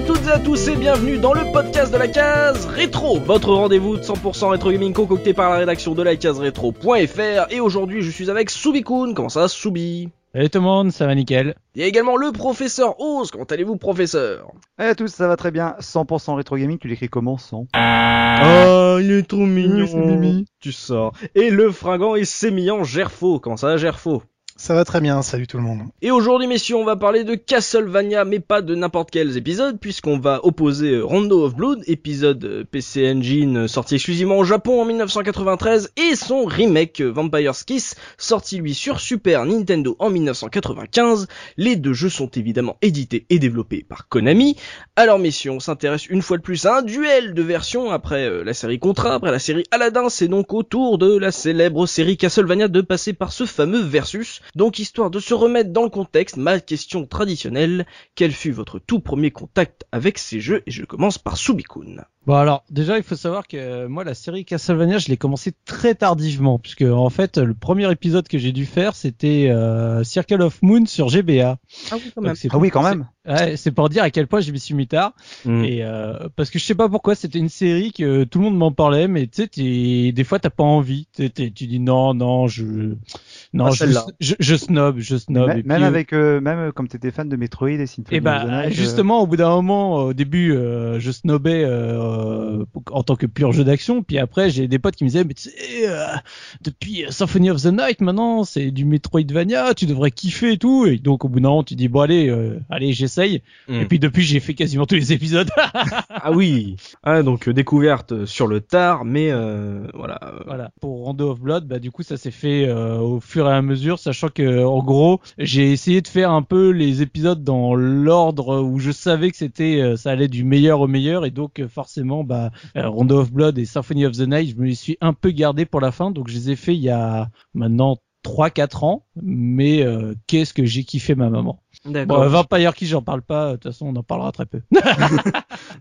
Bonjour à toutes et à tous et bienvenue dans le podcast de la case rétro, votre rendez-vous de 100% rétro gaming concocté par la rédaction de la case rétro.fr et aujourd'hui je suis avec Soubikoun, comment ça Soubi? Salut tout le monde, ça va nickel. Il y a également le professeur Oz, comment allez-vous professeur? Eh à tous, ça va très bien. 100% rétro gaming, tu l'écris comment 100 Oh, il est trop mignon, Mimi. Tu sors. Et le fringant et sémillant Gerfo, comment ça Gerfo? Ça va très bien, salut tout le monde. Et aujourd'hui, messieurs, on va parler de Castlevania, mais pas de n'importe quels épisodes, puisqu'on va opposer euh, Rondo of Blood, épisode euh, PC Engine euh, sorti exclusivement au Japon en 1993, et son remake Vampire's Kiss, sorti lui sur Super Nintendo en 1995. Les deux jeux sont évidemment édités et développés par Konami. Alors, messieurs, on s'intéresse une fois de plus à un duel de versions après la série Contra, après la série Aladdin, c'est donc au tour de la célèbre série Castlevania de passer par ce fameux versus. Donc histoire de se remettre dans le contexte, ma question traditionnelle, quel fut votre tout premier contact avec ces jeux? Et je commence par Subikun. Bon alors déjà il faut savoir que euh, moi la série Castlevania je l'ai commencé très tardivement puisque en fait le premier épisode que j'ai dû faire c'était euh, Circle of Moon sur GBA. Ah oui, quand Donc, c'est Ah oui, quand même. Ouais, c'est pour dire à quel point je m'y suis mis tard. Mm. Et euh, parce que je sais pas pourquoi, c'était une série que tout le monde m'en parlait, mais tu sais, des fois t'as pas envie. Tu dis non, non, je, non, je, je, je snob, je snob. Même, Et même puis, euh, avec, euh, même euh, comme t'étais fan de Metroid et Symphony et of the bah Night, euh, justement, au bout d'un moment, au début, euh, je snobais euh, en tant que pur jeu d'action. Puis après, j'ai des potes qui me disaient, mais tu sais, euh, depuis Symphony of the Night, maintenant, c'est du Metroidvania, tu devrais kiffer et tout. Et donc au bout d'un moment, tu dis bon allez, euh, allez, j'essaye. Mm. Et puis depuis, j'ai fait quasiment tous les épisodes. Ah oui, ah, donc euh, découverte sur le tard, mais euh, voilà. Voilà. Pour Rondo of Blood, bah du coup ça s'est fait euh, au fur et à mesure, sachant que en gros j'ai essayé de faire un peu les épisodes dans l'ordre où je savais que c'était euh, ça allait du meilleur au meilleur et donc euh, forcément bah euh, Rondo of Blood et Symphony of the Night je me les suis un peu gardé pour la fin donc je les ai fait il y a maintenant 3-4 ans mais euh, qu'est-ce que j'ai kiffé ma maman? D'accord. Bon, Vampire qui j'en parle pas, de toute façon on en parlera très peu.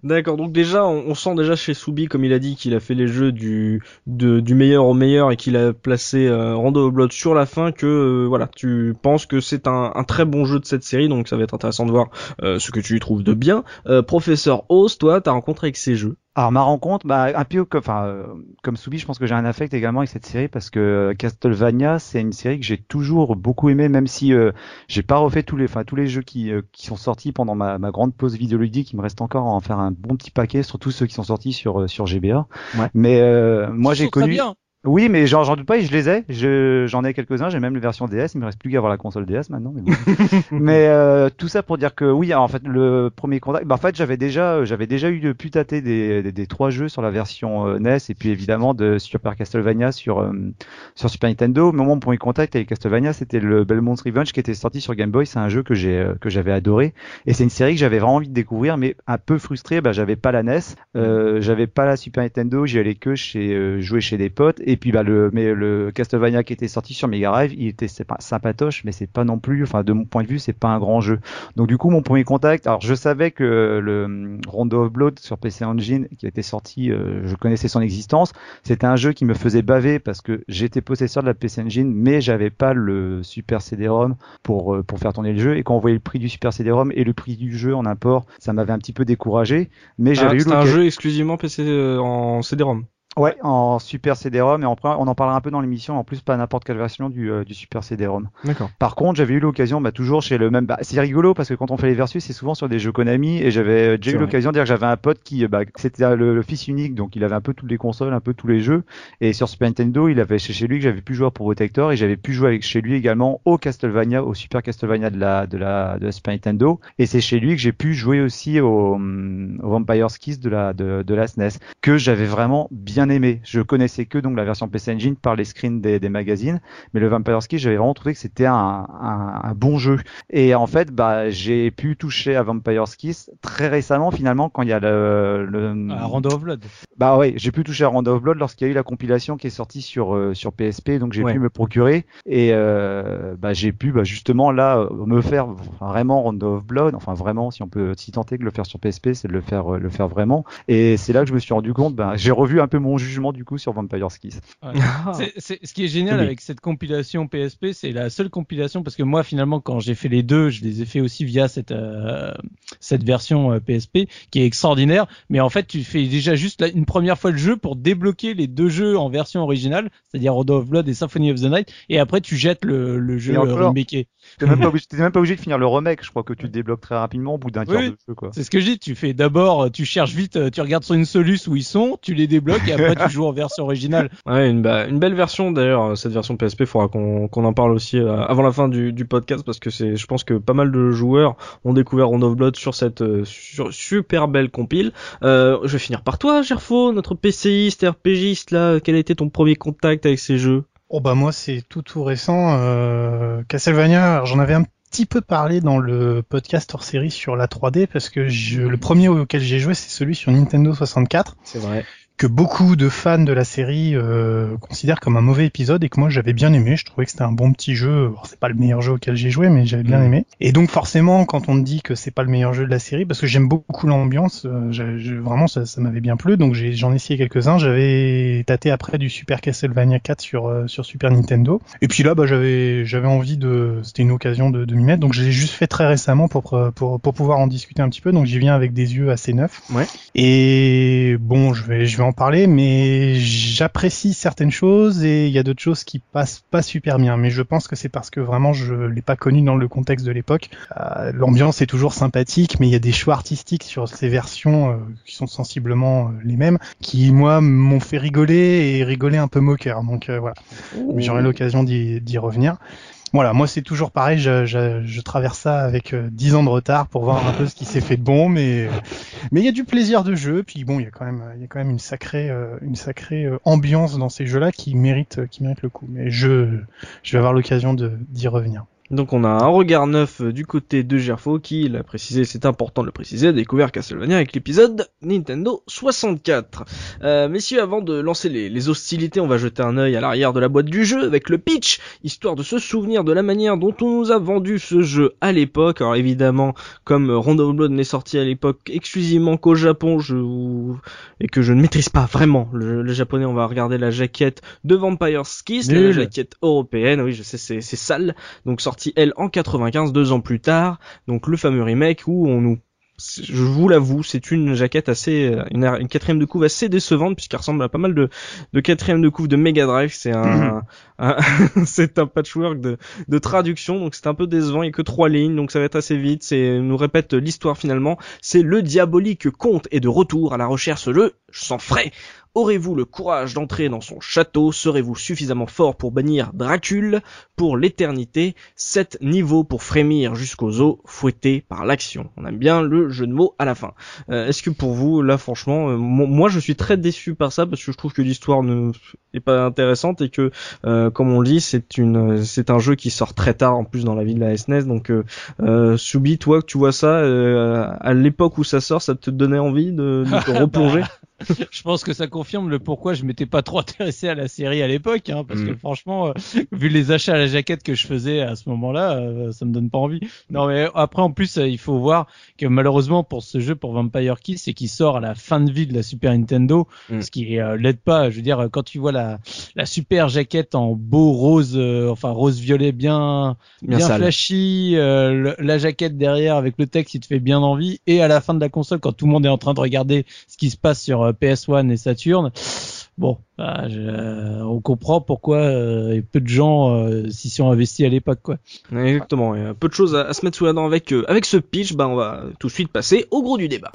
D'accord, donc déjà, on, sent déjà chez Soubi, comme il a dit, qu'il a fait les jeux du, de- du meilleur au meilleur et qu'il a placé euh, Rondo of Blood sur la fin, que euh, voilà, tu penses que c'est un, un très bon jeu de cette série, donc ça va être intéressant de voir euh, ce que tu y trouves de bien. Euh, Professeur Oz, toi, t'as rencontré avec ces jeux? Alors ma rencontre, bah, un peu comme, enfin, euh, comme Soubi, je pense que j'ai un affect également avec cette série parce que euh, Castlevania, c'est une série que j'ai toujours beaucoup aimé, même si euh, j'ai pas refait tous les, enfin tous les jeux qui, euh, qui sont sortis pendant ma, ma grande pause vidéoludique. Il me reste encore à en faire un bon petit paquet, surtout ceux qui sont sortis sur euh, sur GBA. Ouais. Mais euh, moi j'ai connu. bien. Oui, mais j'en j'en doute pas, je les ai. Je, j'en ai quelques-uns. J'ai même les versions DS. Il me reste plus qu'à avoir la console DS maintenant. Mais, bon. mais euh, tout ça pour dire que oui, en fait, le premier contact. Bah, en fait, j'avais déjà, j'avais déjà eu pu tâter des, des, des trois jeux sur la version euh, NES et puis évidemment de Super Castlevania sur euh, sur Super Nintendo. Mais mon premier contact avec Castlevania, c'était le Belmont's Revenge qui était sorti sur Game Boy. C'est un jeu que j'ai euh, que j'avais adoré et c'est une série que j'avais vraiment envie de découvrir, mais un peu frustré. Bah, j'avais pas la NES, euh, j'avais pas la Super Nintendo. J'y allais que chez euh, jouer chez des potes et puis bah le mais le Castlevania qui était sorti sur Mega Drive, il était pas sympatoche, mais c'est pas non plus, enfin de mon point de vue, c'est pas un grand jeu. Donc du coup, mon premier contact, alors je savais que le hum, Rondo of Blood sur PC Engine qui était sorti, euh, je connaissais son existence. C'était un jeu qui me faisait baver parce que j'étais possesseur de la PC Engine, mais j'avais pas le Super CD-ROM pour euh, pour faire tourner le jeu. Et quand on voyait le prix du Super CD-ROM et le prix du jeu en import, ça m'avait un petit peu découragé. Mais j'avais eu c'est un jeu exclusivement PC euh, en CD-ROM. Ouais, en Super CD-ROM et on, on en parlera un peu dans l'émission. En plus, pas n'importe quelle version du, euh, du Super CD-ROM. D'accord. Par contre, j'avais eu l'occasion, bah, toujours chez le même. Bah, c'est rigolo parce que quand on fait les versus, c'est souvent sur des jeux Konami et j'avais euh, déjà eu l'occasion de dire que j'avais un pote qui, bah, c'était euh, le, le fils unique, donc il avait un peu toutes les consoles, un peu tous les jeux. Et sur Super Nintendo, il avait chez, lui que j'avais pu jouer à Protector et j'avais pu jouer avec chez lui également au Castlevania, au Super Castlevania de la de la de la Super Nintendo. Et c'est chez lui que j'ai pu jouer aussi au, au Vampire's Kiss de la de, de la SNES que j'avais vraiment bien aimé. Je connaissais que donc la version PC Engine par les screens des, des magazines, mais le Vampire's Kiss, j'avais vraiment trouvé que c'était un, un, un bon jeu. Et en fait, bah, j'ai pu toucher à Vampire's Kiss très récemment finalement quand il y a le, le of Blood. Bah ouais, j'ai pu toucher à Round of Blood lorsqu'il y a eu la compilation qui est sortie sur euh, sur PSP, donc j'ai Ouais. pu me procurer et euh, bah j'ai pu bah justement là me faire vraiment Round of Blood, enfin vraiment si on peut si tenter que le faire sur PSP, c'est de le faire euh, le faire vraiment. Et c'est là que je me suis rendu compte, bah j'ai revu un peu mon jugement du coup sur Vampire's Kiss. C'est- c'est- ce qui est génial Oui. avec cette compilation PSP, c'est la seule compilation parce que moi finalement quand j'ai fait les deux, je les ai fait aussi via cette euh, cette version euh, PSP qui est extraordinaire. Mais en fait, tu fais déjà juste une première fois le jeu pour débloquer les deux jeux en version originale, c'est-à-dire Road of Blood et Symphony of the Night, et après tu jettes le, le jeu euh, remaké. T'es même pas obligé, t'es même pas obligé de finir le remake, je crois que tu débloques très rapidement au bout d'un Oui, tiers oui. de jeu quoi. C'est ce que je dis. Tu fais d'abord, euh, tu cherches vite, euh, tu regardes sur une soluce où ils sont, tu les débloques et après tu joues en version originale. Ouais, une, belle version d'ailleurs, euh, cette version PSP, faudra qu'on en parle aussi euh, avant la fin du, du podcast parce que c'est, je pense que pas mal de joueurs ont découvert Round of Blood sur cette euh, sur, super belle compile. Euh, je vais finir par toi, Gerfo, notre PCiste, RPGiste là. Quel a été ton premier contact avec ces jeux? Oh bah moi c'est tout tout récent. Euh, Castlevania, j'en avais un petit peu parlé dans le podcast hors série sur la 3D parce que je, le premier auquel j'ai joué c'est celui sur Nintendo 64 C'est vrai. Que beaucoup de fans de la série euh, considèrent comme un mauvais épisode et que moi j'avais bien aimé. Je trouvais que c'était un bon petit jeu. C'est pas le meilleur jeu auquel j'ai joué, mais j'avais bien Mhm. aimé. Et donc forcément, quand on te dit que c'est pas le meilleur jeu de la série, parce que j'aime beaucoup l'ambiance, euh, j'ai- j'ai- vraiment ça, ça m'avait bien plu. Donc j'ai- j'en ai essayé quelques-uns. J'avais tâté après du Super Castlevania 4 sur euh, sur Super Nintendo. Et puis là, bah j'avais j'avais envie de, c'était une occasion de, de m'y mettre. Donc je l'ai juste fait très récemment pour pour pour pouvoir en discuter un petit peu. Donc j'y viens avec des yeux assez neufs. Ouais. Et bon, je vais, je vais en parler, mais j'apprécie certaines choses et il y a d'autres choses qui passent pas super bien. Mais je pense que c'est parce que vraiment je l'ai pas connu dans le contexte de l'époque. Euh, L'ambiance est toujours sympathique, mais il y a des choix artistiques sur ces versions euh, qui sont sensiblement euh, les mêmes, qui moi m'ont fait rigoler et rigoler un peu moqueur. Donc voilà, j'aurai l'occasion d'y revenir. Voilà, moi c'est toujours pareil, je, je, traverse ça avec euh, 10 ans de retard pour voir un peu ce qui s'est fait de bon, mais mais il y a du plaisir de jeu, puis bon, il y a quand même il y a quand même une sacrée euh, une sacrée euh, ambiance dans ces jeux-là qui mérite euh, qui mérite le coup. Mais je je vais avoir l'occasion de d'y revenir. Donc on a un regard neuf euh, du côté de Gerfo qui, il a précisé, c'est important de le préciser, a découvert Castlevania avec l'épisode Nintendo 64. Euh, messieurs, avant de lancer les, les hostilités, on va jeter un œil à l'arrière de la boîte du jeu avec le pitch, histoire de se souvenir de la manière dont on nous a vendu ce jeu à l'époque. Alors évidemment, comme Round of Blood n'est sorti à l'époque exclusivement qu'au Japon, je vous... et que je ne maîtrise pas vraiment le, le japonais, on va regarder la jaquette de Vampire's Kiss, la jaquette européenne, oui je sais c'est c'est sale, donc sorti elle en 95, deux ans plus tard, donc le fameux remake où on nous je vous l'avoue, c'est une jaquette assez, euh, une, une quatrième de couve assez décevante puisqu'elle ressemble à pas mal de, de quatrième de couve de Mega Drive. C'est un, un- c'est un patchwork de, de traduction, donc c'est un peu décevant. Il y a que trois lignes, donc ça va être assez vite. C'est, nous répète l'histoire finalement. C'est le diabolique comte est de retour à la recherche de sang frais. Aurez-vous le courage d'entrer dans son château? Serez-vous suffisamment fort pour bannir Dracule pour l'éternité Sept niveaux pour frémir jusqu'aux os, fouettés par l'action. On aime bien le jeu de mots à la fin. Euh, Est-ce que pour vous, là franchement, euh, mo- moi je suis très déçu par ça parce que je trouve que l'histoire ne est pas intéressante et que, euh, comme on le dit, c'est une, c'est un jeu qui sort très tard en plus dans la vie de la SNES. Donc, euh, euh, Soubi, toi que tu vois ça euh, à l'époque où ça sort, ça te donnait envie de, de te replonger? Je pense que ça confirme le pourquoi je m'étais pas trop intéressé à la série à l'époque, hein, parce que Mm. franchement, euh, vu les achats à la jaquette que je faisais à ce moment-là, euh, ça me donne pas envie. Non, mais après en plus, il faut voir que malheureusement pour ce jeu, pour Vampire Kiss, c'est qu'il sort à la fin de vie de la Super Nintendo, Mm. ce qui euh, l'aide pas. Je veux dire, quand tu vois la la super jaquette en beau rose, euh, enfin rose violet bien bien, flashy, euh, le- la jaquette derrière avec le texte il te fait bien envie et à la fin de la console quand tout le monde est en train de regarder ce qui se passe sur euh, PS1 et Saturn bon bah, je- euh, on comprend pourquoi euh, peu de gens euh, s'y sont investis à l'époque quoi Exactement. Il y a peu de choses à, à se mettre sous la dent avec euh, avec ce pitch. Bah, on va tout de suite passer au gros du débat.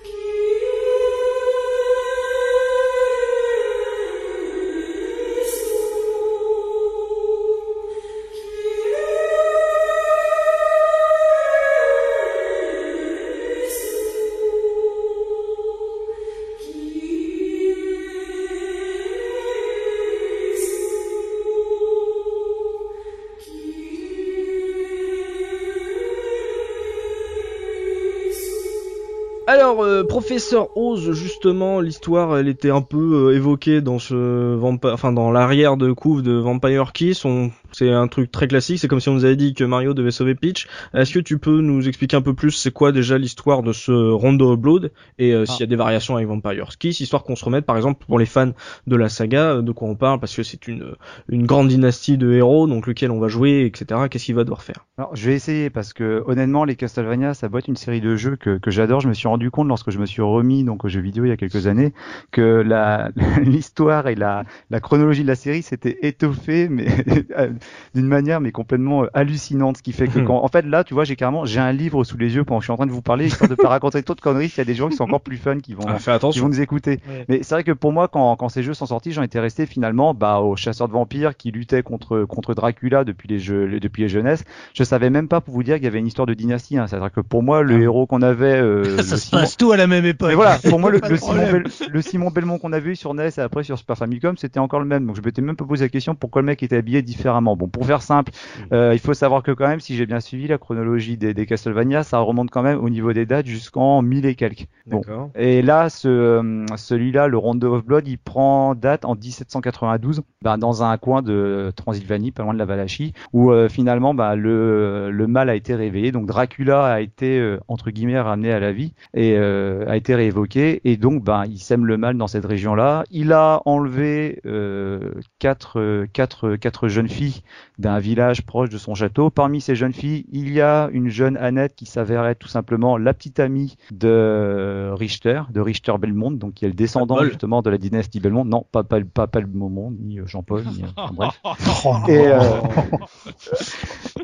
Professeur Oz, justement, l'histoire, elle était un peu euh, évoquée dans ce vampa- enfin dans l'arrière de couve de Vampire Kiss. On... C'est un truc très classique. C'est comme si on nous avait dit que Mario devait sauver Peach. Est-ce que tu peux nous expliquer un peu plus c'est quoi déjà l'histoire de ce Rondo Blood et euh, s'il y a des variations avec Vampire Kiss, histoire qu'on se remette, par exemple, pour les fans de la saga, euh, de quoi on parle, parce que c'est une une grande dynastie de héros, donc lequel on va jouer, etc. Qu'est-ce qu'il va devoir faire? Alors, je vais essayer parce que honnêtement, les Castlevania, ça doit être une série de jeux que, que j'adore. Je me suis rendu compte lorsque je me suis remis donc aux jeux vidéo il y a quelques années que la l'histoire et la, la chronologie de la série s'était étoffée, mais d'une manière mais complètement euh, hallucinante. Ce qui fait que quand, en fait, là, tu vois, j'ai carrément j'ai un livre sous les yeux pendant que je suis en train de vous parler, histoire de pas raconter trop de conneries. S'il y a des gens qui sont encore plus fun, qui vont Ah, qui vont nous écouter. Ouais. Mais c'est vrai que pour moi, quand, quand ces jeux sont sortis, j'en étais resté finalement bah, aux chasseurs de vampires qui luttaient contre, contre Dracula depuis les, jeux, depuis les jeunesses. Je savais même pas pour vous dire qu'il y avait une histoire de dynastie. Hein. C'est-à-dire que pour moi, le Ah. héros qu'on avait, euh, ça se passe tout à la même époque. mais voilà, pour moi, le, Simon, problème. Bel- le Simon Belmont qu'on avait eu sur NES et après sur Super Famicom, c'était encore le même. Donc je m'étais même pas posé la question pourquoi le mec était habillé différemment. Bon, pour faire simple, euh, il faut savoir que quand même, si j'ai bien suivi la chronologie des, des Castlevania, ça remonte quand même au niveau des dates jusqu'en 1000 et quelques. Bon. Et là, ce, euh, celui-là, le Rondo of Blood, il prend date en 1792, bah, dans un coin de Transylvanie, pas loin de la Valachie, où euh, finalement bah, le, le mal a été réveillé. Donc Dracula a été euh, entre guillemets ramené à la vie et euh, a été réévoqué. Et donc, bah, il sème le mal dans cette région-là. Il a enlevé euh, quatre, euh, quatre, quatre jeunes filles d'un village proche de son château. Parmi ces jeunes filles, il y a une jeune Annette qui s'avérait tout simplement la petite amie de Richter, de Richter Belmont, donc qui est le descendant justement de la dynastie Belmont. Non, pas pas pas, pas le moment, ni euh, Jean-Paul, ni euh, enfin, bref. Et, euh,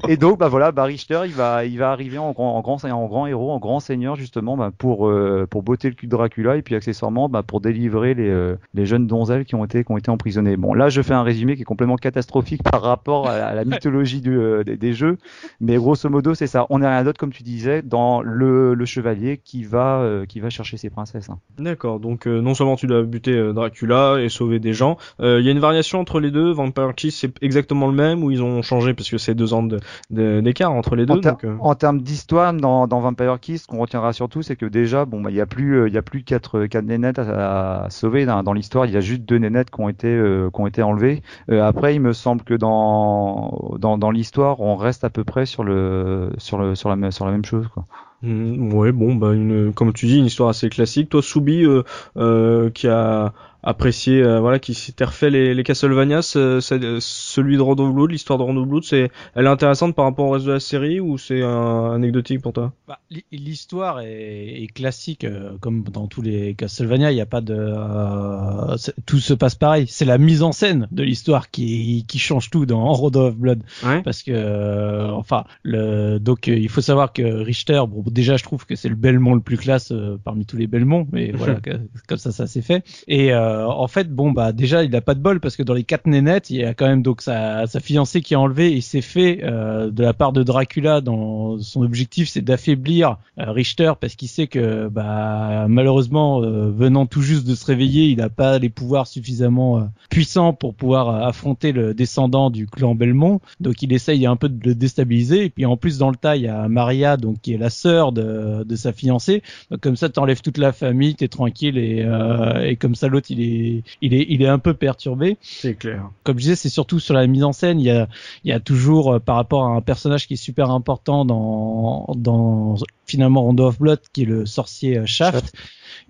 et donc bah voilà, bah, Richter, il va il va arriver en grand en grand en grand héros, en grand seigneur justement bah, pour euh, pour botter le cul de Dracula et puis accessoirement bah, pour délivrer les euh, les jeunes donzelles qui ont été qui ont été emprisonnées. Bon là, je fais un résumé qui est complètement catastrophique par rapport à, à la mythologie du, euh, des, des jeux, mais grosso modo c'est ça. On n'est rien d'autre comme tu disais dans le, le chevalier qui va euh, qui va chercher ses princesses. hein. D'accord, donc euh, non seulement tu dois buter euh, Dracula et sauver des gens, euh, il y a une variation entre les deux, Vampire Kiss c'est exactement le même ou ils ont changé parce que c'est deux ans de- de- d'écart entre les deux. En, ter- donc, euh, en termes d'histoire, dans, dans Vampire Kiss, ce qu'on retiendra surtout, c'est que déjà, bon, bah, il y a plus, euh, il y a plus quatre, quatre nénettes à, sauver dans, l'histoire. Il y a juste deux nénettes qui ont été, euh, qui ont été enlevées. Euh, après, il me semble que dans, dans, dans l'histoire, on reste à peu près sur le, sur le, sur la, sur la même chose, quoi. mm, ouais, bon, bah une, comme tu dis, une histoire assez classique. Toi, Soubi, euh, euh, qui a apprécié, euh, voilà, qui s'était refait les, les Castlevania, ce- ce- celui de Rondo Blood, l'histoire de Rondo Blood, c'est, elle est intéressante par rapport au reste de la série ou c'est anecdotique pour toi? Bah, l'hi- L'histoire est, est classique, euh, comme dans tous les Castlevania. Il n'y a pas de, euh, tout se passe pareil. C'est la mise en scène de l'histoire qui, qui change tout dans Road of Blood. Ouais. parce que euh, enfin le donc euh, il faut savoir que Richter bon déjà je trouve que c'est le Belmont le plus classe euh, parmi tous les Belmonts mais voilà que- comme ça ça s'est fait et euh, en fait bon bah déjà il a pas de bol parce que dans les quatre nénettes il y a quand même donc sa, fiancée qui est enlevée et c'est fait euh, de la part de Dracula dans son objectif c'est d'affaiblir euh, Richter parce qu'il sait que bah malheureusement euh, venant tout juste de se réveiller il n'a pas les pouvoirs suffisamment euh, puissants pour pouvoir euh, affronter le descendant du clan Belmont donc il essaye un peu de le déstabiliser. Et puis en plus dans le tas il y a Maria donc qui est la sœur de, sa fiancée. Donc comme ça t'enlèves toute la famille, t'es tranquille et, euh, et comme ça l'autre il est il est il est un peu perturbé. C'est clair. Comme je disais c'est surtout sur la mise en scène. Il y a il y a toujours euh, par rapport à un personnage qui est super important dans dans finalement Rondo of Blood qui est le sorcier euh, Shaft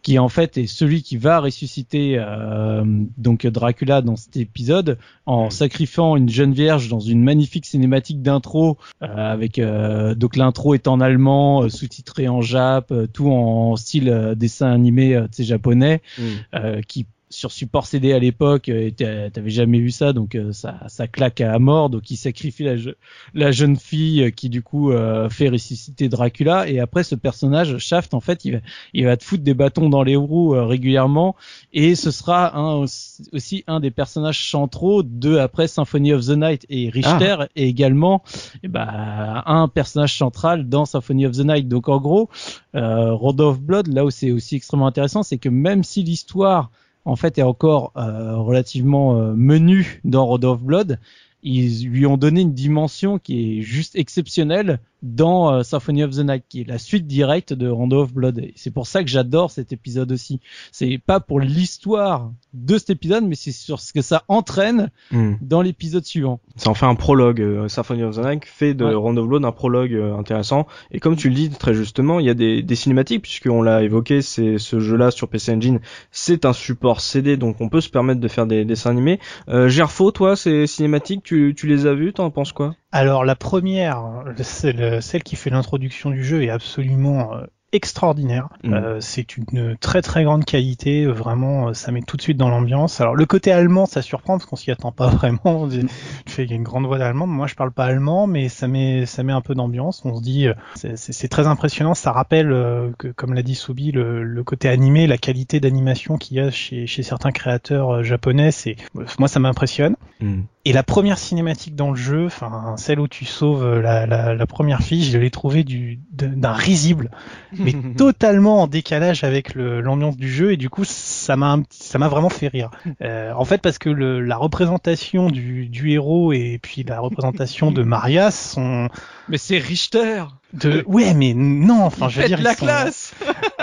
qui en fait est celui qui va ressusciter euh, donc Dracula dans cet épisode en Mm. sacrifiant une jeune vierge dans une magnifique cinématique d'intro euh, avec euh, donc l'intro est en allemand, sous-titré en jap, euh, tout en style euh, dessin animé euh, tu sais, japonais Mm. euh, qui sur support CD à l'époque, euh, t'a- t'avais jamais vu ça, donc euh, ça, ça claque à mort. Donc il sacrifie la, je- la jeune fille euh, qui du coup euh, fait ressusciter Dracula. Et après ce personnage Shaft, en fait, il va, il va te foutre des bâtons dans les roues euh, régulièrement. Et ce sera un, aussi aussi un des personnages centraux de après Symphony of the Night. Et Richter est également ben, un personnage central dans Symphony of the Night. Donc en gros, euh, Road of Blood, là où c'est aussi extrêmement intéressant, c'est que même si l'histoire en fait est encore euh, relativement euh, menue dans Road of Blood, ils lui ont donné une dimension qui est juste exceptionnelle dans euh, Symphony of the Night, qui est la suite directe de Rondo of Blood. Et c'est pour ça que j'adore cet épisode aussi. C'est pas pour l'histoire de cet épisode, mais c'est sur ce que ça entraîne Hmm. dans l'épisode suivant. Ça en fait un prologue. euh, Symphony of the Night fait de Ouais. Round of Blood un prologue euh, intéressant. Et comme tu le dis très justement, il y a des, des cinématiques puisqu'on l'a évoqué, c'est ce jeu-là sur PC Engine, c'est un support CD, donc on peut se permettre de faire des dessins animés. Euh, Gerfo, toi, ces cinématiques, tu, tu les as vues, t'en penses quoi? Alors la première, le- celle, celle qui fait l'introduction du jeu est absolument euh, extraordinaire. Mhm. Euh, c'est une très très grande qualité, euh, vraiment, euh, ça met tout de suite dans l'ambiance. Alors le côté allemand, ça surprend parce qu'on s'y attend pas vraiment. Tu fais une grande voix d'allemand, moi je parle pas allemand, mais ça met ça met un peu d'ambiance. On se dit, euh, c'est- très impressionnant. Ça rappelle, euh, que, comme l'a dit Soubi, le, le côté animé, la qualité d'animation qu'il y a chez, chez certains créateurs japonais. C'est moi ça m'impressionne. Hmm. Et la première cinématique dans le jeu, enfin celle où tu sauves la, la, la première fille, je l'ai trouvée du d'un risible, mais totalement en décalage avec l'ambiance du jeu et du coup ça m'a ça m'a vraiment fait rire. Euh, en fait parce que le, la représentation du, du héros et puis la représentation de Maria sont Mais c'est Richter. De ouais mais non enfin je veux dire la sont- classe.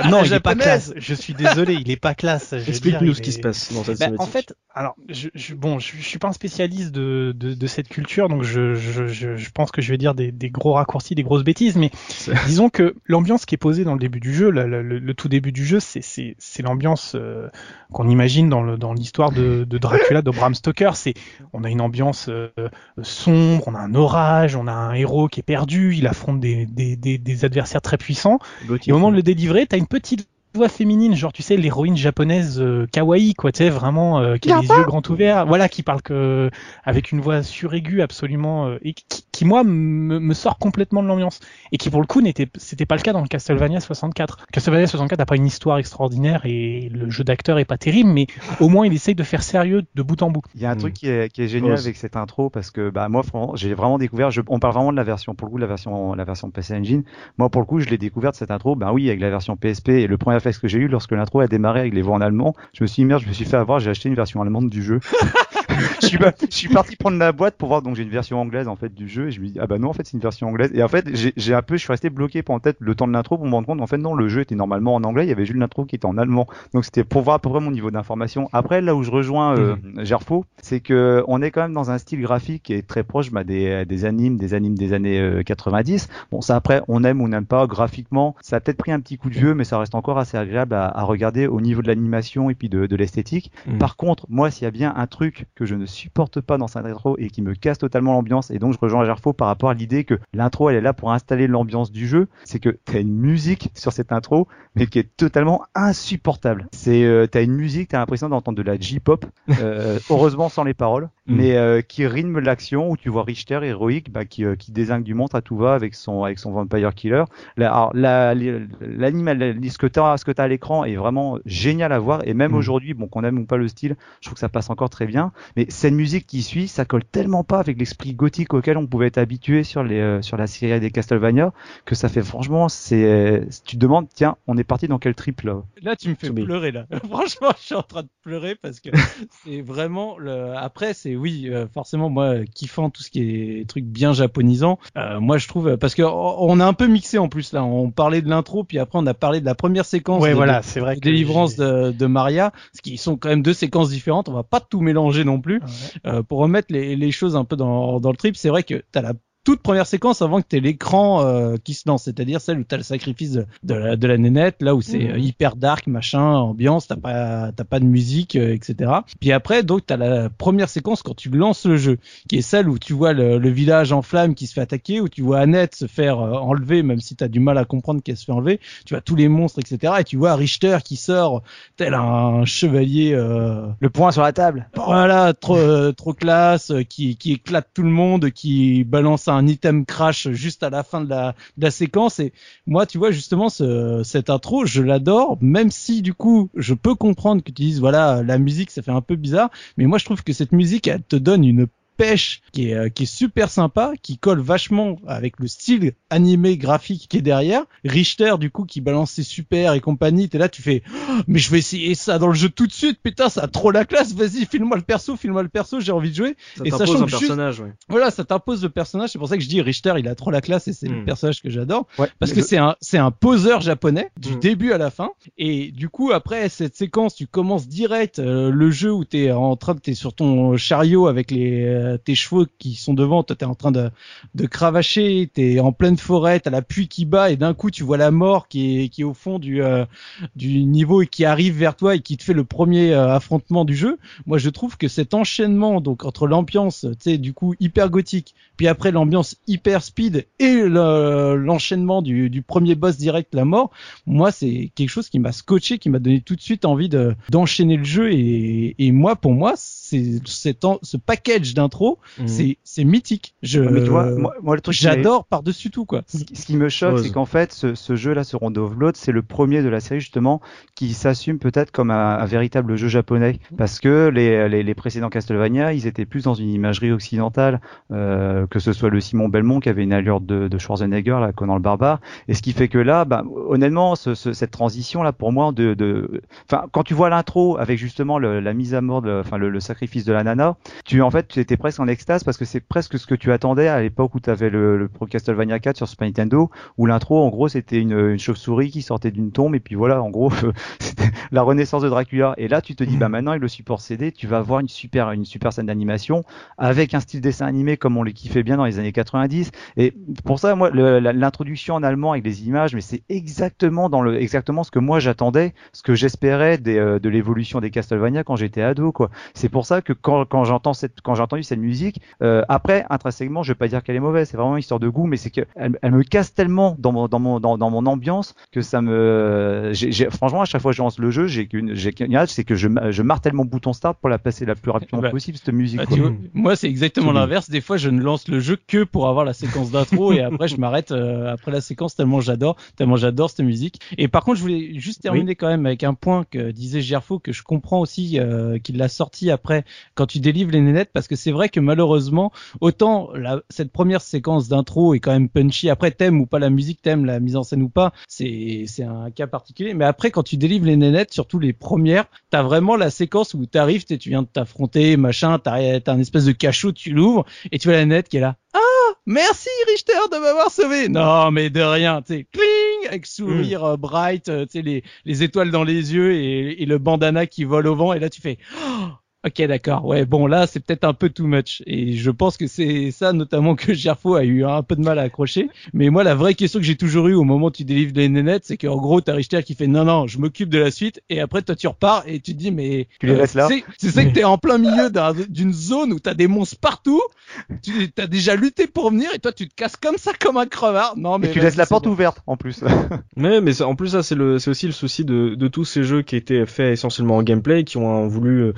non La il est pas classe je suis désolé il est pas classe Explique-nous ce qui se passe dans cette bah, en fait, alors, je, je- bon, je, je suis pas un spécialiste de, de, de cette culture, donc je, je, je, je pense que je vais dire des, des gros raccourcis, des grosses bêtises, mais disons que l'ambiance qui est posée dans le début du jeu, le, le, le- le tout début du jeu, c'est c'est c'est l'ambiance euh, qu'on imagine dans le dans l'histoire de, de Dracula de Bram Stoker. C'est on a une ambiance euh, sombre, on a un orage, on a un héros qui est perdu, il affronte des des, des, des adversaires très puissants. Et au moment de le délivrer, t'as une petite voix féminine, genre tu sais l'héroïne japonaise euh, kawaii quoi, tu sais vraiment euh, qui a les yeux grands ouverts, voilà qui parle que avec une voix suraiguë absolument euh, et qui, qui, moi me, me sort complètement de l'ambiance et qui pour le coup n'était c'était pas le cas dans le Castlevania 64. Castlevania 64 n'a pas une histoire extraordinaire et le jeu d'acteur est pas terrible, mais au moins il essaye de faire sérieux de bout en bout. Il y a un Mm. truc qui est, qui est génial avec cette intro parce que bah moi franchement, j'ai vraiment découvert je, on parle vraiment de la version pour le coup de la version la version PC Engine. Moi pour le coup, je l'ai découverte cette intro bah oui avec la version PSP et le premier réflexe que j'ai eu lorsque l'intro a démarré avec les voix en allemand, je me suis dit merde, je me suis fait avoir, j'ai acheté une version allemande du jeu. je, suis pas- je suis parti prendre la boîte pour voir donc j'ai une version anglaise en fait du jeu et je me dis ah bah non en fait c'est une version anglaise et en fait j'ai un peu je suis resté bloqué pendant peut-être le temps de l'intro pour me rendre compte en fait non le jeu était normalement en anglais, il y avait juste l'intro qui était en allemand. Donc c'était pour voir à peu près mon niveau d'information. Après là où je rejoins euh, Gerfo, c'est que on est quand même dans un style graphique qui est très proche bah, des, des animes, des animes des années euh, 90. Bon ça après on aime ou on n'aime pas graphiquement, ça a peut-être pris un petit coup de vieux, mais ça reste encore assez agréable à, à regarder au niveau de l'animation et puis de, de l'esthétique. Mm. Par contre, moi s'il y a bien un truc que je ne supporte pas dans cette intro et qui me casse totalement l'ambiance, et donc je rejoins Gerfo par rapport à l'idée que l'intro elle est là pour installer l'ambiance du jeu, c'est que t'as une musique sur cette intro mais qui est totalement insupportable. C'est euh, t'as une musique, t'as l'impression d'entendre de la J-pop, euh, heureusement sans les paroles, Mm. mais euh, qui rythme l'action où tu vois Richter héroïque bah, qui, euh, qui désingue du monstre à tout va avec son avec son vampire killer. Là, alors, la, l'animal, ce que t'as ce que t'as à l'écran est vraiment génial à voir et même Mm. aujourd'hui, bon qu'on aime ou pas le style, je trouve que ça passe encore très bien. Mais cette musique qui suit, ça colle tellement pas avec l'esprit gothique auquel on pouvait être habitué sur les euh, sur la série des Castlevania que ça fait franchement c'est euh, tu te demandes tiens on est parti dans quel trip là? Là, tu me fais pleurer là. Franchement, je suis en train de pleurer parce que c'est vraiment le. Après, c'est oui, euh, forcément moi kiffant tout ce qui est truc bien japonisant. Euh, moi, je trouve parce que on on a un peu mixé en plus là. On parlait de l'intro, puis après on a parlé de la première séquence. Ouais de, voilà, c'est vrai de délivrance de, de Maria, ce qui sont quand même deux séquences différentes. On va pas tout mélanger non plus. Ouais. Euh, pour remettre les, les choses un peu dans, dans le trip, c'est vrai que t'as la toute première séquence avant que t'aies l'écran euh, qui se lance, c'est-à-dire celle où t'as le sacrifice de, de, la, de la nénette, là où c'est Mhm. euh, hyper dark, machin, ambiance, t'as pas t'as pas de musique, euh, etc. Puis après, donc t'as la première séquence quand tu lances le jeu, qui est celle où tu vois le, le village en flammes qui se fait attaquer, où tu vois Annette se faire euh, enlever, même si t'as du mal à comprendre qu'elle se fait enlever. Tu vois tous les monstres, etc. Et tu vois Richter qui sort tel un chevalier. Euh, Le point sur la table. voilà, trop, trop classe, qui, qui éclate tout le monde, qui balance un item crash juste à la fin de la, de la séquence. Et moi, tu vois, justement, ce, cette intro, je l'adore, même si, du coup, je peux comprendre que tu dises, voilà, la musique, ça fait un peu bizarre. Mais moi, je trouve que cette musique, elle te donne une pêche qui est, euh, qui est super sympa, qui colle vachement avec le style animé graphique qui est derrière. Richter, du coup, qui balance ses super et compagnie, t'es là, tu fais, Oh, mais je vais essayer ça dans le jeu tout de suite, putain, ça a trop la classe, vas-y, file-moi le perso, file-moi le perso, j'ai envie de jouer. Ça Et t'impose un juste- personnage, ouais. Voilà, ça t'impose le personnage, c'est pour ça que je dis Richter, il a trop la classe et c'est le Mm. personnage que j'adore. Ouais. Parce que c'est un, c'est un poseur japonais du Mm. début à la fin. Et du coup, après cette séquence, tu commences direct euh, le jeu où t'es en train de, t'es sur ton chariot avec les, euh, tes chevaux qui sont devant, toi t'es en train de, de cravacher, t'es en pleine forêt, t'as la pluie qui bat et d'un coup tu vois la mort qui est, qui est au fond du, euh, du niveau et qui arrive vers toi et qui te fait le premier euh, affrontement du jeu. Moi, je trouve que cet enchaînement, donc entre l'ambiance, tu sais, du coup hyper gothique, puis après l'ambiance hyper speed et le- l'enchaînement du, du premier boss direct, la mort, moi, c'est quelque chose qui m'a scotché, qui m'a donné tout de suite envie de d'enchaîner le jeu. Et, et moi, pour moi, c'est ce package d'intro, Mhm. c'est c'est mythique. Je Ouais, mais tu vois, moi, moi, le truc qui m'est- j'adore par dessus tout quoi. Ce qui- ce qui me choque, c'est qu'en fait, ce, ce jeu-là, ce Rondo of Blood, c'est le premier de la série justement qui s'assume peut-être comme un, un véritable jeu japonais, parce que les, les, les précédents Castlevania, ils étaient plus dans une imagerie occidentale, euh, que ce soit le Simon Belmont qui avait une allure de, de Schwarzenegger, là, Conan le barbare, et ce qui fait que là, bah, honnêtement, ce, ce- cette transition là, pour moi, de, de, enfin, quand tu vois l'intro avec justement le- la mise à mort, de- enfin, le, le sacrifice de la nana, tu en fait, tu étais presque en extase parce que c'est presque ce que tu attendais à l'époque où tu avais le, le Pro Castlevania 4 sur Super Nintendo, où l'intro, en gros, c'était une, une chauve-souris qui sortait d'une tombe, et puis voilà, en gros, c'était la renaissance de Dracula. Et là, tu te dis, bah maintenant, avec le support CD, tu vas avoir une super, une super scène d'animation avec un style dessin animé comme on le kiffait bien dans les années 90. Et pour ça, moi, l'introduction en allemand avec des images, mais c'est exactement dans le, exactement ce que moi j'attendais, ce que j'espérais euh, de l'évolution des Castlevania quand j'étais ado, quoi. C'est pour ça que quand, quand j'entends cette, quand j'ai entendu cette musique, euh, après, intrinsèquement, je vais pas dire qu'elle est mauvaise, c'est vraiment une histoire de goût, mais c'est que elle, elle me casse tellement dans mon, dans mon, dans, dans mon ambiance que ça me, j'ai, j'ai- franchement, à chaque fois que je lance le jeu, j'ai qu'une, j'ai qu'une c'est que je, je martèle mon bouton start pour la passer la plus rapidement Bah, possible, cette musique, Ah, quoi. vois, moi, c'est exactement l'inverse. Des fois, je ne lance le jeu que pour avoir la séquence d'intro et après, je m'arrête euh, après la séquence tellement j'adore, tellement j'adore cette musique. Et par contre, je voulais juste terminer quand même avec un point que disait Gerfo que je comprends aussi euh, qu'il l'a sorti après quand tu délivres les nénettes parce que c'est vrai que malheureusement, autant la, cette première séquence d'intro est quand même punchy. Après, t'aimes ou pas la musique, t'aimes la mise en scène ou pas, c'est c'est un cas particulier. Mais après, quand tu délivres les nénettes, surtout les premières, t'as vraiment la séquence où t'arrives, t'es- tu viens de t'affronter, machin, t'as un espèce de cachot, tu l'ouvres et tu vois la nette qui est là. Ah, merci Richter de m'avoir sauvé. Non, mais de rien, tu sais, cling, avec sourire euh, bright, euh, tu sais les les étoiles dans les yeux et, et le bandana qui vole au vent et là tu fais. Oh, Ok, d'accord. Ouais, bon, là, c'est peut-être un peu too much. Et je pense que c'est ça, notamment, que Gerfo a eu un peu de mal à accrocher. Mais moi, la vraie question que j'ai toujours eue au moment où tu délivres les nénettes, c'est qu'en gros, t'as Richter qui fait non, non, je m'occupe de la suite. Et après, toi, tu repars et tu te dis, mais. euh, Tu les laisses là c'est- Tu sais que t'es en plein milieu d'un- d'une zone où t'as des monstres partout. Tu as déjà lutté pour venir et toi, tu te casses comme ça, comme un crevard. Non, mais. Et tu laisses la porte bon. ouverte, en plus. Ouais, mais c'est- en plus ça c'est le c'est aussi le souci de, de tous ces jeux qui étaient faits essentiellement en gameplay, qui ont euh, voulu euh,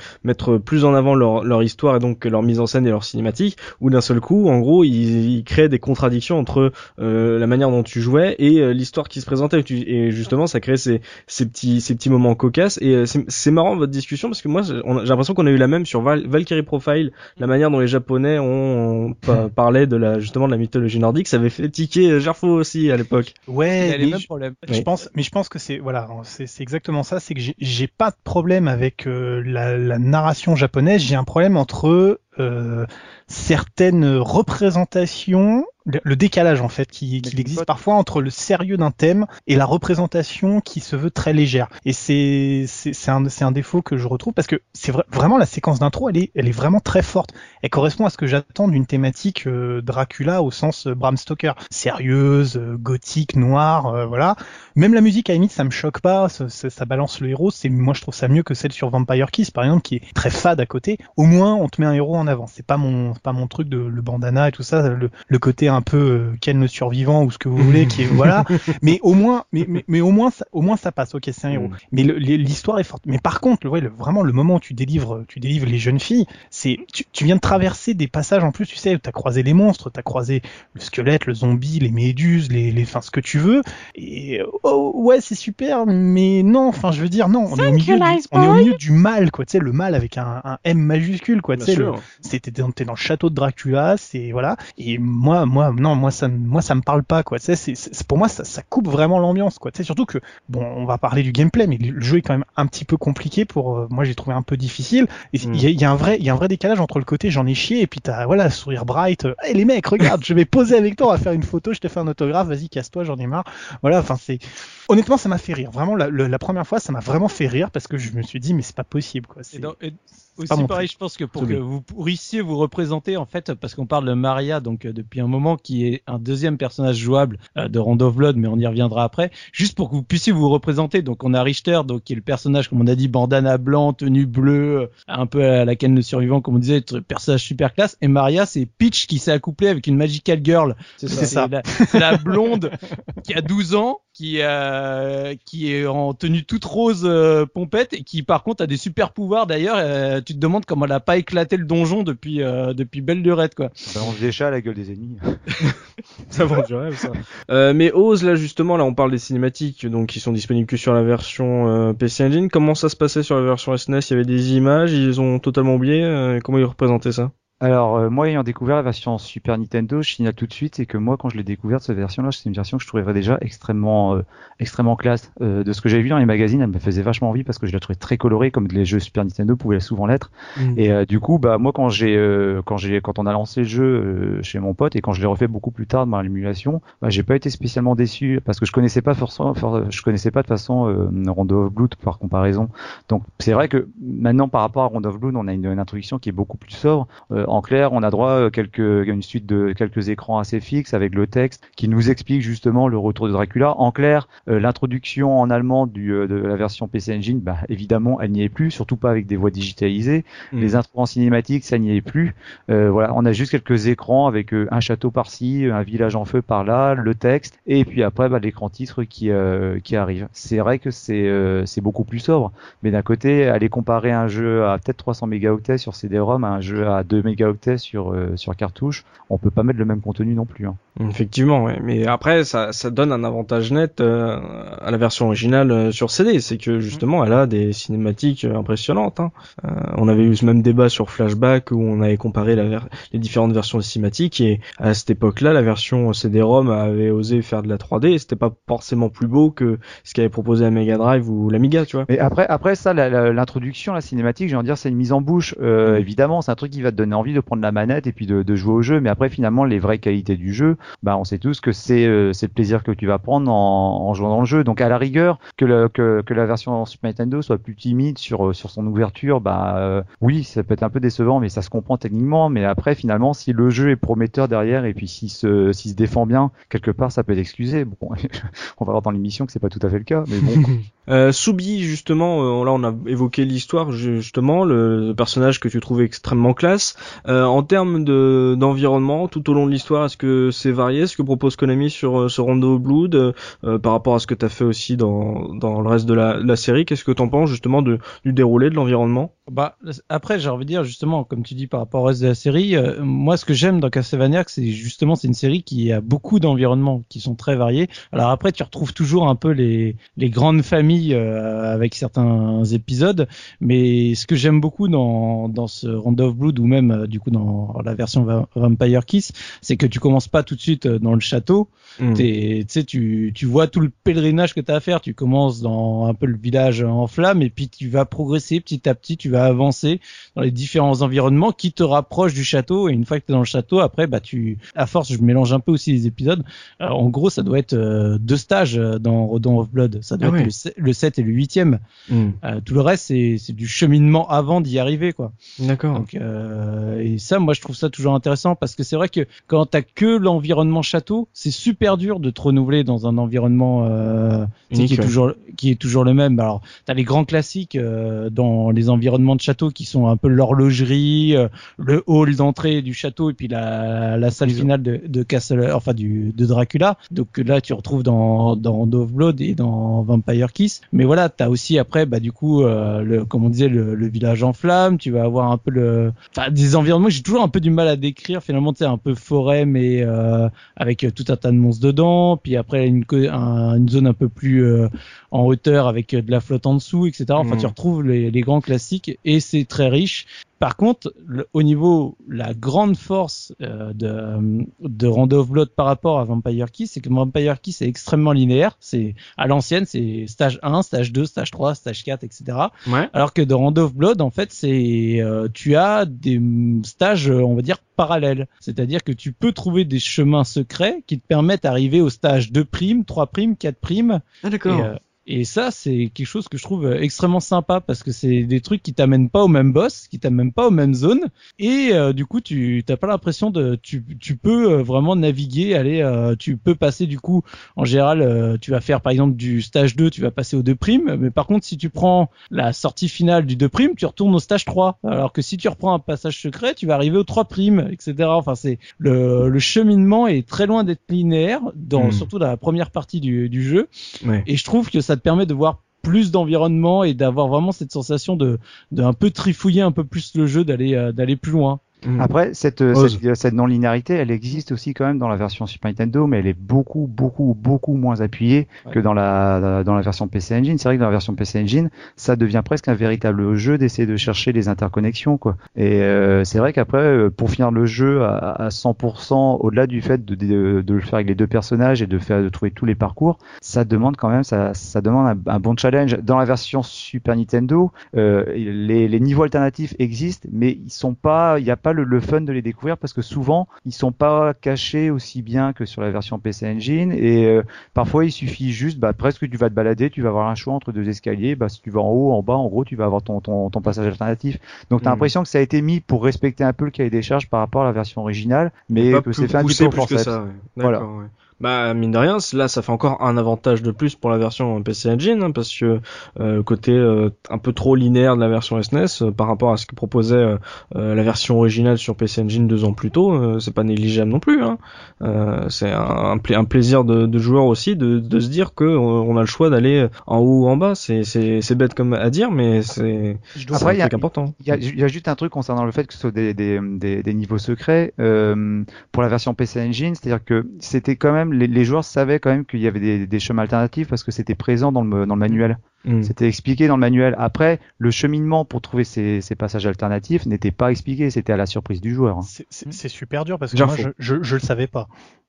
mettre plus en avant leur, leur histoire et donc leur mise en scène et leur cinématique, où d'un seul coup, en gros, ils, ils créaient des contradictions entre euh, la manière dont tu jouais et euh, l'histoire qui se présentait. Tu- Et justement, ça crée ces, ces petits ces petits moments cocasses. Et euh, c'est c'est marrant votre discussion parce que moi j'ai l'impression qu'on a eu la même sur Val- Valkyrie Profile, la manière dont les Japonais ont, pa- parlé de la justement de la mythologie nordique, ça avait fait tiquer euh, Gerfo aussi à l'époque. Il Ouais, a les mêmes je- problèmes. Je Oui. pense, mais je pense que c'est voilà, c'est c'est exactement ça. C'est que j'ai- j'ai pas de problème avec euh, la, la narration japonaise. J'ai un problème entre euh, certaines représentations, le, décalage en fait qui, qui existe parfois entre le sérieux d'un thème et la représentation qui se veut très légère. Et c'est c'est un c'est un défaut que je retrouve parce que c'est vra- vraiment la séquence d'intro, elle est elle est vraiment très forte. Elle correspond à ce que j'attends d'une thématique euh, Dracula au sens euh, Bram Stoker, sérieuse, euh, gothique, noire, euh, voilà. Même la musique à limite ça me choque pas, ça, ça- ça balance le héros. C'est moi je trouve ça mieux que celle sur Vampire Kiss par exemple qui est très fade à côté. Au moins on te met un héros en avant. C'est pas mon c'est pas mon truc de le bandana et tout ça, le, le côté un peu euh, Ken le survivant ou ce que vous voulez, qui est voilà. mais au moins, mais, mais, mais au moins, ça, au moins ça passe. Ok, c'est un héros. Mm. Mais l'histoire est forte. Mais par contre, le, ouais, le- vraiment le moment où tu délivres, tu délivres les jeunes filles, c'est tu, tu viens de traverser des passages en plus. Tu sais, t'as croisé les monstres, t'as croisé le squelette, le zombie, les méduses, les, les, enfin ce que tu veux. Et oh, ouais, c'est super, mais non. Enfin, je veux dire, non. On est au milieu, du, on est au milieu du mal, quoi. Tu sais, le mal avec un, un M majuscule, quoi. Tu sais, c'était dans le château de Dracula, c'est voilà. Et moi, moi, non, moi ça, me- moi ça me parle pas quoi. Tu sais, c'est, c'est- pour moi ça, ça coupe vraiment l'ambiance quoi. Tu sais, surtout que bon, on va parler du gameplay, mais le jeu est quand même un petit peu compliqué pour. euh, moi, j'ai trouvé un peu difficile. Il Mm. y, a, il y a un vrai, il y a un vrai décalage entre le côté j'en ai chié et puis t'as voilà sourire bright. euh, Hey, les mecs, regarde, je vais poser avec toi, on va faire une photo, je te fais un autographe, vas-y casse-toi, j'en ai marre. Voilà, enfin c'est. Honnêtement, ça m'a fait rire. Vraiment, la, première fois, ça m'a vraiment fait rire parce que je me suis dit mais c'est pas possible quoi. Et C'est- dans- et aussi pareil, je pense que pour que vous puissiez vous représenter en fait, parce qu'on parle de Maria donc euh, depuis un moment qui est un deuxième personnage jouable euh, de Round of Blood, mais on y reviendra après. Juste pour que vous puissiez vous représenter, donc on a Richter, donc qui est le personnage comme on a dit, bandana blanc, tenue bleue, euh, un peu à la Ken le survivant comme on disait, personnage super classe. Et Maria, c'est Peach qui s'est accouplée avec une magical girl. C'est C'est ça. la, c'est la blonde qui a 12 ans, qui euh, qui est en tenue toute rose euh, pompette et qui par contre a des super pouvoirs. D'ailleurs, euh, tu te demandes comment elle a pas éclaté le donjon depuis euh, depuis belle lurette quoi. On balance des chats à la gueule des ennemis. Ça vend du rêve, ça. Euh, mais Oz, là, justement, là, on parle des cinématiques, donc, qui sont disponibles que sur la version euh, PC Engine. Comment ça se passait sur la version SNES Il y avait des images, ils ont totalement oublié. euh, comment ils représentaient ça? Alors, euh, moi, ayant découvert la version Super Nintendo, je signale tout de suite, c'est que moi, quand je l'ai découverte, cette version-là, c'est une version que je trouvais déjà extrêmement, euh, extrêmement classe. Euh, de ce que j'avais vu dans les magazines, elle me faisait vachement envie parce que je la trouvais très colorée, comme les jeux Super Nintendo pouvaient souvent l'être. Et euh, du coup, bah moi, quand j'ai, euh, quand j'ai, quand on a lancé le jeu euh, chez mon pote et quand je l'ai refait beaucoup plus tard dans l'émulation, bah, j'ai pas été spécialement déçu parce que je connaissais pas forcément, for- je connaissais pas de façon euh, Rondo of Blood par comparaison. Donc, c'est vrai que maintenant, par rapport à Rondo of Blood, on a une, une introduction qui est beaucoup plus sobre. Euh, en clair, on a droit à quelques, une suite de quelques écrans assez fixes avec le texte qui nous explique justement le retour de Dracula. En clair, euh, l'introduction en allemand du, euh, de la version PC Engine, bah, évidemment, elle n'y est plus, surtout pas avec des voix digitalisées. Mm. Les intros en cinématique, ça n'y est plus. Euh, voilà, on a juste quelques écrans avec euh, un château par-ci, un village en feu par-là, le texte, et puis après bah, l'écran titre qui euh, qui arrive. C'est vrai que c'est euh, c'est beaucoup plus sobre, mais d'un côté, aller comparer un jeu à peut-être 300 mégaoctets sur CD-ROM à un jeu à 2 mégaoctets sur euh, sur cartouche, on peut pas mettre le même contenu non plus. hein. Effectivement, ouais. mais après ça, ça donne un avantage net euh, à la version originale euh, sur CD, c'est que justement elle a des cinématiques euh, impressionnantes. hein. Euh, on avait eu ce même débat sur Flashback où on avait comparé la ver- les différentes versions des cinématiques et à cette époque-là la version CD-ROM avait osé faire de la 3D et c'était pas forcément plus beau que ce qu'avait proposé la Mega Drive ou l'Amiga, tu vois. Mais après, après ça, la- la- l'introduction, la, cinématique, j'ai envie de dire, c'est une mise en bouche. Euh, Évidemment, c'est un truc qui va te donner envie de prendre la manette et puis de, de jouer au jeu. Mais après, finalement, les vraies qualités du jeu, bah, on sait tous que c'est euh, le plaisir que tu vas prendre en, en jouant dans le jeu. Donc, à la rigueur, que, que, que la version Super Nintendo soit plus timide sur, euh, sur son ouverture, bah euh, oui, ça peut être un peu décevant, mais ça se comprend techniquement. Mais après, finalement, si le jeu est prometteur derrière et puis s'il se, se défend bien, quelque part, ça peut être excusé. Bon, on va voir dans l'émission que c'est pas tout à fait le cas, mais bon. Euh, Soubi, justement, euh, là on a évoqué l'histoire, justement, le, personnage que tu trouvais extrêmement classe. Euh, en termes de d'environnement, tout au long de l'histoire, est-ce que c'est varié? Ce que propose Konami sur euh, ce Rondo Blood euh, euh, par rapport à ce que tu as fait aussi dans, dans le reste de la, la série? Qu'est-ce que t'en penses justement de, du déroulé de l'environnement? Bah après, j'ai envie de dire justement, comme tu dis par rapport au reste de la série, moi ce que j'aime dans Castlevania, c'est justement c'est une série qui a beaucoup d'environnements qui sont très variés. Alors après, tu retrouves toujours un peu les les grandes familles euh, avec certains épisodes, mais ce que j'aime beaucoup dans dans ce Round of Blood ou même euh, du coup dans la version Va- Vampire Kiss, c'est que tu commences pas tout de suite euh, dans le château. Hmm. T'es- Tu sais, tu, tu vois tout le pèlerinage que tu as à faire. Tu commences dans un peu le village en flammes et puis tu vas progresser petit à petit, tu vas avancer dans les différents environnements qui te rapprochent du château. Et une fois que tu es dans le château, après, bah tu, à force, je mélange un peu aussi les épisodes. Alors, en gros, ça doit être euh, deux stages dans Rodon of Blood. Ça doit Ah être ouais. le, le le 7 et le 8e. Hmm. Euh, tout le reste, c'est du cheminement avant d'y arriver, quoi. D'accord. Euh, et ça, moi, je trouve ça toujours intéressant parce que c'est vrai que quand t'as que l'environnement château, c'est super dur de te renouveler dans un environnement euh, qui est ouais. toujours qui est toujours le même. Alors, t'as les grands classiques dans les environnements de château qui sont un peu l'horlogerie, le hall d'entrée du château et puis la, la salle finale de, de Castle, enfin du de Dracula. Donc là, tu retrouves dans dans Dove Blood et dans Vampire Kiss. Mais voilà, t'as aussi après, bah du coup, euh, le comme on disait, le, le village en flammes. Tu vas avoir un peu le, enfin des environnements j'ai toujours un peu du mal à décrire. Finalement, tu un peu forêt, mais euh, avec tout un tas de monstres dedans. Puis après, une, un- une zone un peu plus euh, en hauteur avec euh, de la flotte en dessous, etc. Enfin, Mhm. tu retrouves les, les grands classiques et c'est très riche. Par contre, le- au niveau, la grande force euh, de, de Rondo of Blood par rapport à Vampire Kiss, c'est que Vampire Kiss est extrêmement linéaire. C'est à l'ancienne, c'est stage 1, stage 2, stage 3, stage 4, etc. Ouais. Alors que dans Rondo of Blood, en fait, c'est euh, tu as des stages, euh, on va dire parallèles. C'est-à-dire que tu peux trouver des chemins secrets qui te permettent d'arriver au stage 2 primes, 3 primes, 4 primes. Ah Et, d'accord. euh, et ça, c'est quelque chose que je trouve euh, extrêmement sympa parce que c'est des trucs qui t'amènent pas au même boss, qui t'amènent pas aux mêmes zones, et euh, du coup, tu t'as pas l'impression de, tu, tu peux euh, vraiment naviguer, aller, euh, tu peux passer du coup, en général, euh, tu vas faire par exemple du stage 2, tu vas passer au 2 primes, mais par contre, si tu prends la sortie finale du 2 primes, tu retournes au stage 3, alors que si tu reprends un passage secret, tu vas arriver au 3 primes, etc. Enfin, c'est le, le cheminement est très loin d'être linéaire, dans, Hmm. surtout dans la première partie du, du jeu. Ouais. Et je trouve que ça te permet de voir plus d'environnement et d'avoir vraiment cette sensation de, de un peu trifouiller un peu plus le jeu, d'aller euh, d'aller plus loin. Hmm. Après, cette, euh, cette, cette non-linéarité, elle existe aussi quand même dans la version Super Nintendo, mais elle est beaucoup, beaucoup, beaucoup moins appuyée Ouais. que dans la, dans la version PC Engine. C'est vrai que dans la version PC Engine, ça devient presque un véritable jeu d'essayer de chercher les interconnexions, quoi. Et euh, c'est vrai qu'après, euh, pour finir le jeu à, à 100%, au-delà du fait de, de, de le faire avec les deux personnages et de faire de trouver tous les parcours, ça demande quand même, ça, ça demande un, un bon challenge. Dans la version Super Nintendo, euh, les, les niveaux alternatifs existent, mais ils sont pas, il n'y a pas le, le fun de les découvrir parce que souvent ils sont pas cachés aussi bien que sur la version PC Engine et euh, parfois il suffit juste, bah, presque tu vas te balader, tu vas avoir un choix entre deux escaliers, bah, si tu vas en haut, en bas, en gros tu vas avoir ton, ton, ton passage alternatif. Donc t'as Mhm. l'impression que ça a été mis pour respecter un peu le cahier des charges par rapport à la version originale, mais que c'est fait un petit peu plus que ça. ouais. Voilà. Ouais. Bah mine de rien, là ça fait encore un avantage de plus pour la version PC Engine hein, parce que euh, le côté euh, un peu trop linéaire de la version SNES euh, par rapport à ce que proposait euh, euh, la version originale sur PC Engine deux ans plus tôt, euh, c'est pas négligeable non plus. Hein. Euh, c'est un, un, pla- un plaisir de, de joueur aussi de, de se dire que euh, on a le choix d'aller en haut ou en bas. C'est c'est c'est bête comme à dire, mais c'est un il y a- truc important. Il y, y a juste un truc concernant le fait que ce soit des, des, des, des niveaux secrets euh, pour la version PC Engine, c'est-à-dire que c'était quand même les, joueurs savaient quand même qu'il y avait des, chemins alternatifs parce que c'était présent dans le manuel. Mm. C'était expliqué dans le manuel. Après, le cheminement pour trouver ces, ces passages alternatifs n'était pas expliqué, c'était à la surprise du joueur. hein. C'est- super dur parce que moi, je, je, je le savais pas.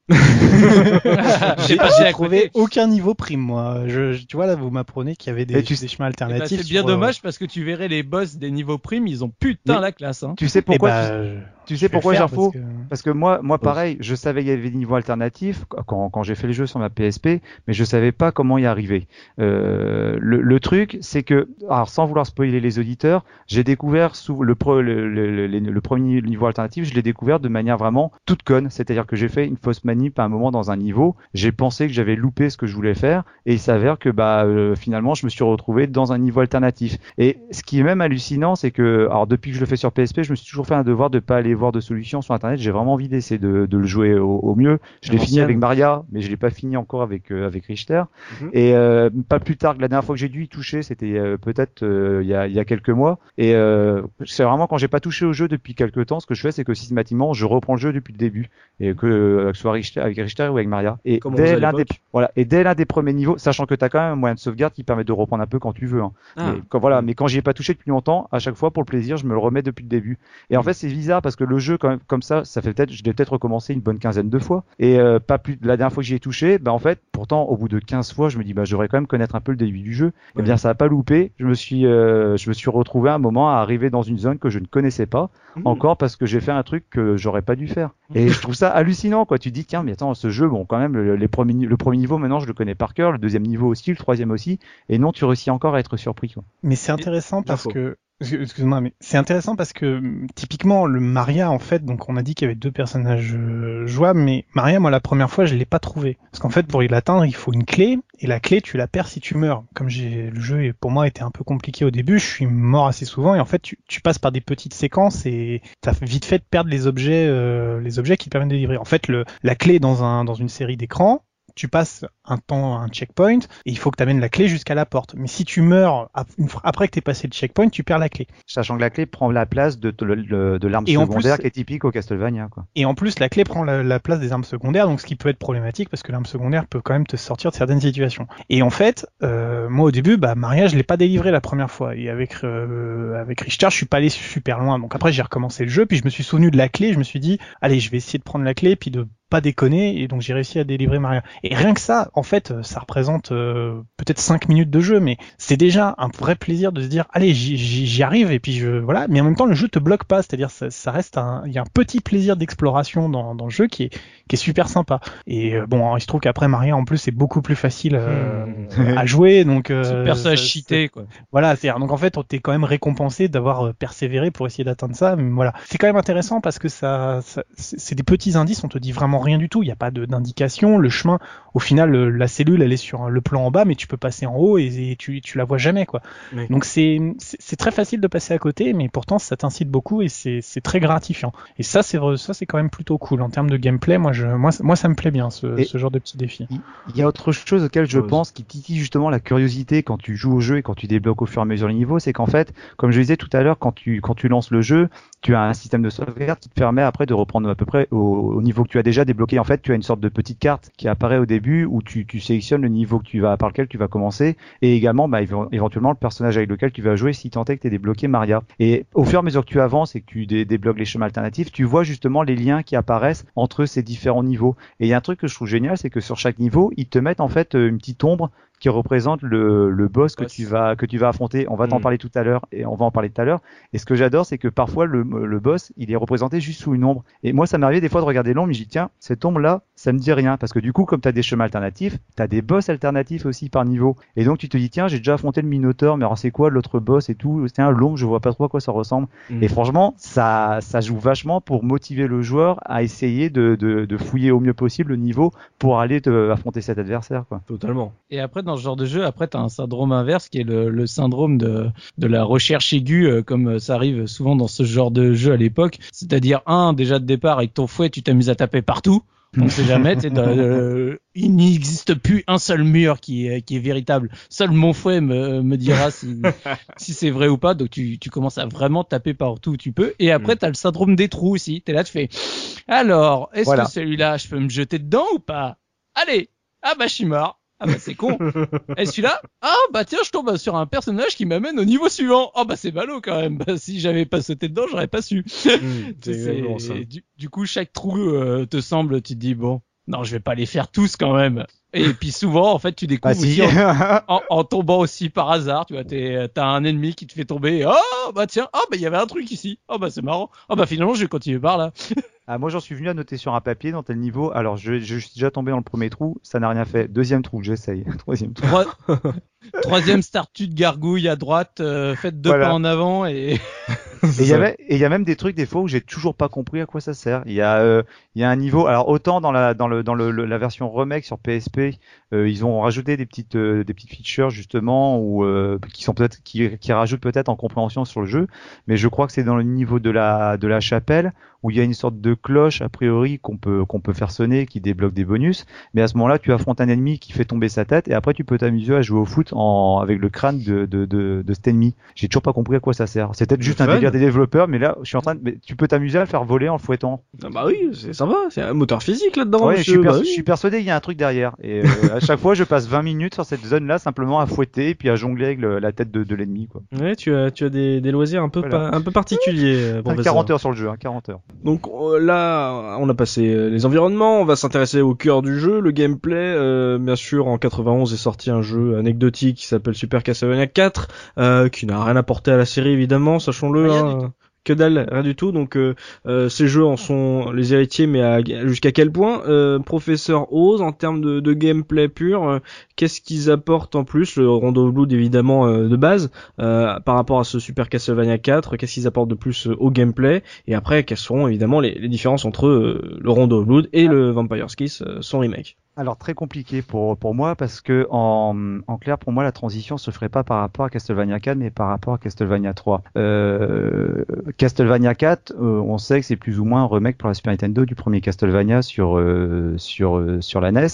J'ai J'ai à trouvé côté. aucun niveau prime, moi. Je, je- tu vois, là, vous m'apprenez qu'il y avait des, tu- des chemins Eh ben, alternatifs. c'est bien euh, dommage parce que tu verrais les boss des niveaux primes, ils ont putain Mais- la classe. Hein. Tu sais eh pourquoi ben, tu, je sais pourquoi Jarfo parce que- Parce que moi, moi pareil, je savais qu'il y avait des niveaux alternatifs quand, quand j'ai fait le jeu sur ma PSP, mais je savais pas comment y arriver. Euh, le, le truc, c'est que, alors sans vouloir spoiler les auditeurs, j'ai découvert sous le, pre- le, le, le- le premier niveau alternatif, je l'ai découvert de manière vraiment toute conne. C'est-à-dire que j'ai fait une fausse manip à un moment dans un niveau, j'ai pensé que j'avais loupé ce que je voulais faire, et il s'avère que bah euh, finalement je me suis retrouvé dans un niveau alternatif. Et ce qui est même hallucinant, c'est que, alors depuis que je le fais sur PSP, je me suis toujours fait un devoir de pas aller voir de solutions sur internet. J'ai vraiment envie d'essayer de, de le jouer au, au mieux. Je l'ai fini avec Maria, mais je l'ai pas fini encore avec euh, avec Richter. Mhm. Et euh, pas plus tard que la dernière fois que j'ai dû y toucher, c'était euh, peut-être euh, il y, a, il y a quelques mois. Et euh, c'est vraiment quand j'ai pas touché au jeu depuis quelques temps, ce que je fais, c'est que systématiquement, je reprends le jeu depuis le début, et que, que ce soit Richter, avec Richter ou avec Maria. Et Comme dès l'un des voilà, et dès l'un des premiers niveaux, sachant que tu as quand même un moyen de sauvegarde qui permet de reprendre un peu quand tu veux. Hein. Ah. Mais, quand, voilà, mais quand j'y ai pas touché depuis longtemps, à chaque fois pour le plaisir, je me le remets depuis le début. Et en fait, c'est bizarre parce que le jeu, comme ça, ça fait peut-être, je l'ai peut-être recommencé une bonne quinzaine de fois. Et euh, pas plus. La dernière fois que j'y ai touché, bah en fait, pourtant, au bout de 15 fois, je me dis, bah, je devrais quand même connaître un peu le début du jeu. Eh bien, ça a pas loupé. Je me suis, euh, je me suis retrouvé un moment à arriver dans une zone que je ne connaissais pas, Mmh. encore parce que j'ai fait un truc que j'aurais pas dû faire. Et je trouve ça hallucinant, quoi. Tu dis, tiens, mais attends, ce jeu, bon, quand même, le, les premiers, le premier niveau, maintenant, je le connais par cœur, le deuxième niveau aussi, le troisième aussi, et non, tu réussis encore à être surpris, quoi. Mais c'est intéressant parce que excuse-moi mais c'est intéressant parce que hum, typiquement le Maria en fait donc on a dit qu'il y avait deux personnages euh, jouables mais Maria moi la première fois je l'ai pas trouvé. Parce qu'en fait pour l'atteindre il faut une clé et la clé tu la perds si tu meurs. Comme j'ai le jeu pour moi était un peu compliqué au début je suis mort assez souvent et en fait tu, passes par des petites séquences et t'as vite fait de perdre les objets euh, les objets qui te permettent de délivrer en fait le la clé dans un dans une série d'écrans tu passes un temps, un checkpoint, et il faut que tu amènes la clé jusqu'à la porte. Mais si tu meurs après que tu passé le checkpoint, tu perds la clé. Sachant que la clé prend la place de, de, de- de l'arme secondaire plus- qui est typique au Castlevania, quoi. Et en plus, la clé prend la, la place des armes secondaires, donc ce qui peut être problématique parce que l'arme secondaire peut quand même te sortir de certaines situations. Et en fait, euh, moi au début, bah Maria, je l'ai pas délivré la première fois. Et avec euh, avec Richter, je suis pas allé super loin. Donc après, j'ai recommencé le jeu, puis je me suis souvenu de la clé. Je me suis dit, allez, je vais essayer de prendre la clé, puis de pas déconner. Et donc j'ai réussi à délivrer Maria. Et rien que ça, en fait, euh, ça représente euh, peut-être 5 minutes de jeu, mais c'est déjà un vrai plaisir de se dire, allez, j'y- arrive. Et puis je voilà. Mais en même temps, le jeu te bloque pas, c'est-à-dire ça, ça reste un, il y a un petit plaisir d'exploration dans, dans le jeu qui est qui est super sympa. Et euh, bon, il se trouve qu'après Maria en plus c'est beaucoup plus facile euh, Mmh. à jouer, donc euh, personnage cheaté, quoi. voilà, c'est donc en fait, on t'es quand même récompensé d'avoir persévéré pour essayer d'atteindre ça. Mais voilà, c'est quand même intéressant parce que ça, ça- c'est c'est des petits indices. On te dit vraiment rien du tout. Il n'y a pas d'indication. Le chemin, au final, le- la cellule, elle est sur le plan en bas, mais tu peux passer en haut et, et tu, tu la vois jamais, quoi. Oui. Donc c'est très facile de passer à côté, mais pourtant ça t'incite beaucoup et c'est c'est très gratifiant. Et ça, c'est vrai- ça c'est quand même plutôt cool en termes de gameplay. Moi, je, moi, moi, ça me plaît bien ce, genre de petits défis. Il y a autre chose auquel je pense qui titille justement la curiosité quand tu joues au jeu et quand tu débloques au fur et à mesure les niveaux, c'est qu'en fait, comme je disais tout à l'heure, quand tu quand tu lances le jeu, tu as un système de sauvegarde qui te permet après de reprendre à peu près au, au niveau que tu as déjà En fait, tu as une sorte de petite carte qui apparaît au début où tu, sélectionnes le niveau que tu vas par lequel tu vas commencer et également bah, éve- éventuellement le personnage avec lequel tu vas jouer si tant est que tu débloqué Maria. Et au fur et à mesure que tu avances et que tu dé- débloques les chemins alternatifs, tu vois justement les liens qui apparaissent entre ces différents niveaux. Et il y a un truc que je trouve génial, c'est que sur chaque niveau, ils te mettent en fait euh, une petite ombre qui représente le, le boss que Boss. tu vas que tu vas affronter. On va t'en Mm. parler tout à l'heure et on va en parler tout à l'heure. Et ce que j'adore, c'est que parfois le, le boss, il est représenté juste sous une ombre. Et moi, ça m'arrivait des fois de regarder l'ombre, et je dis tiens, cette ombre là, ça me dit rien parce que du coup, comme tu as des chemins alternatifs, tu as des boss alternatifs aussi par niveau. Et donc tu te dis tiens, j'ai déjà affronté le Minotaur, mais alors c'est quoi l'autre boss et tout? Tiens, l'ombre, je vois pas trop à quoi ça ressemble. Mmh. Et franchement, ça, ça joue vachement pour motiver le joueur à essayer de, de, de fouiller au mieux possible le niveau pour aller te, affronter cet adversaire. Quoi. Totalement. Et après, dans ce genre de jeu, après, t'as un syndrome inverse qui est le, le syndrome de, de la recherche aiguë, euh, comme ça arrive souvent dans ce genre de jeu à l'époque. C'est-à-dire, un, déjà de départ, avec ton fouet, tu t'amuses à taper partout. On ne sait jamais. tu euh, il n'existe plus un seul mur qui est, qui est véritable. Seul mon fouet me, me dira si, si c'est vrai ou pas. Donc tu, tu commences à vraiment taper partout où tu peux. Et après, Mm. t'as le syndrome des trous aussi. T'es là, tu fais. Alors, est-ce Voilà. que celui-là, je peux me jeter dedans ou pas? Allez. Ah bah je suis mort. Ah bah c'est con. Et celui-là Ah bah tiens, je tombe sur un personnage qui m'amène au niveau suivant. Ah bah c'est ballot quand même. Bah, si j'avais pas sauté dedans, j'aurais pas su. Mmh, ça. du, du coup, chaque trou euh, te semble, tu te dis bon, non, je vais pas les faire tous quand même. Et puis souvent, en fait, tu découvres Ah si. aussi en, en- en tombant aussi par hasard, tu vois, t'es- t'as un ennemi qui te fait tomber. Oh bah tiens, oh bah il y avait un truc ici. Oh bah c'est marrant. Oh bah finalement, je vais continuer par là. Ah, moi, j'en suis venu à noter sur un papier dans tel niveau. Alors, je, je suis déjà tombé dans le premier trou, ça n'a rien fait. Deuxième trou, j'essaye. Troisième trou. Troi- Troisième statue de gargouille à droite, euh, faites deux Voilà. pas en avant et Et il y avait, et il y a même des trucs des fois où j'ai toujours pas compris à quoi ça sert. Il y a, euh, il y a un niveau. Alors autant dans la dans le dans le, le- la version remake sur PSP, euh, ils ont rajouté des petites euh, des petites features justement ou euh, qui sont peut-être qui qui rajoutent peut-être en compréhension sur le jeu. Mais je crois que c'est dans le niveau de la de la chapelle où il y a une sorte de cloche a priori qu'on peut qu'on peut faire sonner qui débloque des bonus. Mais à ce moment-là, tu affrontes un ennemi qui fait tomber sa tête et après tu peux t'amuser à jouer au foot en avec le crâne de de de, de cet ennemi. J'ai toujours pas compris à quoi ça sert. C'est peut-être juste un délire des développeurs, mais là, je suis en train de, mais tu peux t'amuser à le faire voler en le fouettant. Ah bah oui, c'est sympa, c'est un moteur physique là-dedans. Ouais, je monsieur, suis, perso- bah oui. je suis persuadé qu'il y a un truc derrière. Et euh, à chaque fois, je passe 20 minutes sur cette zone-là simplement à fouetter et puis à jongler avec le- la tête de, de l'ennemi, quoi. Ouais, tu as, tu as des, des loisirs un peu, Voilà. pa- un peu particuliers, euh, Enfin, professeur. 40 heures sur le jeu, hein, 40 heures. Donc euh, là, on a passé euh, les environnements, on va s'intéresser au cœur du jeu, le gameplay. euh, bien sûr, en 91 est sorti un jeu sorti qui s'appelle Super Castlevania 4, euh, qui n'a rien apporté à la série évidemment, sachons-le. Hein. Que dalle, rien du tout. Donc euh, euh, ces jeux en sont les héritiers, mais jusqu'à quel point euh, Professeur Oz en termes de, de gameplay pur, qu'est-ce qu'ils apportent en plus Le Rondo of Blood évidemment euh, de base euh, par rapport à ce Super Castlevania 4, qu'est-ce qu'ils apportent de plus au gameplay? Et après, quelles seront évidemment les, les différences entre le Rondo of Blood et le Vampire's Kiss, euh, son remake? Alors très compliqué pour pour moi parce que en, en clair pour moi la transition se ferait pas par rapport à Castlevania 4 mais par rapport à Castlevania 3. Euh, Castlevania 4, euh, on sait que c'est plus ou moins un remake pour la Super Nintendo du premier Castlevania sur euh, sur euh, sur la NES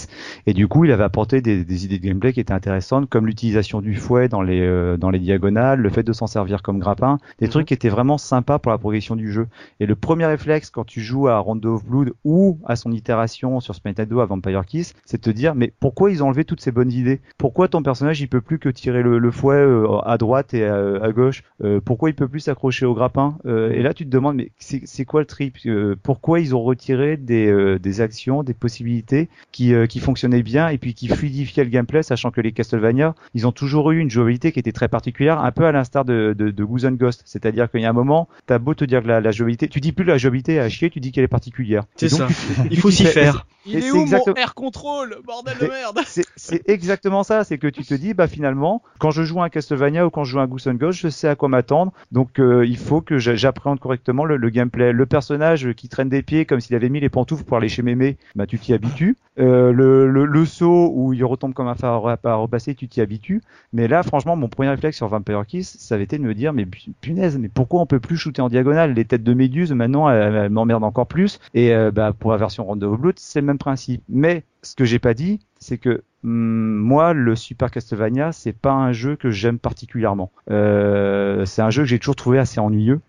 et du coup il avait apporté des, des idées de gameplay qui étaient intéressantes comme l'utilisation du fouet dans les euh, dans les diagonales, le fait de s'en servir comme grappin, des Mhm. trucs qui étaient vraiment sympas pour la progression du jeu. Et le premier réflexe quand tu joues à Rondo of Blood ou à son itération sur Super Nintendo à Vampire Kiss, c'est de te dire mais pourquoi ils ont enlevé toutes ces bonnes idées? Pourquoi ton personnage il peut plus que tirer le, le fouet euh, à droite et à, à gauche? Euh, Pourquoi il peut plus s'accrocher au grappin Euh, Et là tu te demandes mais c'est quoi le trip? Euh, Pourquoi ils ont retiré des, euh, des actions, des possibilités qui, euh, qui fonctionnaient bien et puis qui fluidifiaient le gameplay, sachant que les Castlevania ils ont toujours eu une jouabilité qui était très particulière, un peu à l'instar de, de, de Goose and Ghost. C'est-à-dire qu'il y a un moment, t'as beau te dire que la, la jouabilité, tu dis plus la jouabilité est à chier, tu dis qu'elle est particulière. C'est ça. tu- Il faut s'y faire. Il est où exactement- mon air control Bordel de Mais- merde c'est exactement ça, c'est que tu te dis, bah finalement, quand je joue à un Castlevania ou quand je joue à un Goose and Ghost, je sais à quoi m'attendre. Donc euh, il faut que j'a- j'appréhende correctement le, le gameplay. Le personnage qui traîne des pieds comme s'il avait mis les pantoufles pour aller chez mémé, bah tu t'y habitues. Euh, le, le, le saut où il retombe comme un phare à, repasser, tu t'y habitues. Mais là, franchement, mon premier réflexe sur Vampire Kiss, ça avait été de me dire, mais pu- punaise, mais pourquoi on peut plus shooter en diagonale? Les têtes de méduse, maintenant, elles, elles m'emmerdent encore plus. Et euh, bah, pour la version Rondo of Blood, c'est le même principe. Mais ce que j'ai pas dit, c'est que hum, moi, le Super Castlevania, c'est pas un jeu que j'aime particulièrement. Euh, c'est un jeu que j'ai toujours trouvé assez ennuyeux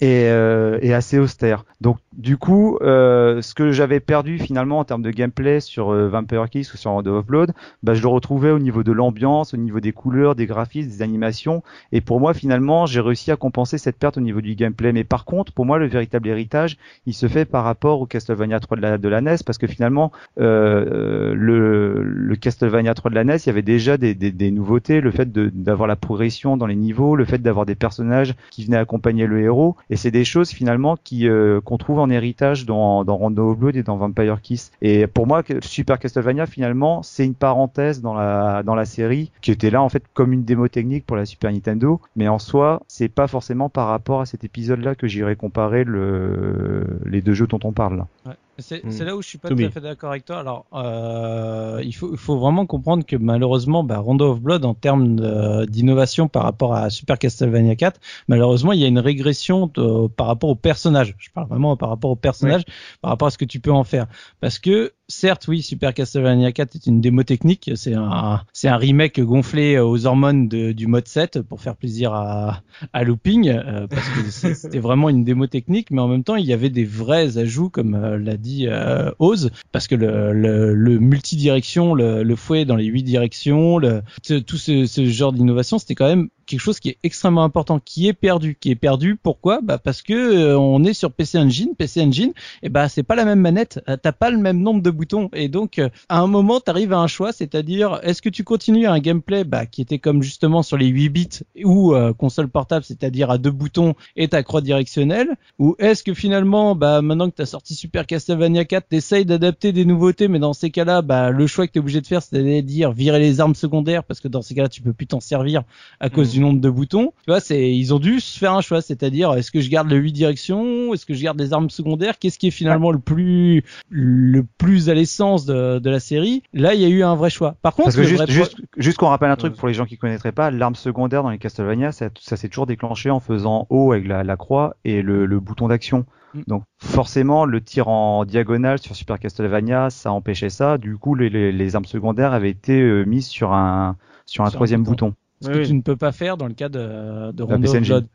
et, euh, et assez austère. Donc du coup, euh, ce que j'avais perdu finalement en termes de gameplay sur euh, Vampire Kiss ou sur Rondo of bah, je le retrouvais au niveau de l'ambiance, au niveau des couleurs, des graphismes, des animations. Et pour moi, finalement, j'ai réussi à compenser cette perte au niveau du gameplay. Mais par contre, pour moi, le véritable héritage, il se fait par rapport au Castlevania 3 de la, de la NES, parce que finalement, euh, le, le Castlevania 3 de la NES, il y avait déjà des, des, des nouveautés, le fait d'avoir la progression dans les niveaux, le fait d'avoir des personnages qui venaient accompagner le héros, et c'est des choses finalement qui euh, qu'on trouve en héritage dans, dans Rondo of Blood et dans Vampire Kiss. Et pour moi, Super Castlevania finalement, c'est une parenthèse dans la dans la série qui était là en fait comme une démo technique pour la Super Nintendo, mais en soi, c'est pas forcément par rapport à cet épisode-là que j'irais comparer le les deux jeux dont on parle. C'est Mm. c'est là où je suis pas To tout à fait d'accord avec toi. Alors, euh, il, faut, il faut vraiment comprendre que malheureusement, bah, Rondo of Blood, en termes d'innovation par rapport à Super Castlevania 4, malheureusement, il y a une régression de- par rapport au personnage. Je parle vraiment par rapport au personnage, par rapport à ce que tu peux en faire. Parce que, certes, oui, Super Castlevania 4 est une démo technique. C'est un, c'est un remake gonflé aux hormones de- du mode 7 pour faire plaisir à, à Looping, euh, parce que c'était vraiment une démo technique, mais en même temps, il y avait des vrais ajouts, comme euh, l'a dit euh, Oz, parce que le, le, le multidirection, le, le fouet dans les huit directions, le, tout ce, ce genre d'innovation, c'était quand même quelque chose qui est extrêmement important, qui est perdu, qui est perdu. Pourquoi? Bah parce que euh, on est sur PC Engine, PC Engine, et bah c'est pas la même manette, euh, t'as pas le même nombre de boutons, et donc euh, à un moment t'arrives à un choix, c'est-à-dire est-ce que tu continues à un gameplay bah, qui était comme justement sur les 8 bits ou euh, console portable, c'est-à-dire à deux boutons et ta croix directionnelle, ou est-ce que finalement bah maintenant que t'as sorti Super Castlevania 4, t'essayes d'adapter des nouveautés, mais dans ces cas-là, bah le choix que t'es obligé de faire, c'est-à-dire virer les armes secondaires parce que dans ces cas-là tu peux plus t'en servir à cause Mhm. du nombre de boutons. Tu vois, c'est ils ont dû se faire un choix, c'est-à-dire est-ce que je garde le 8 directions, est-ce que je garde les armes secondaires, qu'est-ce qui est finalement le plus le plus à l'essence de, de la série? Là, il y a eu un vrai choix. Par contre, Parce que le juste, pro- juste, juste qu'on rappelle un truc Ouais. pour les gens qui connaîtraient pas, l'arme secondaire dans les Castlevania, ça, ça s'est toujours déclenché en faisant haut avec la, la croix et le, le bouton d'action. Mm. Donc forcément, le tir en diagonale sur Super Castlevania, ça empêchait ça. Du coup, les, les, les armes secondaires avaient été euh, mises sur un sur un Sur un troisième bouton. bouton. Ce que tu ne peux pas faire dans le cas de, de Rondo. Blood.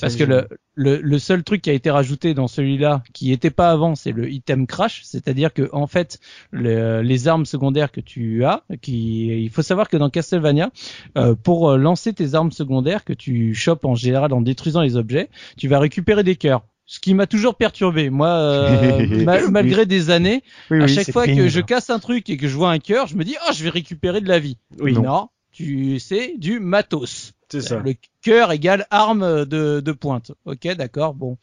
Parce que le, le, le seul truc qui a été rajouté dans celui-là, qui n'était pas avant, c'est le item crash, c'est-à-dire que en fait, le- les armes secondaires que tu as, qui, il faut savoir que dans Castlevania, euh, pour euh, lancer tes armes secondaires que tu chopes en général en détruisant les objets, tu vas récupérer des cœurs. Ce qui m'a toujours perturbé, moi, euh, ma- malgré des années, Oui, à oui, chaque fois que je casse un truc et que je vois un cœur, je me dis, oh, je vais récupérer de la vie. Oui. Non, tu sais du matos. C'est ça. Le cœur égale arme de, de pointe. Ok, d'accord, bon.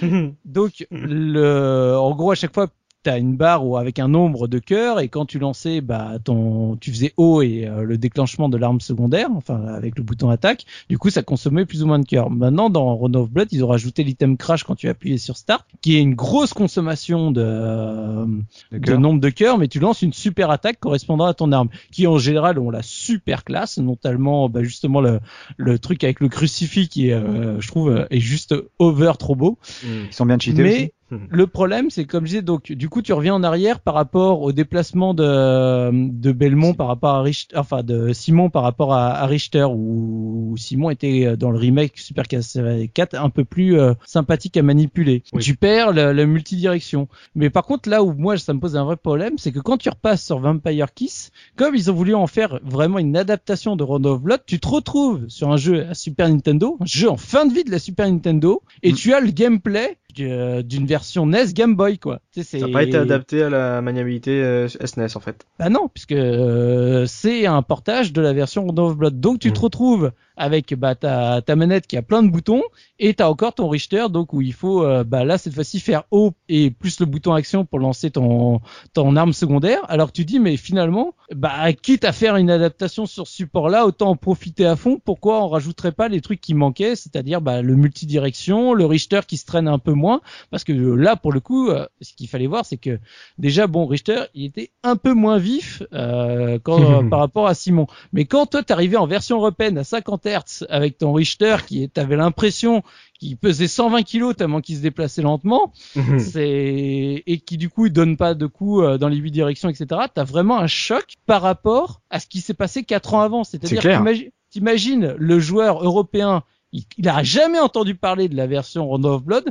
Donc, le, en gros, à chaque fois, tu as une barre ou avec un nombre de cœurs et quand tu lançais, bah, ton, tu faisais haut et euh, le déclenchement de l'arme secondaire, enfin, avec le bouton attaque. Du coup, ça consommait plus ou moins de cœurs. Maintenant, dans Run of Blood, ils ont rajouté l'item crash quand tu appuyais sur start, qui est une grosse consommation de, De de nombre de cœurs, mais tu lances une super attaque correspondant à ton arme, qui en général ont la super classe, notamment bah, justement le, le truc avec le crucifix qui euh, je trouve, euh, est juste over trop beau. Ils sont bien cheatés mais aussi. le problème, c'est comme je disais, donc du coup, tu reviens en arrière par rapport au déplacement de, de Belmont par rapport à Richter, enfin de Simon par rapport à, à Richter, où Simon était euh, dans le remake Super Castlevania 4 un peu plus euh, sympathique à manipuler. Oui. Tu perds la, la multidirection. Mais par contre, là où moi ça me pose un vrai problème, c'est que quand tu repasses sur Vampire Kiss, comme ils ont voulu en faire vraiment une adaptation de Round of Blood, tu te retrouves sur un jeu à Super Nintendo, un jeu en fin de vie de la Super Nintendo, et Mm. tu as le gameplay d'une version NES Game Boy quoi. Ça n'a pas été adapté à la maniabilité euh, SNES en fait. Bah non, puisque euh, c'est un portage de la version Round of Blood. Donc tu Mm. te retrouves avec bah, ta, ta manette qui a plein de boutons et t'as encore ton Richter donc où il faut euh, bah là cette fois-ci faire haut et plus le bouton action pour lancer ton ton arme secondaire. Alors tu dis mais finalement bah quitte à faire une adaptation sur ce support là autant en profiter à fond. Pourquoi on rajouterait pas les trucs qui manquaient, c'est-à-dire bah, le multidirection, le Richter qui se traîne un peu moins? Parce que euh, là pour le coup euh, ce qu'il fallait voir c'est que déjà bon Richter il était un peu moins vif euh, quand, par rapport à Simon mais quand toi t'arrivais en version européenne à 50 Avec ton Richter qui t'avais l'impression qu'il pesait 120 kilos tellement qu'il se déplaçait lentement. Hmm. c'est et qui du coup il donne pas de coups euh, dans les huit directions etc t'as vraiment un choc par rapport à ce qui s'est passé quatre ans avant. C'est-à-dire t'imagines le joueur européen il, il a jamais entendu parler de la version Round of Blood.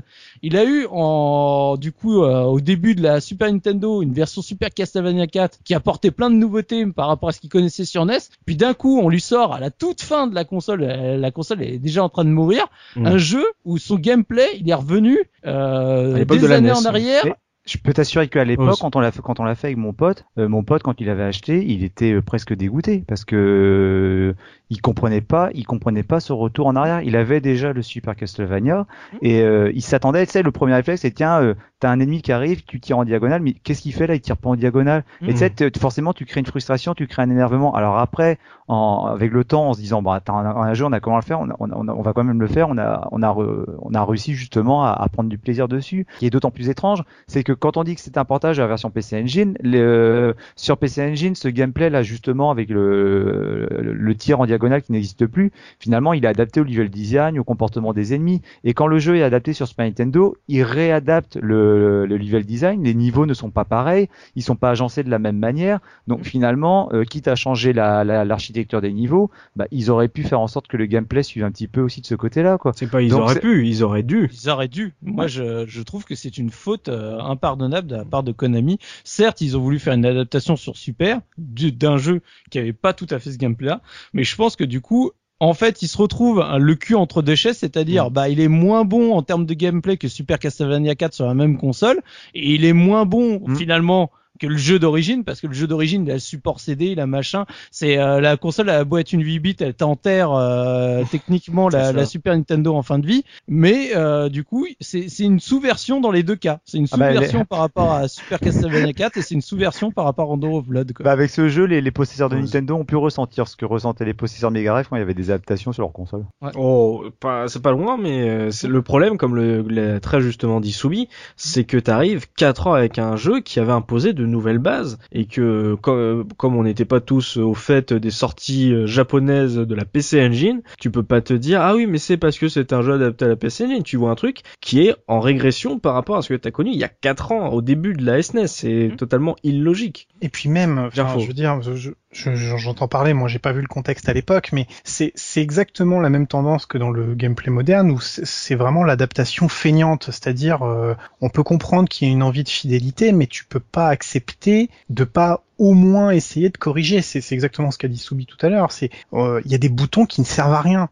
Il a eu en du coup euh, au début de la Super Nintendo une version Super Castlevania 4 qui apportait plein de nouveautés par rapport à ce qu'il connaissait sur NES. Puis d'un coup, on lui sort à la toute fin de la console, euh, la console est déjà en train de mourir, Mm. un jeu où son gameplay il est revenu euh, des de années NES, en arrière. Je peux t'assurer qu'à l'époque, quand on l'a fait, quand on l'a fait avec mon pote, euh, mon pote quand il avait acheté, il était euh, presque dégoûté parce que euh, il comprenait pas, il comprenait pas ce retour en arrière. Il avait déjà le Super Castlevania et euh, il s'attendait, tu sais, le premier réflexe c'est tiens, euh, t'as un ennemi qui arrive, tu tires en diagonale, mais qu'est-ce qu'il fait là? Il tire pas en diagonale. Et tu sais, t- forcément, tu crées une frustration, tu crées un énervement. Alors après, en, avec le temps, en se disant, bah, t'as un, un jeu, on a comment le faire, on, a- on, a- on, a- on va quand même le faire. On a, on a, re- on a réussi justement à, à prendre du plaisir dessus. Ce qui est d'autant plus étrange, c'est que quand on dit que c'est un portage à la version PC Engine, le, sur PC Engine, ce gameplay là, justement, avec le, le, le tir en diagonale qui n'existe plus, finalement, il est adapté au level design, au comportement des ennemis. Et quand le jeu est adapté sur Super Nintendo, il réadapte le, le level design. Les niveaux ne sont pas pareils, ils sont pas agencés de la même manière. Donc finalement, euh, quitte à changer la- la- l'architecture des niveaux, bah, ils auraient pu faire en sorte que le gameplay suive un petit peu aussi de ce côté-là. C'est pas ils Donc, auraient pu, ils auraient dû. Ils auraient dû. Moi, je, je trouve que c'est une faute euh, impardonnable de la part de Konami. Certes, ils ont voulu faire une adaptation sur Super du- d'un jeu qui avait pas tout à fait ce gameplay-là, mais je pense que du coup, en fait, ils se retrouvent hein, le cul entre deux chaises, c'est-à-dire, bah, il est moins bon en termes de gameplay que Super Castlevania 4 sur la même console, et il est moins bon Mm. finalement que le jeu d'origine parce que le jeu d'origine il a le support CD il a machin c'est euh, la console elle a beau être une 8 bits elle t'enterre euh, techniquement la, la Super Nintendo en fin de vie mais euh, du coup c'est c'est une sous-version dans les deux cas c'est une Ah bah, sous-version par rapport à Super Castlevania 4 et c'est une sous-version par rapport à Rondo of Blood quoi. Bah, avec ce jeu, les, les possesseurs de Ouais. Nintendo ont pu ressentir ce que ressentaient les possesseurs de Mega Drive quand il y avait des adaptations sur leur console. Oh, pas, c'est pas loin, mais euh, c'est le problème, comme le, l'a très justement dit Soubi, c'est que t'arrives 4 ans avec un jeu qui avait imposé de nouvelles bases et que comme, comme on n'était pas tous au fait des sorties euh, japonaises de la PC Engine, tu peux pas te dire ah oui mais c'est parce que c'est un jeu adapté à la PC Engine. Tu vois un truc qui est en régression par rapport à ce que t'as connu il y a 4 ans au début de la SNES. C'est Mhm. totalement illogique. Et puis même, enfin, je veux dire, je- je- je- j'entends parler, moi j'ai pas vu le contexte à l'époque, mais c'est exactement la même tendance que dans le gameplay moderne où c'est vraiment l'adaptation feignante, c'est-à-dire euh, on peut comprendre qu'il y a une envie de fidélité, mais tu peux pas accepter de pas au moins essayer de corriger. C'est exactement ce qu'a dit Soubi tout à l'heure. C'est euh, il y a des boutons qui ne servent à rien.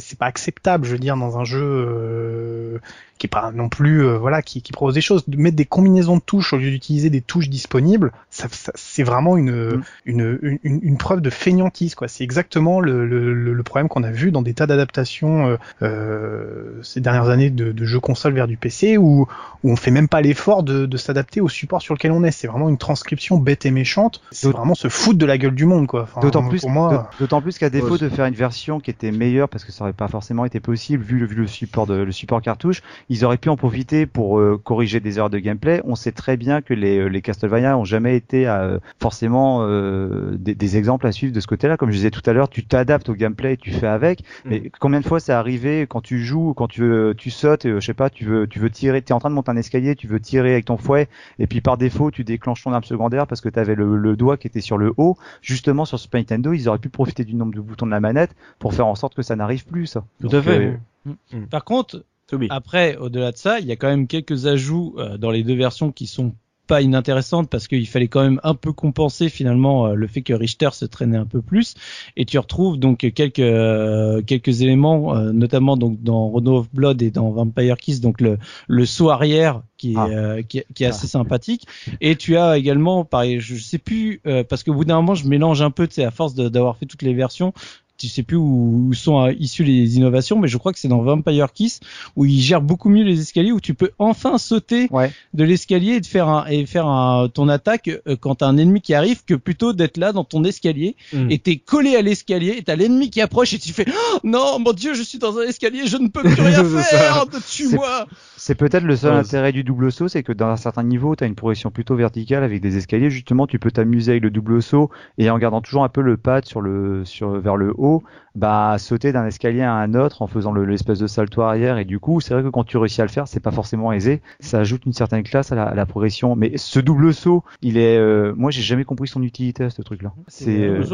C'est pas acceptable, je veux dire, dans un jeu euh, qui est pas non plus euh, voilà qui, qui propose des choses. De mettre des combinaisons de touches au lieu d'utiliser des touches disponibles, ça, ça- c'est vraiment une, Mm. une, une une preuve de feignantise quoi. C'est exactement le, le, le- problème qu'on a vu dans des tas d'adaptations euh, euh, ces dernières années de, de jeux consoles vers du PC où où on fait même pas l'effort de, de s'adapter au support sur lequel on est. C'est vraiment une transcription bête et méchante. C'est vraiment se foutre de la gueule du monde quoi. Enfin, D'autant plus, pour moi. d'autant plus qu'à défaut de faire une version qui était meilleure, parce que ça aurait pas forcément été possible vu le, vu le support de le support cartouche, ils auraient pu en profiter pour euh, corriger des erreurs de gameplay. On sait très bien que les, euh, les Castlevania ont jamais été euh, forcément euh, des, des exemples à suivre de ce côté-là. Comme je disais tout à l'heure, tu t'adaptes au gameplay et tu fais avec. Mm. Mais combien de fois c'est arrivé quand tu joues, quand tu veux, tu sautes, je sais pas, tu veux, tu veux tirer, t'es en train de monter un escalier, tu veux tirer avec ton fouet, et puis par défaut tu déclenches ton arme secondaire parce que tu avais le, le doigt qui était sur le haut. Justement sur Super Nintendo, ils auraient pu profiter du nombre de boutons de la manette pour faire en sorte que ça n'arrive plus. Ça. Tout Donc, à fait. euh, Par contre, Toby. Après, au-delà de ça, il y a quand même quelques ajouts euh, dans les deux versions qui sont pas inintéressantes parce qu'il fallait quand même un peu compenser finalement euh, le fait que Richter se traînait un peu plus et tu retrouves donc quelques euh, quelques éléments euh, notamment donc dans Rono of Blood et dans Vampire Kiss donc le le saut arrière qui est Ah. euh, qui, est- qui est assez sympathique et tu as également pareil je sais plus euh, parce qu'au bout d'un moment je mélange un peu tu sais à force d'avoir fait toutes les versions tu sais plus où, où sont euh, issues les innovations, mais je crois que c'est dans Vampire Kiss où ils gèrent beaucoup mieux les escaliers, où tu peux enfin sauter Ouais. de l'escalier et de faire un et faire un, ton attaque euh, quand t'as un ennemi qui arrive, que plutôt d'être là dans ton escalier Mm. et t'es collé à l'escalier et t'as l'ennemi qui approche et tu fais oh, non mon dieu je suis dans un escalier, je ne peux plus rien faire, tue-moi. C'est peut-être le seul Ouais, intérêt du double saut, c'est que dans un certain niveau, tu as une progression plutôt verticale avec des escaliers. Justement, tu peux t'amuser avec le double saut et en gardant toujours un peu le pad sur le sur vers le haut, bah sauter d'un escalier à un autre en faisant le- l'espèce de salto arrière. Et du coup, c'est vrai que quand tu réussis à le faire, c'est pas forcément aisé. Ça ajoute une certaine classe à la, à la progression. Mais ce double saut, il est, euh, moi, j'ai jamais compris son utilité à ce truc-là. C'est euh,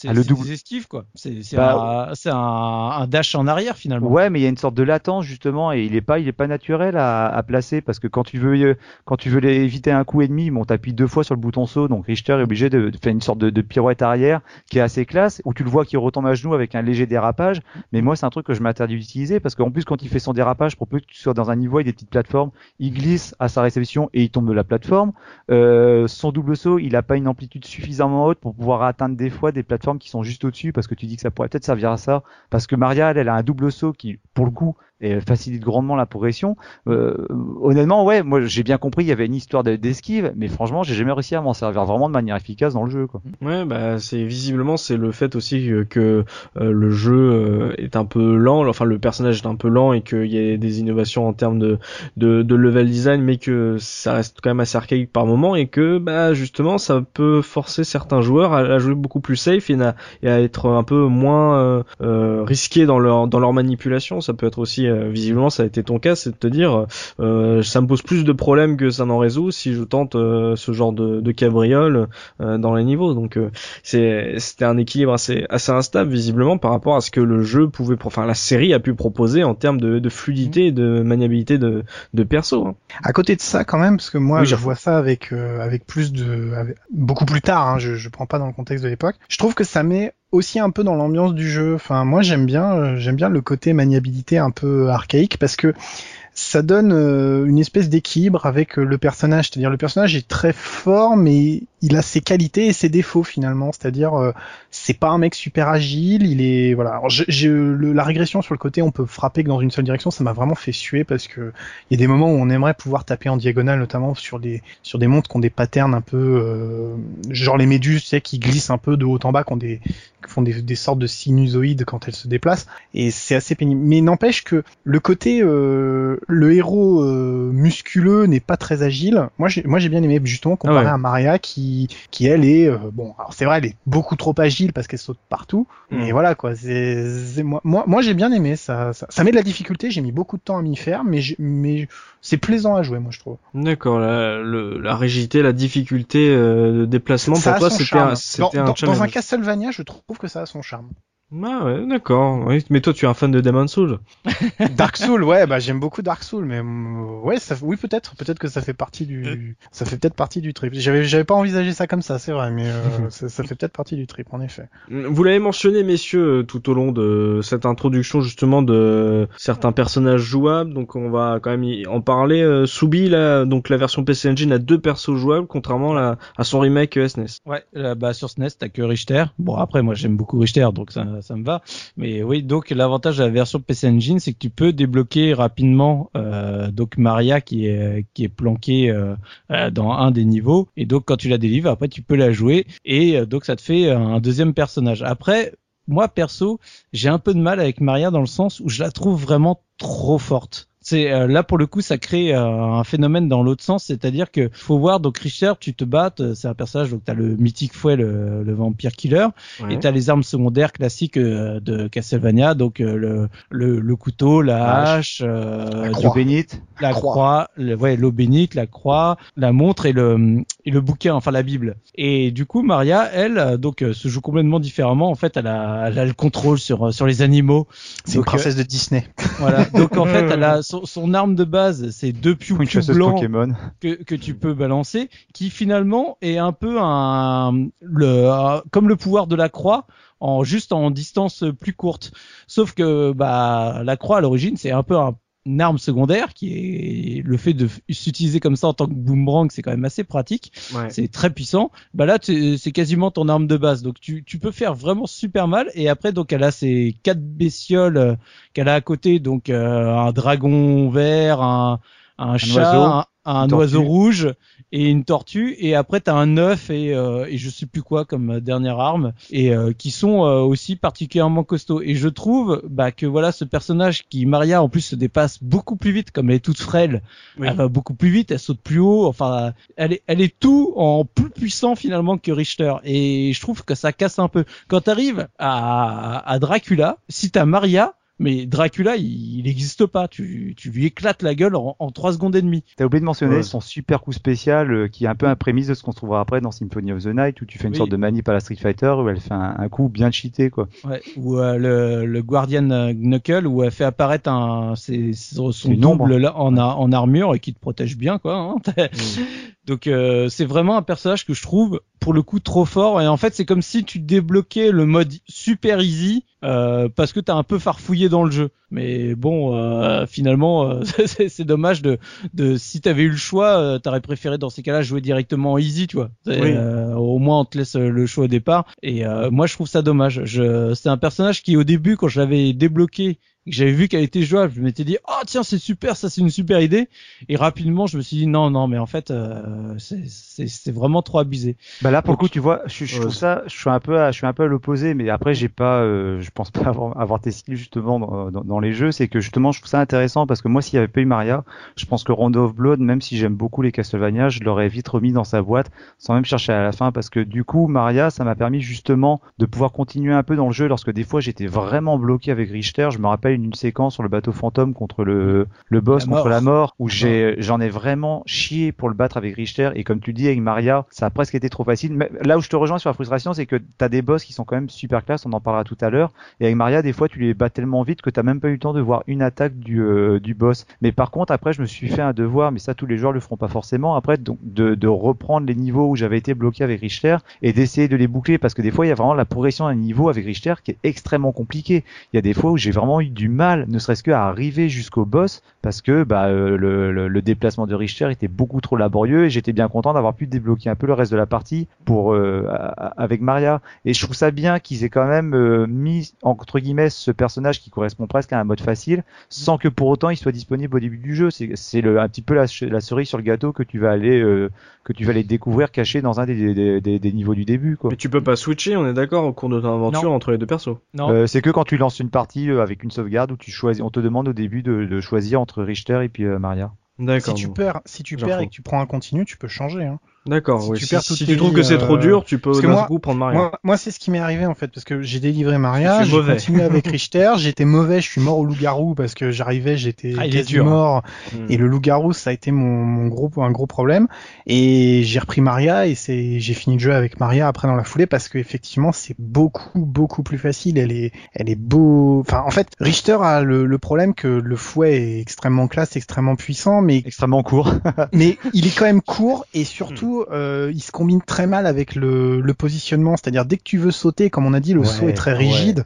c'est ah, le double- des esquives quoi. C'est Bah, un, un, un dash en arrière finalement. Ouais, mais il y a une sorte de latence justement, et il est pas, il est pas naturel à, à placer parce que quand tu veux, euh, quand tu veux éviter un coup ennemi, bon, t'appuies deux fois sur le bouton saut, donc Richter est obligé de, de faire une sorte de, de pirouette arrière qui est assez classe, où tu le vois qui retombe à genoux avec un léger dérapage. Mais moi, c'est un truc que je m'interdis d'utiliser parce qu'en plus, quand il fait son dérapage, pour peu que tu sois dans un niveau avec des petites plateformes, il glisse à sa réception et il tombe de la plateforme. Euh, son double saut, il a pas une amplitude suffisamment haute pour pouvoir atteindre des fois des plateformes qui sont juste au-dessus parce que tu dis que ça pourrait peut-être servir à ça. Parce que Maria, elle, elle a un double saut qui, pour le coup, et facilite grandement la progression. Euh, honnêtement, ouais, moi j'ai bien compris, il y avait une histoire de- d'esquive, mais franchement, j'ai jamais réussi à m'en servir vraiment de manière efficace dans le jeu. Quoi. Ouais, bah c'est visiblement c'est le fait aussi que, euh, le jeu euh, est un peu lent, enfin le personnage est un peu lent et qu'il y a des innovations en termes de, de level design, mais que ça reste quand même assez archaïque par moment et que bah justement ça peut forcer certains joueurs à, jouer beaucoup plus safe et, à être un peu moins euh, euh, risqués dans leur dans leur manipulation. Ça peut être aussi euh, visiblement ça a été ton cas, c'est de te dire euh, ça me pose plus de problèmes que ça n'en résout si je tente euh, ce genre de, de cabriole euh, dans les niveaux. Donc euh, c'est c'était un équilibre assez assez instable visiblement par rapport à ce que le jeu pouvait, enfin la série a pu proposer en termes de, de fluidité et de maniabilité de de perso. hein. À côté de ça, quand même, parce que moi, Oui, je vois ça avec euh, avec plus de avec- beaucoup plus tard. Hein, je je prends pas dans le contexte de l'époque. Je trouve que ça met aussi un peu dans l'ambiance du jeu. Enfin, moi, j'aime bien euh, j'aime bien le côté maniabilité un peu archaïque parce que ça donne euh, une espèce d'équilibre avec euh, le personnage. C'est-à-dire le personnage est très fort, mais il a ses qualités et ses défauts finalement. C'est-à-dire c'est pas un mec super agile. Il est voilà. Alors, je- je- la régression sur le côté, on peut frapper que dans une seule direction. Ça m'a vraiment fait suer parce que il y a des moments où on aimerait pouvoir taper en diagonale, notamment sur des sur des montres qui ont des patterns un peu euh, genre les méduses, tu sais, qui glissent un peu de haut en bas, qui ont des font des, des sortes de sinusoïdes quand elles se déplacent. Et c'est assez pénible. Mais n'empêche que le côté euh, le héros euh, musculeux n'est pas très agile. Moi, j'ai moi j'ai bien aimé justement comparé Ah ouais. à Maria qui qui elle est euh, bon. Alors c'est vrai, elle est beaucoup trop agile parce qu'elle saute partout. Mais Mm. voilà quoi. C'est c'est- moi moi, moi j'ai bien aimé ça, ça. Ça met de la difficulté. J'ai mis beaucoup de temps à m'y faire, mais j'ai- mais c'est plaisant à jouer, moi je trouve. D'accord, la, le- la rigidité, la difficulté euh, de déplacement ça pour toi c'était un Dans, un dans- challenge. dans un Castlevania, je trouve que ça a son charme. Ah ouais, d'accord. Oui, mais toi, tu es un fan de Demon Souls. Dark Soul, ouais, bah j'aime beaucoup Dark Soul, mais mm, ouais, ça, oui peut-être, peut-être que ça fait partie du, ça fait peut-être partie du trip. J'avais, j'avais pas envisagé ça comme ça, c'est vrai, mais euh, ça, ça fait peut-être partie du trip, en effet. Vous l'avez mentionné, messieurs, tout au long de cette introduction justement de certains personnages jouables, donc on va quand même y en parler. Euh, Soubi, là, donc la version PC Engine a deux persos jouables, contrairement à, à son remake euh, SNES. Ouais, euh, bah sur SNES t'as que Richter. Bon après moi j'aime beaucoup Richter donc ça, ça me va. Mais oui donc l'avantage de la version PC Engine c'est que tu peux débloquer rapidement euh, donc Maria qui est qui est planquée euh, euh, dans un des niveaux et donc quand tu la délivres après tu peux la jouer et euh, donc ça te fait un deuxième personnage. Après moi perso j'ai un peu de mal avec Maria dans le sens où je la trouve vraiment trop forte. C'est euh, là pour le coup ça crée euh, un phénomène dans l'autre sens, c'est-à-dire que faut voir donc Richter, tu te bats, euh, c'est un personnage donc t'as le mythique fouet le, le vampire killer Ouais. et t'as les armes secondaires classiques euh, de Castlevania donc euh, le, le le couteau, la La hache, euh, La L'eau croix. bénite. la croix. croix, le, ouais, l'eau bénite, la croix, la montre et le et le bouquin, enfin la Bible. Et du coup, Maria, elle, euh, donc euh, se joue complètement différemment. En fait, elle a, elle a le contrôle sur sur les animaux. C'est une princesse de Disney. Voilà. Donc en fait, elle a son, son arme de base, c'est deux piou blancs Pokémon. que, que tu peux balancer, qui finalement est un peu un le comme le pouvoir de la croix en juste en distance plus courte. Sauf que bah la croix à l'origine c'est un peu un une arme secondaire qui est le fait de s'utiliser comme ça en tant que boomerang c'est quand même assez pratique. Ouais. c'est très puissant. Bah là c'est quasiment ton arme de base. Donc tu, tu peux faire vraiment super mal. Et après donc elle a ces quatre bestioles euh, qu'elle a à côté. Donc euh, un dragon vert un un, chat oiseau, un, oiseau rouge et une tortue. Et après t'as un œuf et, euh, et je sais plus quoi comme euh, dernière arme. Et euh, qui sont euh, aussi particulièrement costauds. Et je trouve bah que voilà ce personnage qui Maria en plus se dépasse beaucoup plus vite comme elle est toute frêle. Oui. elle va beaucoup plus vite elle saute plus haut. Enfin elle est elle est tout en plus puissant finalement que Richter. Et je trouve que ça casse un peu. Quand t'arrives à, à Dracula si t'as Maria mais Dracula, il n'existe pas. Tu, tu lui éclates la gueule en, en 3 secondes et demie. T'as oublié de mentionner Ouais. son super coup spécial euh, qui est un peu un prémisse de ce qu'on se trouvera après dans Symphony of the Night où tu fais une Oui. sorte de manip à la Street Fighter où elle fait un, un coup bien cheaté quoi. Ouais. Ou euh, le, le Guardian euh, Knuckle où elle fait apparaître un, c'est, son son Une ombre. double là, en armure et qui te protège bien quoi. hein. Donc euh, c'est vraiment un personnage que je trouve pour le coup trop fort et en fait c'est comme si tu débloquais le mode super easy euh, parce que t'as un peu farfouillé dans le jeu. Mais bon euh, finalement euh, c'est, dommage de, de si t'avais eu le choix euh, t'aurais préféré dans ces cas-là jouer directement en easy tu vois. Oui. euh, au moins on te laisse euh, le choix au départ et euh, moi je trouve ça dommage. Je, c'est un personnage qui au début quand je l'avais débloqué et que j'avais vu qu'elle était jouable, je m'étais dit oh tiens c'est super ça c'est une super idée et rapidement je me suis dit non non mais en fait euh, c'est, vraiment trop abusé. Bah là pour Donc, le coup tu vois, je, je ouais, trouve ça, je suis un peu, à, je suis un peu à l'opposé, mais après j'ai pas, euh, je pense pas avoir, avoir tes skills justement dans, dans, dans les jeux, c'est que justement je trouve ça intéressant parce que moi s'il y avait pas eu Maria, je pense que Rondo of Blood, même si j'aime beaucoup les Castlevania, je l'aurais vite remis dans sa boîte sans même chercher à la fin parce que du coup Maria ça m'a permis justement de pouvoir continuer un peu dans le jeu lorsque des fois j'étais vraiment bloqué avec Richter. Je me rappelle une séquence sur le bateau fantôme contre le le boss La contre la mort. où j'ai j'en ai vraiment chié pour le battre avec Richter. Et comme tu dis avec Maria ça a presque été trop facile. Mais là où je te rejoins sur la frustration c'est que t'as des boss qui sont quand même super classe on en parlera tout à l'heure. Et avec Maria des fois tu les bats tellement vite que t'as même pas eu le temps de voir une attaque du euh, du boss. Mais par contre après je me suis fait un devoir mais ça tous les joueurs le feront pas forcément. Après donc de, de reprendre les niveaux où j'avais été bloqué avec Richter et d'essayer de les boucler. Parce que des fois il y a vraiment la progression d'un niveau avec Richter qui est extrêmement compliqué il y a des fois où j'ai vraiment eu du mal, ne serait-ce que à arriver jusqu'au boss, parce que bah, euh, le, le- le déplacement de Richter était beaucoup trop laborieux et j'étais bien content d'avoir pu débloquer un peu le reste de la partie pour euh, avec Maria. Et je trouve ça bien qu'ils aient quand même euh, mis entre guillemets ce personnage qui correspond presque à un mode facile, sans que pour autant il soit disponible au début du jeu. C'est c'est le- un petit peu la, cerise sur le gâteau que tu vas aller euh, que tu vas aller découvrir caché dans un des, des, des- des niveaux du début. Quoi. Mais tu peux pas switcher, on est d'accord, au cours de ton aventure Non. entre les deux persos. Non. Euh, c'est que quand tu lances une partie euh, avec une sauvegarde où tu choisis, on te demande au début de, de choisir entre Richter et puis euh, Maria. Si tu bon. perds, si tu perds et que tu prends un continu, tu peux changer. Hein. D'accord, Si oui. tu Si, perds si toutes tu trouves vies, que c'est trop euh, dur, tu peux parce que d'un moi- coup prendre Maria. Moi, moi c'est ce qui m'est arrivé en fait, parce que j'ai délivré Maria, j'ai continué avec Richter, j'étais mauvais, je suis mort au loup-garou parce que j'arrivais, j'étais Ah, mort, Hmm. et le loup-garou ça a été mon, mon gros un gros problème, et j'ai repris Maria et c'est j'ai fini le jeu avec Maria après dans la foulée parce que effectivement c'est beaucoup beaucoup plus facile, elle est elle est beau, enfin en fait Richter a le, le problème que le fouet est extrêmement classe, extrêmement puissant, mais Extrêmement court. mais il est quand même court et surtout euh, il se combine très mal avec le, le positionnement c'est-à-dire dès que tu veux sauter comme on a dit le Ouais, saut est très ouais. rigide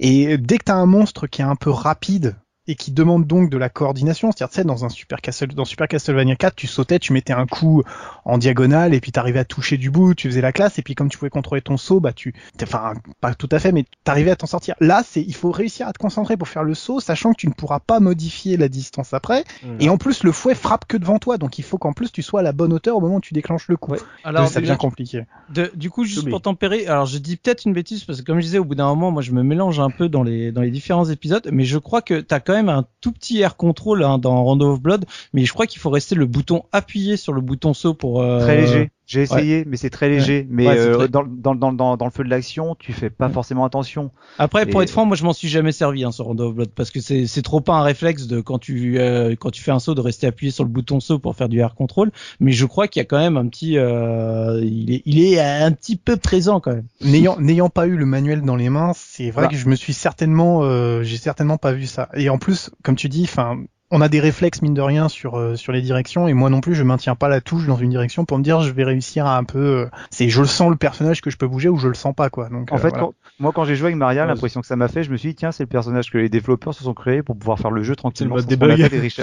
et dès que tu as un monstre qui est un peu rapide et qui demande donc de la coordination, c'est-à-dire tu sais dans un Super Castle dans Super Castlevania 4, tu sautais, tu mettais un coup en diagonale et puis t'arrivais à toucher du bout, tu faisais la classe et puis comme tu pouvais contrôler ton saut, bah tu enfin pas tout à fait mais t'arrivais à t'en sortir. Là, c'est il faut réussir à te concentrer pour faire le saut sachant que tu ne pourras pas modifier la distance après Hmm. et en plus, le fouet frappe que devant toi, donc il faut qu'en plus tu sois à la bonne hauteur au moment où tu déclenches le coup. Ouais. Alors, ça devient compliqué. De- du coup, juste pour tempérer, alors je dis peut-être une bêtise parce que comme je disais, au bout d'un moment, moi je me mélange un peu dans les dans les différents épisodes, mais je crois que t'as quand même un tout petit air control hein, dans Rondo of Blood, mais je crois qu'il faut rester le bouton appuyé sur le bouton saut pour euh, Très léger. J'ai essayé, mais c'est très léger. Mais Ouais, euh, très- dans, dans, dans, dans, dans le feu de l'action, tu fais pas Ouais. forcément attention. Après, pour être franc, moi je m'en suis jamais servi hein, sur Rondo of Blood parce que c'est c'est trop pas un réflexe de quand tu euh, quand tu fais un saut de rester appuyé sur le bouton saut pour faire du air control, mais je crois qu'il y a quand même un petit euh, il est il est un petit peu présent quand même. N'ayant n'ayant pas eu le manuel dans les mains, c'est vrai que je me suis certainement, euh, j'ai certainement pas vu ça. Et en plus, comme tu dis, enfin. On a des réflexes mine de rien sur euh, sur les directions et moi non plus je maintiens pas la touche dans une direction pour me dire je vais réussir à un peu euh, c'est je le sens le personnage que je peux bouger ou je le sens pas quoi donc En euh, fait, voilà. quand- moi, quand j'ai joué avec Maria, Ouais, l'impression que ça m'a fait, je me suis dit, tiens, c'est le personnage que les développeurs se sont créés pour pouvoir faire le jeu tranquillement. mode sans se prendre la debug. tête et. C'est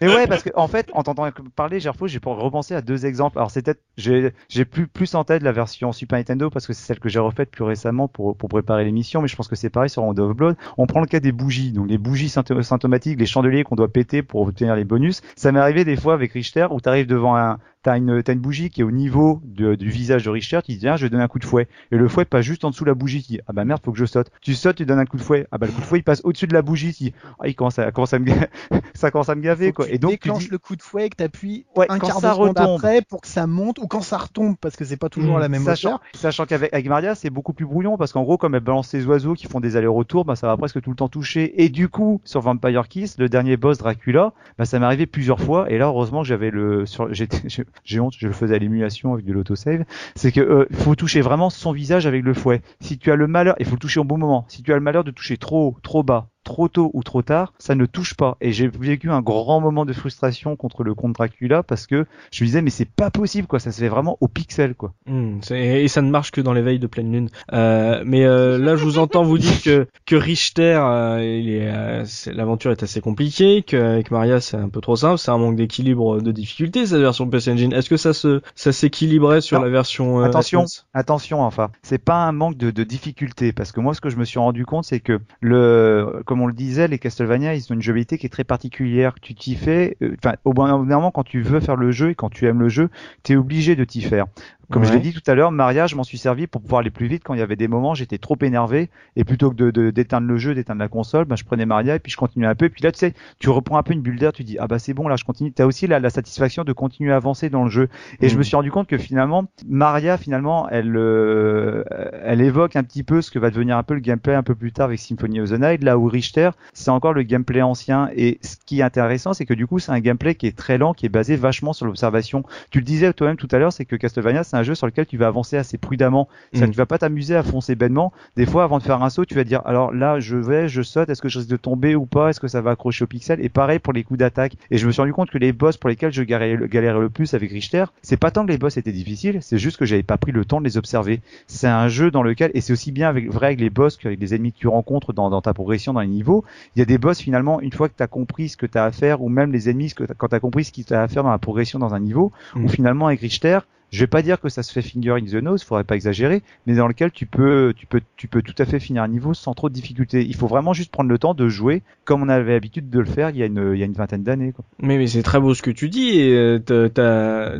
c'est ouais, parce que en fait, en t'entendant parler, Gerfo, j'ai pour repenser à deux exemples. Alors, c'est peut-être, j'ai, j'ai plus, plus en tête la version Super Nintendo parce que c'est celle que j'ai refaite plus récemment pour, pour préparer l'émission, mais je pense que c'est pareil sur Rondo of Blood. On prend le cas des bougies, donc les bougies sympto- symptomatiques, les chandeliers qu'on doit péter pour obtenir les bonus. Ça m'est arrivé des fois avec Richter où t'arrives devant un, t'as une, t'as une bougie qui est au niveau de- du visage de Richter, tu dis, tiens, je vais donner un coup de fouet. Et le fouet passe juste en dessous de la bougie, tu dis, ah bah merde, faut que je saute. Tu sautes, tu donnes un coup de fouet. Ah bah le coup de fouet, il passe au-dessus de la bougie, tu dis, ah, il commence à, commence à me, ça commence à me gaver, Faut quoi. tu Et donc, tu déclenches dis, le coup de fouet et que t'appuies Ouais, un quart de seconde après pour que ça monte ou quand ça retombe parce que c'est pas toujours Mmh. à la même sachant, hauteur. sachant qu'avec avec Maria, c'est beaucoup plus brouillon parce qu'en gros, comme elle balance ses oiseaux qui font des allers-retours, bah, ça va presque tout le temps toucher. Et du coup, sur Vampire Kiss, le dernier boss Dracula, bah, ça m'est arrivé plusieurs fois. Et là, heureusement que j'avais le, sur, j'étais, j'ai honte, je le faisais à l'émulation avec de l'autosave. C'est que, euh, faut toucher vraiment son visage avec le fouet. Si tu as le malheur, il faut le toucher au bon moment. Si tu as le malheur de toucher trop haut, trop bas, trop tôt ou trop tard, ça ne touche pas. Et j'ai vécu un grand moment de frustration contre le comte Dracula parce que je me disais, mais c'est pas possible, quoi. Ça se fait vraiment au pixel, quoi. Hmm, et ça ne marche que dans les veilles de pleine lune. Euh, mais euh, là, je vous entends vous dire que que Richter, euh, est, euh, l'aventure est assez compliquée, qu'avec Maria c'est un peu trop simple, c'est un manque d'équilibre de difficulté cette version PC Engine. Est-ce que ça se ça s'équilibrait sur Non. la version euh, Attention. Attention, enfin, c'est pas un manque de, de difficulté, parce que moi, ce que je me suis rendu compte, c'est que le, comme on le disait, les Castlevania, ils ont une jouabilité qui est très particulière. Tu t'y fais, euh, enfin, au bout d'un moment, quand tu veux faire le jeu et quand tu aimes le jeu, t'es obligé de t'y faire. Comme je l'ai dit tout à l'heure, Maria, je m'en suis servi pour pouvoir aller plus vite quand il y avait des moments, j'étais trop énervé, et plutôt que de, d'éteindre le jeu, d'éteindre la console, bah, je prenais Maria et puis je continuais un peu, et puis là, tu sais, tu reprends un peu une bulle d'air, tu dis, ah bah c'est bon, là, je continue. T'as aussi la, la satisfaction de continuer à avancer dans le jeu. Et je Mhm. me suis rendu compte que finalement, Maria, finalement, elle, euh, elle évoque un petit peu ce que va devenir un peu le gameplay un peu plus tard avec Symphony of the Night, là où Richter, c'est encore le gameplay ancien. Et ce qui est intéressant, c'est que du coup, c'est un gameplay qui est très lent, qui est basé vachement sur l'observation. Tu le disais toi-même tout à l'heure, c'est que Castlevania, c'est un jeu sur lequel tu vas avancer assez prudemment. Que tu vas pas t'amuser à foncer bêtement. Des fois, avant de faire un saut, tu vas dire, alors là, je vais, je saute, est-ce que je risque de tomber ou pas? Est-ce que ça va accrocher au pixel? Et pareil pour les coups d'attaque. Et je me suis rendu compte que les boss pour lesquels je galérais, le- galérais le plus avec Richter, c'est pas tant que les boss étaient difficiles, c'est juste que j'avais pas pris le temps de les observer. C'est un jeu dans lequel, et c'est aussi bien avec, vrai avec les boss qu'avec les ennemis que tu rencontres dans, dans ta progression dans les niveaux. Il y a des boss finalement, une fois que tu as compris ce que tu as à faire, ou même les ennemis, ce que t'as- quand tu as compris ce qu'il t'a à faire dans la progression dans un niveau, Mm. où finalement avec Richter, je vais pas dire que ça se fait finger in the nose, faudrait pas exagérer, mais dans lequel tu peux, tu peux, tu peux tout à fait finir un niveau sans trop de difficultés. Il faut vraiment juste prendre le temps de jouer comme on avait l'habitude de le faire il y a une, il y a une vingtaine d'années. Mais, mais c'est très beau ce que tu dis et euh,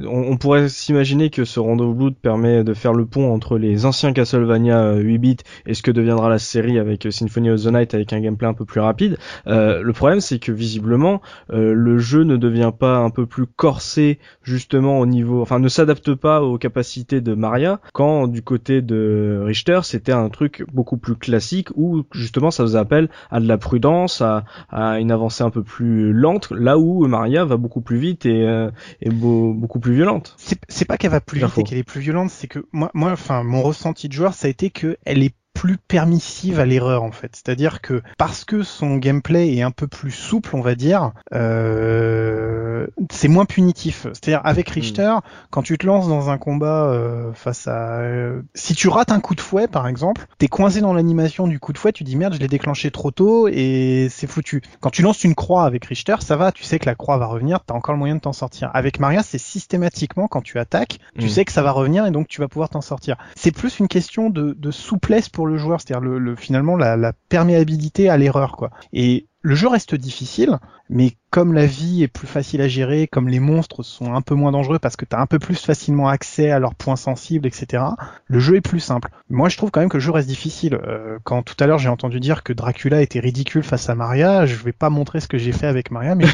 on, on, pourrait s'imaginer que ce Rondo Blood permet de faire le pont entre les anciens Castlevania 8 bits et ce que deviendra la série avec Symphony of the Night avec un gameplay un peu plus rapide. Euh, le problème c'est que visiblement euh, le jeu ne devient pas un peu plus corsé justement au niveau, enfin ne s'adapte pas aux capacités de Maria quand du côté de Richter c'était un truc beaucoup plus classique où justement ça faisait appel à de la prudence, à, à une avancée un peu plus lente, là où Maria va beaucoup plus vite et, euh, et beaucoup plus violente. C'est pas qu'elle va plus vite et qu'elle est plus violente, c'est que moi, moi, enfin, mon ressenti de joueur, ça a été que elle est plus permissive à l'erreur en fait. C'est-à-dire que parce que son gameplay est un peu plus souple, on va dire, euh, c'est moins punitif. C'est-à-dire avec hmm. Richter, quand tu te lances dans un combat euh, face à, euh, si tu rates un coup de fouet par exemple, t'es coincé dans l'animation du coup de fouet, tu dis merde, je l'ai déclenché trop tôt et c'est foutu. Quand tu lances une croix avec Richter, ça va, tu sais que la croix va revenir, t'as encore le moyen de t'en sortir. Avec Maria, c'est systématiquement quand tu attaques, tu hmm. sais que ça va revenir et donc tu vas pouvoir t'en sortir. C'est plus une question de, de souplesse pour le joueur, c'est-à-dire le, finalement la, la perméabilité à l'erreur quoi. Et le jeu reste difficile, mais comme la vie est plus facile à gérer, comme les monstres sont un peu moins dangereux parce que tu as un peu plus facilement accès à leurs points sensibles, etc., le jeu est plus simple. Moi, je trouve quand même que le jeu reste difficile. Euh, quand tout à l'heure j'ai entendu dire que Dracula était ridicule face à Maria, je vais pas montrer ce que j'ai fait avec Maria, mais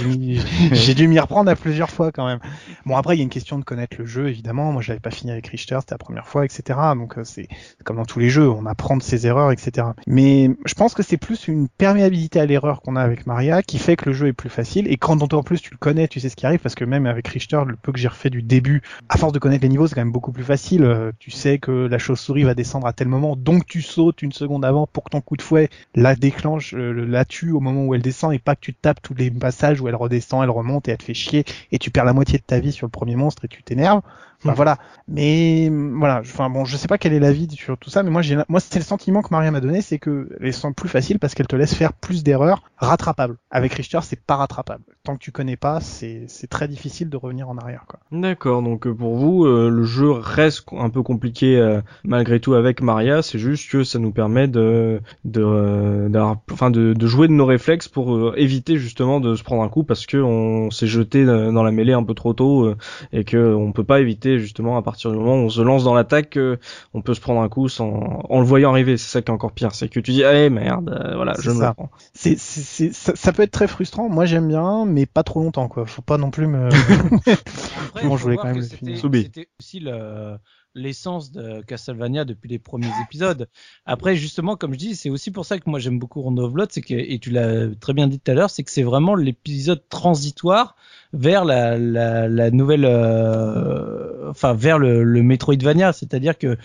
j'ai dû m'y reprendre à plusieurs fois quand même. Bon, après, il y a une question de connaître le jeu, évidemment. Moi, je l'avais pas fini avec Richter, c'était la première fois, etc. Donc, euh, c'est comme dans tous les jeux, on apprend de ses erreurs, etc. Mais je pense que c'est plus une perméabilité à l'erreur qu'on a avec Maria qui fait que le jeu est plus facile et quand en plus tu le connais, tu sais ce qui arrive parce que même avec Richter, le peu que j'ai refait du début, à force de connaître les niveaux, c'est quand même beaucoup plus facile. Euh, tu sais que la chauve-souris va descendre à tel moment, donc tu sautes une seconde avant pour que ton coup de fouet la déclenche, euh, la tue au moment où elle descend et pas que tu tapes tous les passages où elle redescend, elle remonte et elle te fait chier et tu perds la moitié de ta vie sur le premier monstre et tu t'énerves. Enfin, voilà. Mais voilà. Enfin bon, je sais pas quel est l'avis sur tout ça, mais moi, j'ai, moi, c'est le sentiment que Maria m'a donné, c'est que elles sont plus faciles parce qu'elles te laissent faire plus d'erreurs rattrapables. Avec Richter, c'est pas rattrapable. Tant que tu connais pas, c'est, c'est très difficile de revenir en arrière, quoi. D'accord. Donc euh, pour vous, euh, le jeu reste un peu compliqué euh, malgré tout avec Maria. C'est juste que ça nous permet de, de, enfin, de, de, jouer de nos réflexes pour éviter justement de se prendre un coup parce que on s'est jeté dans la mêlée un peu trop tôt et que on peut pas éviter justement à partir du moment où on se lance dans l'attaque, euh, on peut se prendre un coup sans en le voyant arriver. C'est ça qui est encore pire, c'est que tu dis ah merde, euh, voilà, je me prends. C'est c'est ça, ça, peut être très frustrant. Moi j'aime bien, mais pas trop longtemps quoi. Faut pas non plus me. Après, bon, je voulais quand même le finir. C'était aussi le l'essence de Castlevania depuis les premiers épisodes. Après, justement, comme je dis, c'est aussi pour ça que moi j'aime beaucoup Rondo of Blood, et tu l'as très bien dit tout à l'heure, c'est que c'est vraiment l'épisode transitoire vers la nouvelle, euh, enfin vers le, le Metroidvania, c'est-à-dire que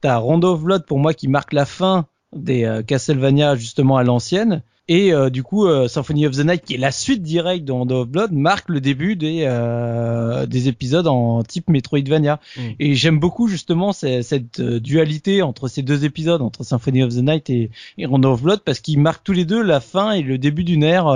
t'as Rondo of Blood pour moi qui marque la fin des euh, Castlevania justement à l'ancienne et euh, du coup, euh, Symphony of the Night, qui est la suite directe de Hand of Blood, marque le début des euh, des épisodes en type Metroidvania. Mm. Et j'aime beaucoup justement cette, dualité entre ces deux épisodes, entre Symphony of the Night et, et of Blood, parce qu'ils marquent tous les deux la fin et le début d'une ère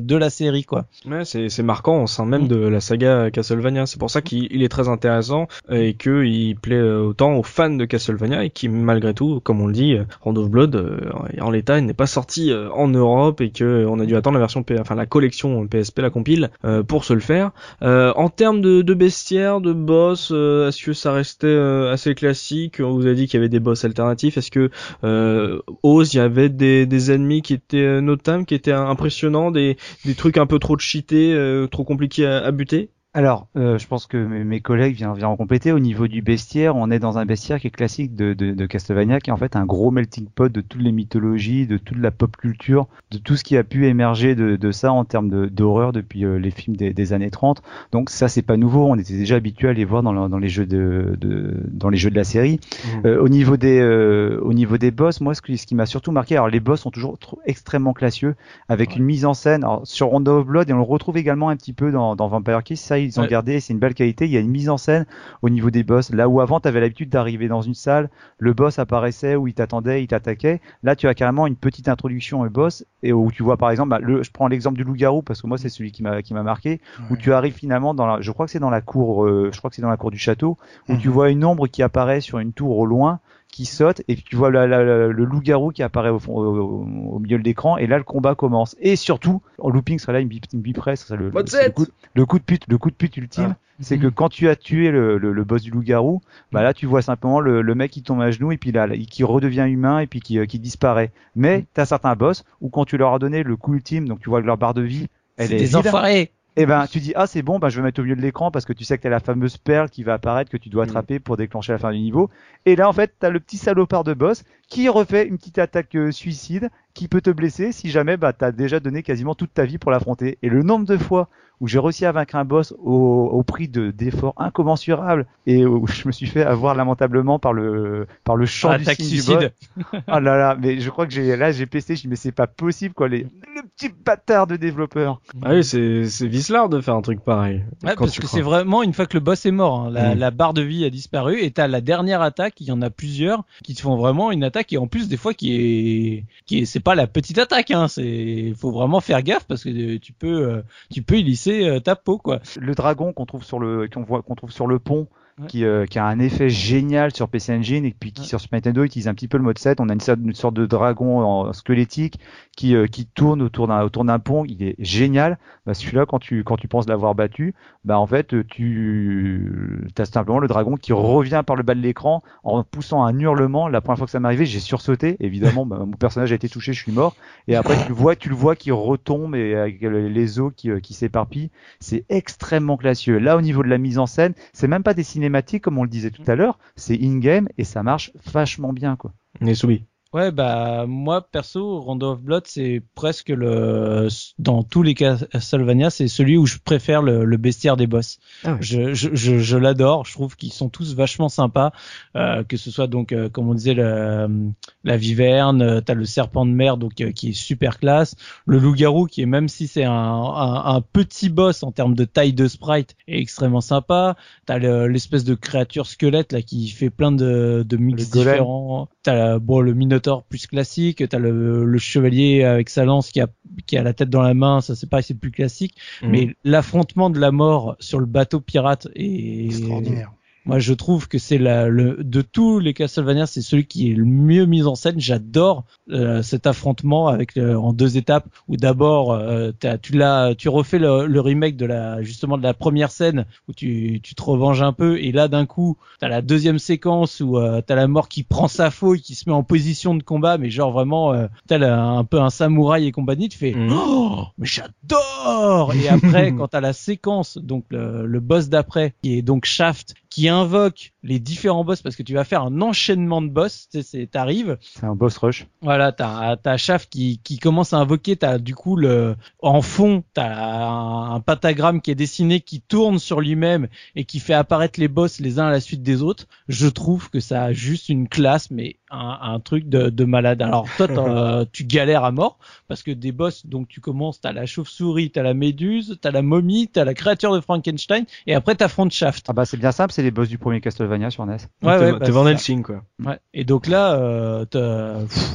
de la série, quoi. Ouais, c'est c'est marquant au sein même mm. de la saga Castlevania. C'est pour ça qu'il est très intéressant et que il plaît autant aux fans de Castlevania et qui malgré tout, comme on le dit, Hand of Blood en l'état, il n'est pas sorti en Europe et que on a dû attendre la version, enfin la collection PSP, la compile, euh, pour se le faire. Euh, en termes de, de bestiaires, de boss, euh, est-ce que ça restait assez classique? On vous a dit qu'il y avait des boss alternatifs. Est-ce que euh, il y avait des, ennemis qui étaient notables, qui étaient impressionnants, des, des trucs un peu trop cheatés, trop compliqués à, à buter? Alors, euh, je pense que mes, collègues viennent, viennent en compléter. Au niveau du bestiaire, on est dans un bestiaire qui est classique de, de, de, Castlevania, qui est en fait un gros melting pot de toutes les mythologies, de toute la pop culture, de tout ce qui a pu émerger de, de ça en termes d'horreur depuis euh, les films des, des, années 30. Donc ça, c'est pas nouveau. On était déjà habitué à les voir dans, dans les jeux de, de, dans les jeux de la série. Mmh. Euh, au niveau des euh, au niveau des boss, moi, ce qui, ce qui m'a surtout marqué, alors les boss sont toujours trop, extrêmement classieux, avec une mise en scène alors, sur Rondo of Blood, et on le retrouve également un petit peu dans, dans Vampire Kiss. Ça, ils ont Ouais. gardé, c'est une belle qualité. Il y a une mise en scène au niveau des boss. Là où avant, tu avais l'habitude d'arriver dans une salle, le boss apparaissait, où il t'attendait, il t'attaquait. Là, tu as carrément une petite introduction au boss, et où tu vois par exemple, bah, le, je prends l'exemple du loup-garou parce que moi c'est celui qui m'a qui m'a marqué, où tu arrives finalement dans la, je crois que c'est dans la cour, euh, je crois que c'est dans la cour du château, où Mhm. tu vois une ombre qui apparaît sur une tour au loin qui saute et puis tu vois la- la- la- le loup-garou qui apparaît au, fond, au, au milieu de l'écran et là le combat commence. Et surtout en looping serait là une biperait, ça le, coup, le coup de pute le coup de pute ultime c'est que quand tu as tué le, le, le boss du loup-garou bah là tu vois simplement le, le mec qui tombe à genoux et puis là, qui redevient humain et puis qui, euh, qui disparaît. Mais t'as certains boss où quand tu leur as donné le coup ultime donc tu vois que leur barre de vie elle C'est est des vide, enfoirés. Et ben tu dis ah c'est bon bah je vais mettre au milieu de l'écran parce que tu sais que t'as la fameuse perle qui va apparaître que tu dois Mm. attraper pour déclencher la fin du niveau et là en fait t'as le petit salopard de boss qui refait une petite attaque euh, suicide qui peut te blesser si jamais bah t'as déjà donné quasiment toute ta vie pour l'affronter et le nombre de fois où j'ai réussi à vaincre un boss au, au prix de d'efforts incommensurables et où je me suis fait avoir lamentablement par le par le champ du Attaque signe du boss suicide. ah là là mais je crois que j'ai là j'ai pesté je dis mais c'est pas possible quoi les le petit bâtard de développeur Ah oui, c'est c'est vicelard de faire un truc pareil. Ouais, quand parce tu que c'est vraiment une fois que le boss est mort, hein, la, Mm. la barre de vie a disparu et t'as la dernière attaque, il y en a plusieurs qui te font vraiment une attaque et en plus des fois qui est qui est c'est pas la petite attaque hein, c'est faut vraiment faire gaffe parce que euh, tu peux euh, tu peux y lisser euh, ta peau quoi. le dragon qu'on trouve sur le qu'on voit qu'on trouve sur le pont Ouais. qui, euh, qui a un effet génial sur PC Engine et puis qui Ouais. sur Super Nintendo utilise un petit peu le mode 7 on a une sorte, une sorte de dragon en- squelettique qui euh, qui tourne autour d'un autour d'un pont. Il est génial. Bah, celui-là quand tu quand tu penses l'avoir battu bah en fait tu as simplement le dragon qui revient par le bas de l'écran en poussant un hurlement. La première fois que ça m'est arrivé j'ai sursauté. Évidemment bah, mon personnage a été touché je suis mort. Et après tu le vois tu le vois qui retombe et avec les os qui, euh, qui s'éparpillent. C'est extrêmement classieux. Là, au niveau de la mise en scène, c'est même pas des cinématiques comme on le disait tout à l'heure, c'est in-game et ça marche vachement bien, quoi. Nesumi. Ouais bah moi perso Rondo of Blood c'est presque le dans tous les Castlevania c'est celui où je préfère le, le bestiaire des boss. Ah ouais. Je, je, je, je l'adore, je trouve qu'ils sont tous vachement sympas, euh, que ce soit donc euh, comme on disait le, la viverne, euh, t'as le serpent de mer donc euh, qui est super classe, le loup-garou qui est même si c'est un, un, un petit boss en termes de taille de sprite est extrêmement sympa, t'as le- l'espèce de créature squelette là qui fait plein de, de mix différents, t'as la- bon le minotaure plus classique, t'as le, le chevalier avec sa lance qui a qui a la tête dans la main, ça c'est pareil c'est plus classique, Mhm. mais l'affrontement de la mort sur le bateau pirate est Extraordinaire. Moi, je trouve que c'est le, de tous les Castlevania, c'est celui qui est le mieux mis en scène. J'adore euh, cet affrontement avec le- en deux étapes où d'abord euh, tu l'as, tu refais le, le remake de la justement de la première scène où tu, tu te revenges un peu et là d'un coup t'as la deuxième séquence où euh, t'as la mort qui prend sa fauille, qui se met en position de combat, mais genre vraiment euh, t'as un peu un samouraï et compagnie. Tu fais Mhm. oh mais j'adore et après quand t'as la séquence donc le, le boss d'après qui est donc Shaft qui invoque les différents boss parce que tu vas faire un enchaînement de boss tu sais c'est t'arrives C'est un boss rush. voilà t'as t'as Shaft qui qui commence à invoquer t'as du coup le en fond t'as un, un pentagramme qui est dessiné qui tourne sur lui-même et qui fait apparaître les boss les uns à la suite des autres je trouve que ça a juste une classe mais un, un truc de, de malade alors toi t'en- tu galères à mort parce que des boss donc tu commences t'as la chauve-souris t'as la méduse t'as la momie t'as la créature de Frankenstein et après t'affrontes Shaft Ah bah c'est bien simple, c'est les boss du premier Castlevania sur NES. Ouais, T'es ouais, t'es bah, Van Helsing, quoi. Ouais. Et donc là, euh,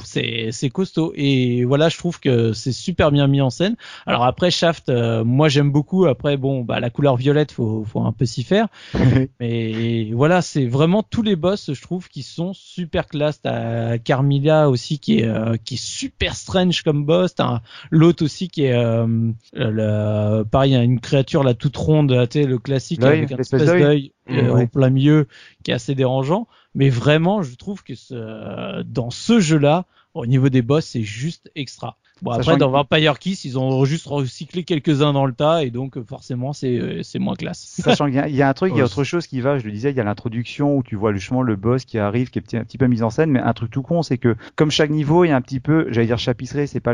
c'est c'est costaud. Et voilà, je trouve que c'est super bien mis en scène. Alors après Shaft, euh, moi j'aime beaucoup. Après bon, bah la couleur violette, faut faut un peu s'y faire. Mais voilà, c'est vraiment tous les boss, je trouve, qui sont super classe. T'as Carmilla aussi qui est euh, qui est super strange comme boss. T'as l'autre aussi qui est euh, le, pareil, une créature là toute ronde, tu sais, le classique avec un espèce d'œil. d'œil euh, Ouais. au plein milieu qui est assez dérangeant. Mais vraiment, je trouve que ce, dans ce jeu-là, au niveau des boss, c'est juste extra. Bon après dans Vampire Kiss, ils ont juste recyclé quelques-uns dans le tas et donc euh, forcément c'est euh, c'est moins classe. Sachant qu'il y a- il y, a un truc, il y a autre chose qui va, je le disais, il y a l'introduction où tu vois justement le boss qui arrive, qui est un petit peu mis en scène, mais un truc tout con, c'est que comme chaque niveau est un petit peu, j'allais dire chapitré, c'est pas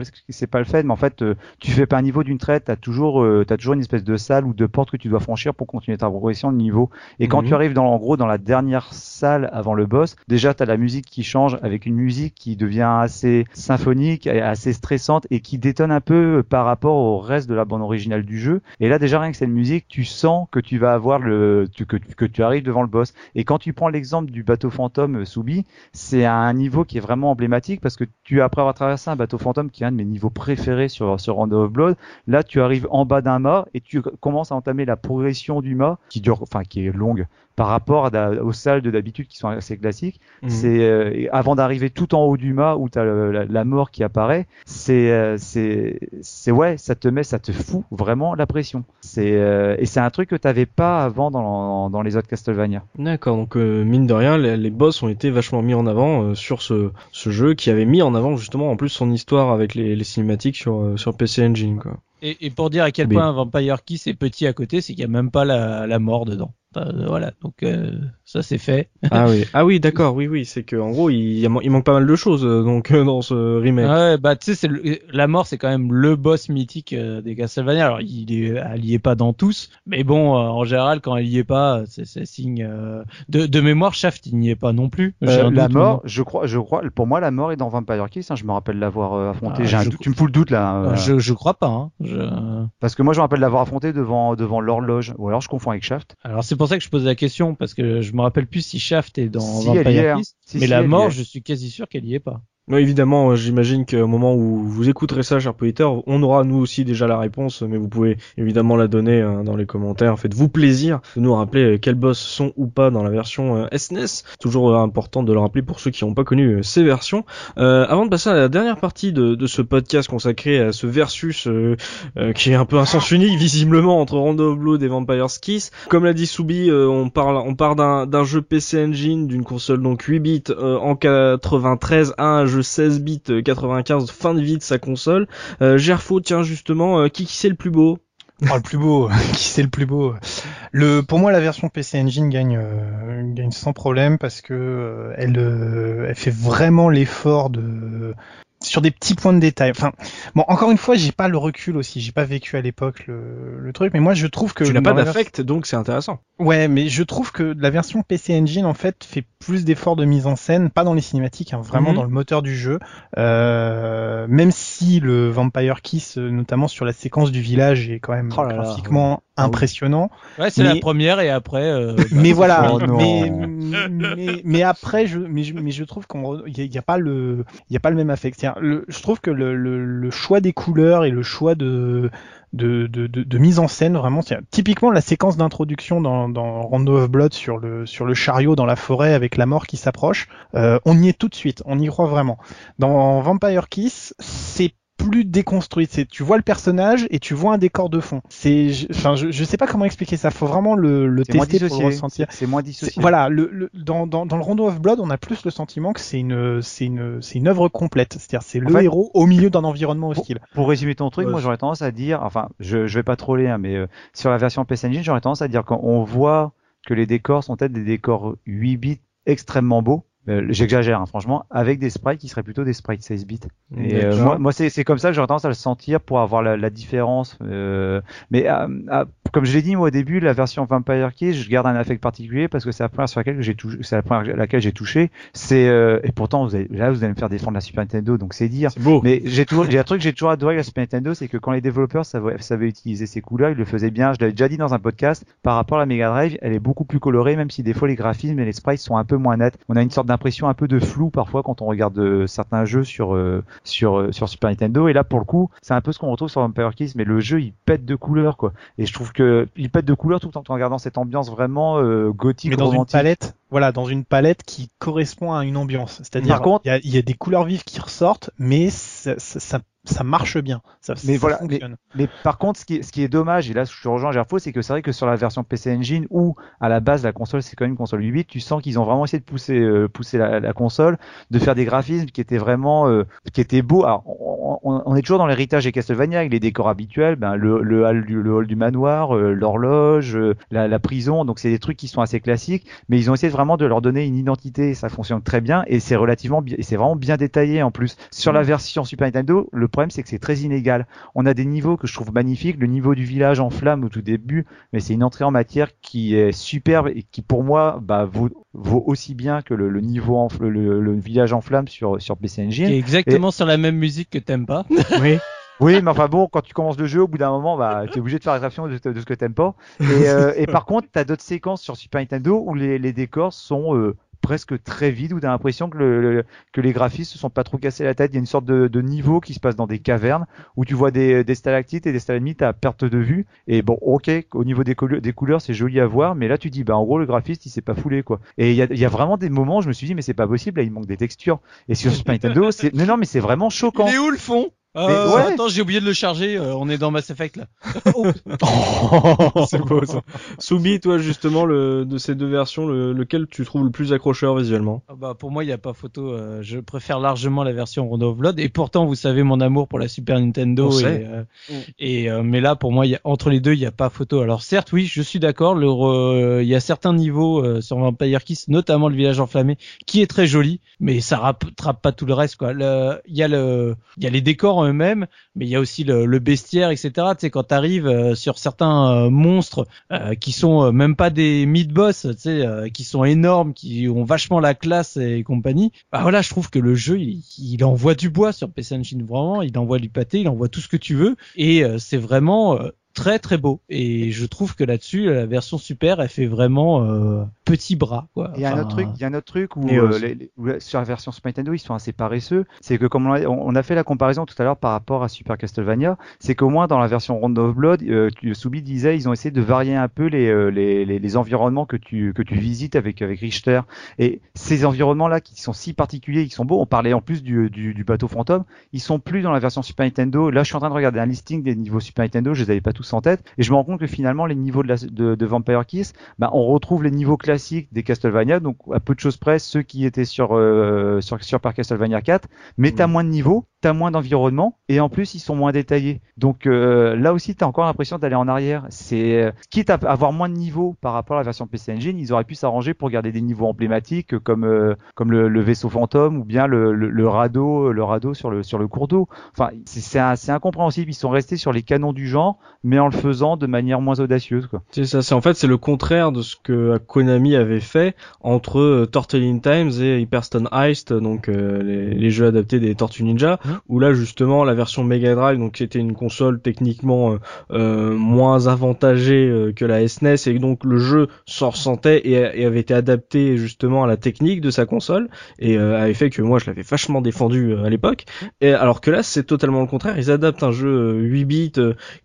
pas le fait, mais en fait, euh, tu fais pas un niveau d'une traite, t'as toujours, t'as toujours une espèce de salle ou de porte que tu dois franchir pour continuer ta progression de niveau. Et quand Mhm. tu arrives dans, en gros, dans la dernière salle avant le boss, déjà, t'as la musique qui change avec une musique qui devient assez symphonique, assez stressante et qui détonne un peu par rapport au reste de la bande originale du jeu. Et là, déjà, rien que cette musique, tu sens que tu vas avoir le, que, que tu arrives devant le boss. Et quand tu prends l'exemple du bateau fantôme euh, Soubi, c'est un niveau qui est vraiment emblématique parce que tu, après avoir traversé un bateau fantôme qui est un de mes niveaux préférés sur, sur Rondo of Blood, là, tu arrives en bas d'un mât et tu commences à entamer la progression du mât qui dure, enfin, qui est longue par rapport à aux salles de d'habitude qui sont assez classiques. Mhm. C'est euh, avant d'arriver tout en haut du mât où t'as le- la, la mort qui apparaît, c'est euh, c'est c'est ouais, ça te met, ça te fout vraiment la pression. C'est euh, et c'est un truc que t'avais pas avant dans, dans les autres Castlevania. D'accord, donc euh, mine de rien, les, les boss ont été vachement mis en avant euh, sur ce, ce jeu qui avait mis en avant justement en plus son histoire avec les, les cinématiques sur, euh, sur PC Engine. Quoi. Et, et pour dire à quel Mais- point un Vampire Kiss est petit à côté, c'est qu'il y a même pas la, la mort dedans. Euh, voilà, donc euh, ça c'est fait. Ah oui, ah oui, d'accord, oui, oui, c'est que en gros il, manque pas mal de choses euh, donc euh, dans ce remake. Ouais, bah tu sais, la mort, c'est quand même le boss mythique euh, des Castlevania. Alors, il est, elle y est pas dans tous, mais bon, euh, en général, quand elle y est pas, c'est signe euh, de, de mémoire. Shaft, il n'y est pas non plus. Euh, la doute, mort, je crois, je crois, pour moi la mort est dans Vampire Kiss. hein, je me rappelle l'avoir euh, affronté. Ah, J'ai un doute, tu me fous le doute là. euh, Euh, Je, je crois pas. Hein. Je- Parce que moi je me rappelle l'avoir affronté devant devant l'horloge. Ou alors je confonds avec Shaft. Alors c'est pour ça que je pose la question parce que je me rappelle plus si Shaft est dans Si, Vampire hein. Kiss, Si, mais si, la mort, je suis quasi sûr qu'elle y est pas. Ouais, évidemment, euh, j'imagine qu'au moment où vous écouterez ça, cher auditeur, on aura nous aussi déjà la réponse, mais vous pouvez évidemment la donner euh, dans les commentaires. Faites-vous plaisir de nous rappeler euh, quels boss sont ou pas dans la version euh, SNES. Toujours important de le rappeler pour ceux qui n'ont pas connu ces versions. Euh, avant de passer à la dernière partie de, de ce podcast consacré à ce versus euh, qui est un peu un sens unique visiblement entre Rondo Blood et Vampire's Kiss. Comme l'a dit Soubi, on parle on part d'un jeu PC Engine, d'une console donc 8 bits en 93 à un jeu 16 bits euh, 95 fin de vie de sa console. Euh, Gerfo, tiens justement, euh, qui qui c'est le plus beau? Oh, le plus beau, qui c'est le plus beau? Le, pour moi, la version PC Engine gagne, euh, gagne sans problème parce que euh, elle, euh, elle fait vraiment l'effort de sur des petits points de détail. Enfin, bon, encore une fois, j'ai pas le recul aussi, j'ai pas vécu à l'époque le, le truc, mais moi je trouve que Tu n'as pas d'affect, donc c'est intéressant. Ouais, mais je trouve que la version PC Engine en fait fait plus d'efforts de mise en scène, pas dans les cinématiques, hein, vraiment Mhm. dans le moteur du jeu. Euh, même si le Vampire Kiss, euh, notamment sur la séquence du village, est quand même Oh là graphiquement Ah impressionnant. Ouais, c'est Mais- la première et après. euh, bah, mais voilà, Oh mais, mais mais après je mais je, mais je trouve qu'on il y, a- il y a pas le il y a pas le même affect. Le- je trouve que le, le, le choix des couleurs et le choix de de, de, de, mise en scène vraiment typiquement la séquence d'introduction dans, dans Rondo of Blood sur le sur le chariot dans la forêt avec la mort qui s'approche. Euh, on y est tout de suite on y croit vraiment. Dans Vampire Kiss c'est plus déconstruit. C'est, tu vois le personnage et tu vois un décor de fond. C'est, je- enfin, je, je sais pas comment expliquer ça. Faut vraiment le, tester pour le ressentir. C'est moins dissocié. Voilà, le, le- dans, dans, dans le Rondo of Blood, on a plus le sentiment que c'est une, c'est une, c'est une œuvre complète. C'est-à-dire, c'est le fait- héros au milieu d'un environnement hostile. Pour résumer ton truc, moi j'aurais tendance à dire, enfin, je, je vais pas troller, hein, mais euh, sur la version PC Engine, j'aurais tendance à dire quand on voit que les décors sont peut-être des décors 8 bits extrêmement beaux. Euh, J'exagère, hein, franchement, avec des sprites qui seraient plutôt des sprites 16 bits. Et euh, moi, moi c'est c'est comme ça que j'aurais tendance à le sentir pour avoir la, la différence. euh, mais euh, euh, comme je l'ai dit moi au début, la version Vampire Kiss, je garde un affect particulier parce que c'est la première sur laquelle j'ai touché, c'est la première à laquelle j'ai touché. C'est euh, et pourtant vous allez, là vous allez me faire défendre la Super Nintendo, donc c'est dire. Beau. Mais j'ai toujours, j'ai un truc que j'ai toujours adoré la Super Nintendo, c'est que quand les développeurs savaient, savaient utiliser ces couleurs, ils le faisaient bien. Je l'avais déjà dit dans un podcast. Par rapport à la Mega Drive, elle est beaucoup plus colorée, même si des fois les graphismes et les sprites sont un peu moins nets. On a une sorte d'impression un peu de flou parfois quand on regarde euh, certains jeux sur euh, sur euh, sur Super Nintendo. Et là, pour le coup, c'est un peu ce qu'on retrouve sur Vampire Kiss, mais le jeu il pète de couleurs quoi. Et je trouve que il pète de couleurs tout en en regardant cette ambiance vraiment gothique, Mais dans une palette, voilà, dans une palette qui correspond à une ambiance. C'est-à-dire, Par contre- il y a, y a des couleurs vives qui ressortent, mais ça, ça, ça, ça marche bien. Ça, Mais ça voilà, fonctionne. Mais par contre, ce qui est, ce qui est dommage, et là je rejoins Gerfo, c'est que c'est vrai que sur la version PC Engine, où à la base la console c'est quand même une console 8 bits, tu sens qu'ils ont vraiment essayé de pousser, euh, pousser la, la console, de faire des graphismes qui étaient vraiment, euh, qui étaient beaux. Alors, on, on- on est toujours dans l'héritage des Castlevania avec les décors habituels, ben, le, le, hall du, le hall du manoir, euh, l'horloge, la, la prison, donc c'est des trucs qui sont assez classiques, mais ils ont essayé vraiment de leur donner une identité, ça fonctionne très bien et c'est relativement, et c'est vraiment bien détaillé en plus. Sur la version Super Nintendo, le problème c'est que c'est très inégal. On a des niveaux que je trouve magnifiques, le niveau du village en flamme au tout début, mais c'est une entrée en matière qui est superbe et qui pour moi bah, vaut, vaut aussi bien que le, le niveau en, le, le, village en flamme sur sur PC Engine. Qui est exactement sur la même musique que t'aimes pas. Oui. Oui, mais enfin bon, quand tu commences le jeu, au bout d'un moment, bah, tu es obligé de faire attention de, de, ce que t'aimes pas. Et, euh, et par contre, t'as d'autres séquences sur Super Nintendo où les, les décors sont euh, presque très vides, où t'as l'impression que, le, que les graphistes se sont pas trop cassés la tête. Il y a une sorte de, de niveau qui se passe dans des cavernes où tu vois des, des stalactites et des stalagmites à perte de vue. Et bon, ok, au niveau des, couleurs, des couleurs, c'est joli à voir, mais là tu dis, bah en gros le graphiste il s'est pas foulé quoi. Et il y a, y a, vraiment des moments, où je me suis dit, mais c'est pas possible, là il manque des textures. Et sur Super Nintendo, c'est non non mais c'est vraiment choquant. Il est où le fond? Euh, ouais. Attends, j'ai oublié de le charger. Euh, on est dans Mass Effect là. oh. c'est beau ça. Soubi, toi justement, le, de ces deux versions, le, lequel tu trouves le plus accrocheur visuellement? Ah bah pour moi, il n'y a pas photo. Euh, je préfère largement la version Rondo of Blood. Et pourtant, vous savez mon amour pour la Super Nintendo. On et, et mais là, pour moi, y a, entre les deux, il n'y a pas photo. Alors certes, oui, je suis d'accord. Il y a certains niveaux sur Vampire Kiss, notamment le village enflammé, qui est très joli, mais ça rattrape pas tout le reste. Quoi. Il y a le, il y a les décors eux-mêmes, mais il y a aussi le, bestiaire, etc. Tu sais, quand t'arrives euh, sur certains euh, monstres euh, qui sont même pas des mid-boss, tu sais, qui sont énormes, qui ont vachement la classe et compagnie, bah voilà, je trouve que le jeu, il, il envoie du bois sur PC Engine, vraiment, il envoie du pâté, il envoie tout ce que tu veux, et c'est vraiment très très beau et je trouve que là-dessus la version super elle fait vraiment euh, petit bras quoi. Il y a un autre truc, il y a un autre truc où, euh, les, où, sur la version Super Nintendo ils sont assez paresseux, c'est que comme on a, on a, fait la comparaison tout à l'heure par rapport à Super Castlevania, c'est qu'au moins dans la version Round of Blood, euh, Soubi disait ils ont essayé de varier un peu les, euh, les, les, les, environnements que tu que tu visites avec avec Richter et ces environnements là qui sont si particuliers, qui sont beaux, on parlait en plus du, du, du bateau fantôme, ils sont plus dans la version Super Nintendo. Là je suis en train de regarder un listing des niveaux Super Nintendo, je les avais pas tous en tête. Et je me rends compte que finalement les niveaux de, la, de, de Vampire Kiss bah, on retrouve les niveaux classiques des Castlevania. Donc à peu de choses près ceux qui étaient sur euh, sur Super Castlevania 4 mais t'as moins de niveaux t'as moins d'environnement et en plus ils sont moins détaillés donc euh, là aussi t'as encore l'impression d'aller en arrière c'est euh, quitte à avoir moins de niveaux par rapport à la version PC Engine ils auraient pu s'arranger pour garder des niveaux emblématiques comme euh, comme le, le, vaisseau fantôme ou bien le, le, le, radeau le radeau sur le sur le cours d'eau enfin c'est incompréhensible ils sont restés sur les canons du genre mais en le faisant de manière moins audacieuse quoi. C'est ça, c'est en fait c'est le contraire de ce que Konami avait fait entre euh, Turtle in Times et Hyperstone Heist, donc euh, les, les, jeux adaptés des Tortues Ninja, mmh. Où là justement la version Mega Drive, donc c'était une console techniquement euh, euh moins avantagée que la SNES et donc le jeu s'en ressentait et, et, avait été adapté justement à la technique de sa console et avait fait que moi je l'avais vachement défendu à l'époque. Et alors que là c'est totalement le contraire, ils adaptent un jeu 8 bits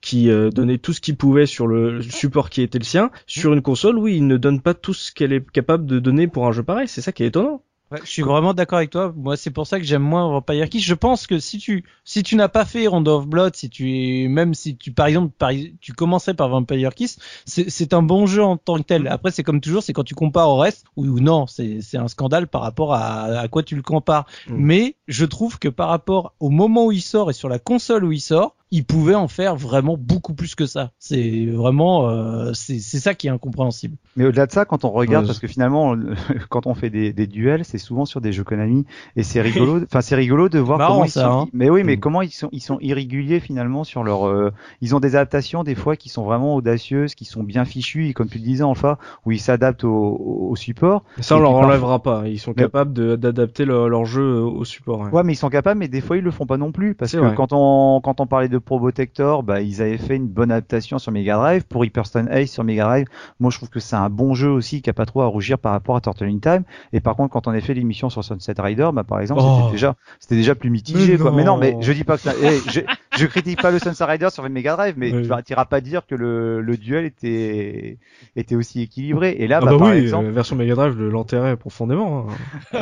qui donnait tout ce qui pouvait sur le support qui était le sien. Sur une console, oui, il ne donne pas tout ce qu'elle est capable de donner pour un jeu pareil. C'est ça qui est étonnant. Ouais, je suis vraiment d'accord avec toi. Moi, c'est pour ça que j'aime moins Vampire Kiss. Je pense que si tu si tu n'as pas fait Rondo of Blood, si tu même si tu par exemple par, tu commençais par Vampire Kiss, c'est un bon jeu en tant que tel. Après, c'est comme toujours, c'est quand tu compares au reste ou, ou non, c'est c'est un scandale par rapport à, à quoi tu le compares. Mm. Mais je trouve que par rapport au moment où il sort et sur la console où il sort, il pouvait en faire vraiment beaucoup plus que ça. C'est vraiment, euh, c'est ça qui est incompréhensible. Mais au-delà de ça, quand on regarde, ouais, parce que finalement, quand on fait des, des duels, c'est souvent sur des jeux Konami, et c'est rigolo. Enfin, c'est rigolo de voir Marrant, comment ça, ils sont. Hein. Mais oui, mais mmh. comment ils sont, ils sont irréguliers finalement sur leur. Euh, ils ont des adaptations des fois qui sont vraiment audacieuses, qui sont bien fichues, et comme tu le disais, enfin, où ils s'adaptent au, au, support. Et ça, on leur enlèvera pas. Ils sont mais... capables d'adapter leur, leur, jeu au support. Ouais. ouais. mais ils sont capables, mais des fois ils le font pas non plus, parce que vrai. quand on quand on parlait de Probotector, bah, ils avaient fait une bonne adaptation sur Mega Drive. Pour Hyperstone Ace sur Mega Drive, moi je trouve que c'est un bon jeu aussi qui a pas trop à rougir par rapport à Turtle in Time. Et par contre, quand on a fait l'émission sur Sunset Rider, bah, par exemple, oh. c'était déjà, c'était déjà plus mitigé, mais quoi. Non. Mais non, mais je dis pas que ça, hey, je, critique pas le Sunset Rider sur Mega Drive, mais oui. tu n'iras pas dire que le, le, duel était, était aussi équilibré. Et là, ah bah, bah par oui, exemple. Euh, version Mega Drive l'enterrait profondément. Hein. ouais,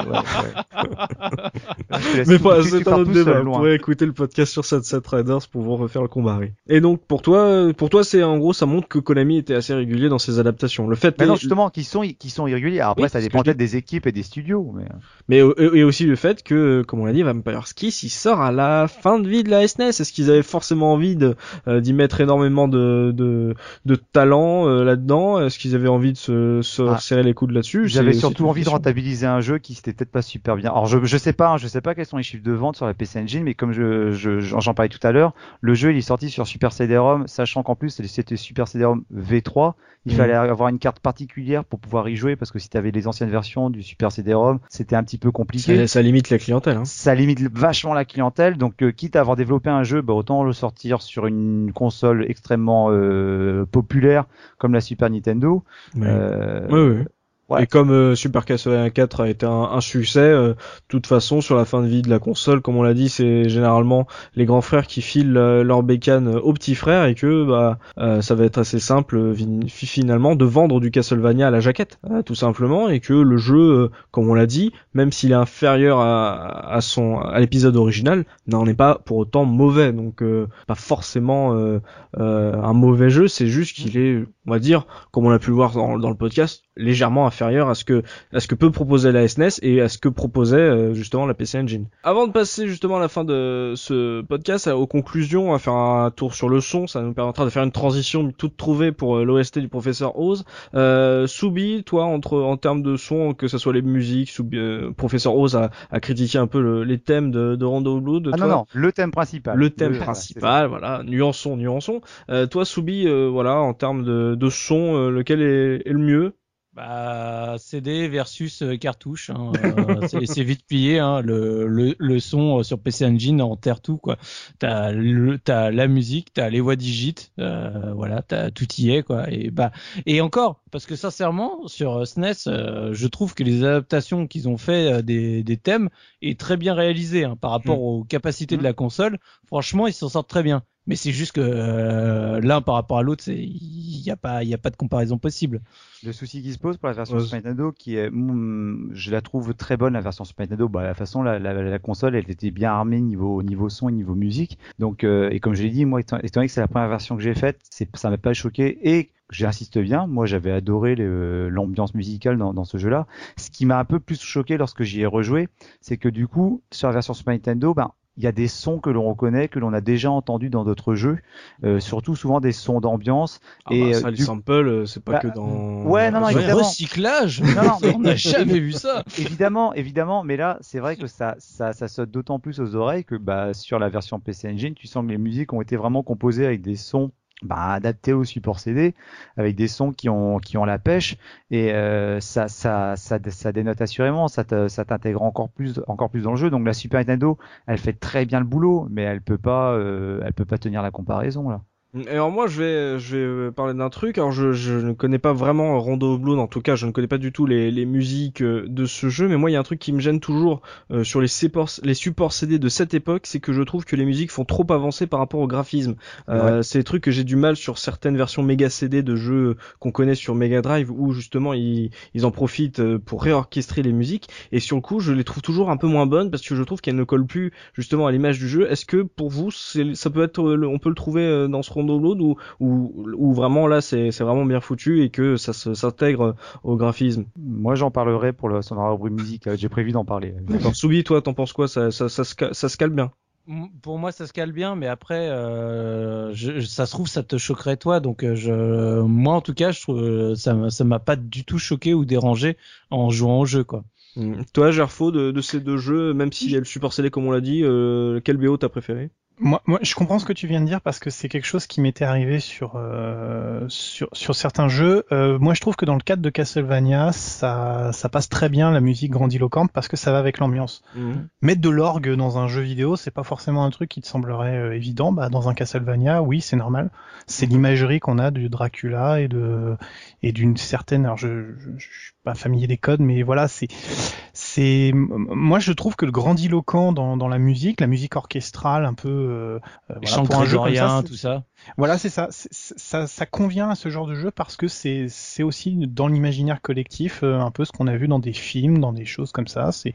ouais. mais pas, c'est un autre débat. Vous pourrez écouter le podcast sur Sunset Riders pour vous refaire le combat. Et donc, pour toi, pour toi, c'est en gros, ça montre que Konami était assez régulier dans ses adaptations. Le fait mais non, justement, qu'ils sont, sont irréguliers. Alors après, ça dépend peut-être des équipes et des studios. Mais, mais et aussi le fait que, comme on l'a dit, Vampire Kiss, il sort à la fin de vie de la SNES. Est-ce qu'ils avaient forcément envie de euh, d'y mettre énormément de de, de talent euh, là-dedans Est-ce qu'ils avaient envie de se, se Ah. serrer les coudes là-dessus? J'avais C'est- surtout envie de rentabiliser un jeu qui s'était peut-être pas super bien. Alors je je sais pas, hein, je sais pas quels sont les chiffres de vente sur la PC Engine, mais comme je je- j'en j'en parlais tout à l'heure, le jeu il est sorti sur Super CD-ROM, sachant qu'en plus c'était Super CD-ROM V3, il Mhm. fallait avoir une carte particulière pour pouvoir y jouer parce que si tu avais les anciennes versions du Super CD-ROM, c'était un petit peu compliqué. Ça, ça limite la clientèle. Hein. Ça limite vachement la clientèle, donc euh, quitte à avoir développé un jeu, bah, autant le sortir sur une console extrêmement euh, populaire comme la Super Nintendo. Euh, Oui, oui. Et comme euh, Super Castlevania 4 a été un, succès, euh, de toute façon, sur la fin de vie de la console, comme on l'a dit, c'est généralement les grands frères qui filent euh, leur bécane aux petits frères et que bah ça va être assez simple fin- finalement de vendre du Castlevania à la jaquette, tout simplement, et que le jeu, comme on l'a dit, même s'il est inférieur à, à son à l'épisode original, n'en est pas pour autant mauvais. Donc pas forcément un mauvais jeu, c'est juste qu'il est, on va dire, comme on a pu le voir dans, dans le podcast, légèrement inférieur à ce que à ce que peut proposer la SNES et à ce que proposait euh, justement la PC Engine. Avant de passer justement à la fin de ce podcast, aux conclusions, on va faire un tour sur le son, ça nous permettra de faire une transition toute trouvée pour euh, l'OST du professeur Oz. Euh, Soubi, toi, entre en termes de son, que ce soit les musiques, Soubi, euh, professeur Oz a, a critiqué un peu le- les thèmes de, de Rondo Blood. Ah toi, non, non, le thème principal. le thème principal, voilà, nuançons, nuançons. Euh, toi, Soubi, euh, voilà, en termes de, de son, euh, lequel est, est le mieux? Bah, CD versus euh, cartouche, hein, euh, c'est vite plié. Hein, le, le, le son sur PC Engine enterre tout quoi. T'as la musique, t'as les voix digites, euh, voilà, t'as tout y est quoi. Et bah et encore parce que sincèrement sur SNES, euh, je trouve que les adaptations qu'ils ont fait des, des thèmes est très bien réalisé hein, par rapport aux capacités de la console. Franchement, ils s'en sortent très bien. Mais c'est juste que euh, l'un par rapport à l'autre, il y a pas il a pas de comparaison possible. Le souci qui se pose pour la version. Super Nintendo, qui est, mm, je la trouve très bonne la version Super Nintendo. Bah, la façon, la, la, la console, elle était bien armée niveau niveau son et niveau musique. Donc, euh, et comme je l'ai dit, moi, étant, étant donné que c'est la première version que j'ai faite, ça m'a pas choqué et j'insiste bien. Moi, j'avais adoré l'ambiance musicale dans, dans ce jeu-là. Ce qui m'a un peu plus choqué lorsque j'y ai rejoué, c'est que du coup, sur la version Super Nintendo, ben il y a des sons que l'on reconnaît, que l'on a déjà entendus dans d'autres jeux, euh, surtout souvent des sons d'ambiance. Ah Et, bah, euh, les du- samples, euh, c'est pas Bah, que dans... ouais, non, non, Le recyclage. Non, non, mais- On n'a jamais vu ça. Évidemment, évidemment, mais là, c'est vrai que ça, ça, ça saute d'autant plus aux oreilles que bah, sur la version PC Engine, tu sens que les musiques ont été vraiment composées avec des sons bah, adaptés au support CD, avec des sons qui ont, qui ont la pêche, et euh, ça, ça, ça, ça dénote assurément, ça ça t'intègre encore plus, encore plus dans le jeu. Donc la Super Nintendo, elle fait très bien le boulot, mais elle peut pas, euh, elle peut pas tenir la comparaison là. Et alors moi je vais je vais parler d'un truc. Alors je, je ne connais pas vraiment Rondo Blood, en tout cas je ne connais pas du tout les, les musiques euh, de ce jeu, mais moi il y a un truc qui me gêne toujours euh, sur les supports les supports CD de cette époque, c'est que je trouve que les musiques font trop avancer par rapport au graphisme. Euh, C'est des trucs que j'ai du mal sur certaines versions méga CD de jeux qu'on connaît sur Mega Drive où justement ils, ils en profitent euh, pour réorchestrer les musiques et sur le coup je les trouve toujours un peu moins bonnes parce que je trouve qu'elles ne collent plus justement à l'image du jeu. Est-ce que pour vous c'est ça peut être euh, on peut le trouver euh, dans ce Rondo Blood ou ou, ou vraiment là c'est c'est vraiment bien foutu et que ça s'intègre au graphisme. Moi, j'en parlerai pour le sonore bruit musique. euh, J'ai prévu d'en parler. D'accord. Soubi, toi t'en penses quoi? Ça ça ça se ca- ça se cale bien. Pour moi, ça se cale bien, mais après, euh, je, ça se trouve, ça te choquerait toi. Donc, euh, je, moi, en tout cas, je trouve ça, m'a- ça m'a pas du tout choqué ou dérangé en jouant au jeu, quoi. Mm. Toi Gerfo de, de ces deux jeux même s'il y a le support CD comme on l'a dit, euh, quel BO t'as préféré? Moi, moi, je comprends ce que tu viens de dire parce que c'est quelque chose qui m'était arrivé sur, euh, sur sur certains jeux. Euh, moi, je trouve que dans le cadre de Castlevania, ça ça passe très bien la musique grandiloquente parce que ça va avec l'ambiance. Mettre de l'orgue dans un jeu vidéo, c'est pas forcément un truc qui te semblerait euh, évident. Bah, dans un Castlevania, oui, c'est normal. C'est l'imagerie qu'on a du Dracula et de et d'une certaine. Alors, je, je, je pas familier des codes, mais voilà, c'est c'est. Moi, je trouve que le grandiloquent dans dans la musique, la musique orchestrale, un peu. Euh, euh, voilà, pour un jeu comme grégoriens, ça, tout ça. Voilà, c'est ça. ça. Ça convient à ce genre de jeu parce que c'est aussi dans l'imaginaire collectif euh, un peu ce qu'on a vu dans des films, dans des choses comme ça. C'est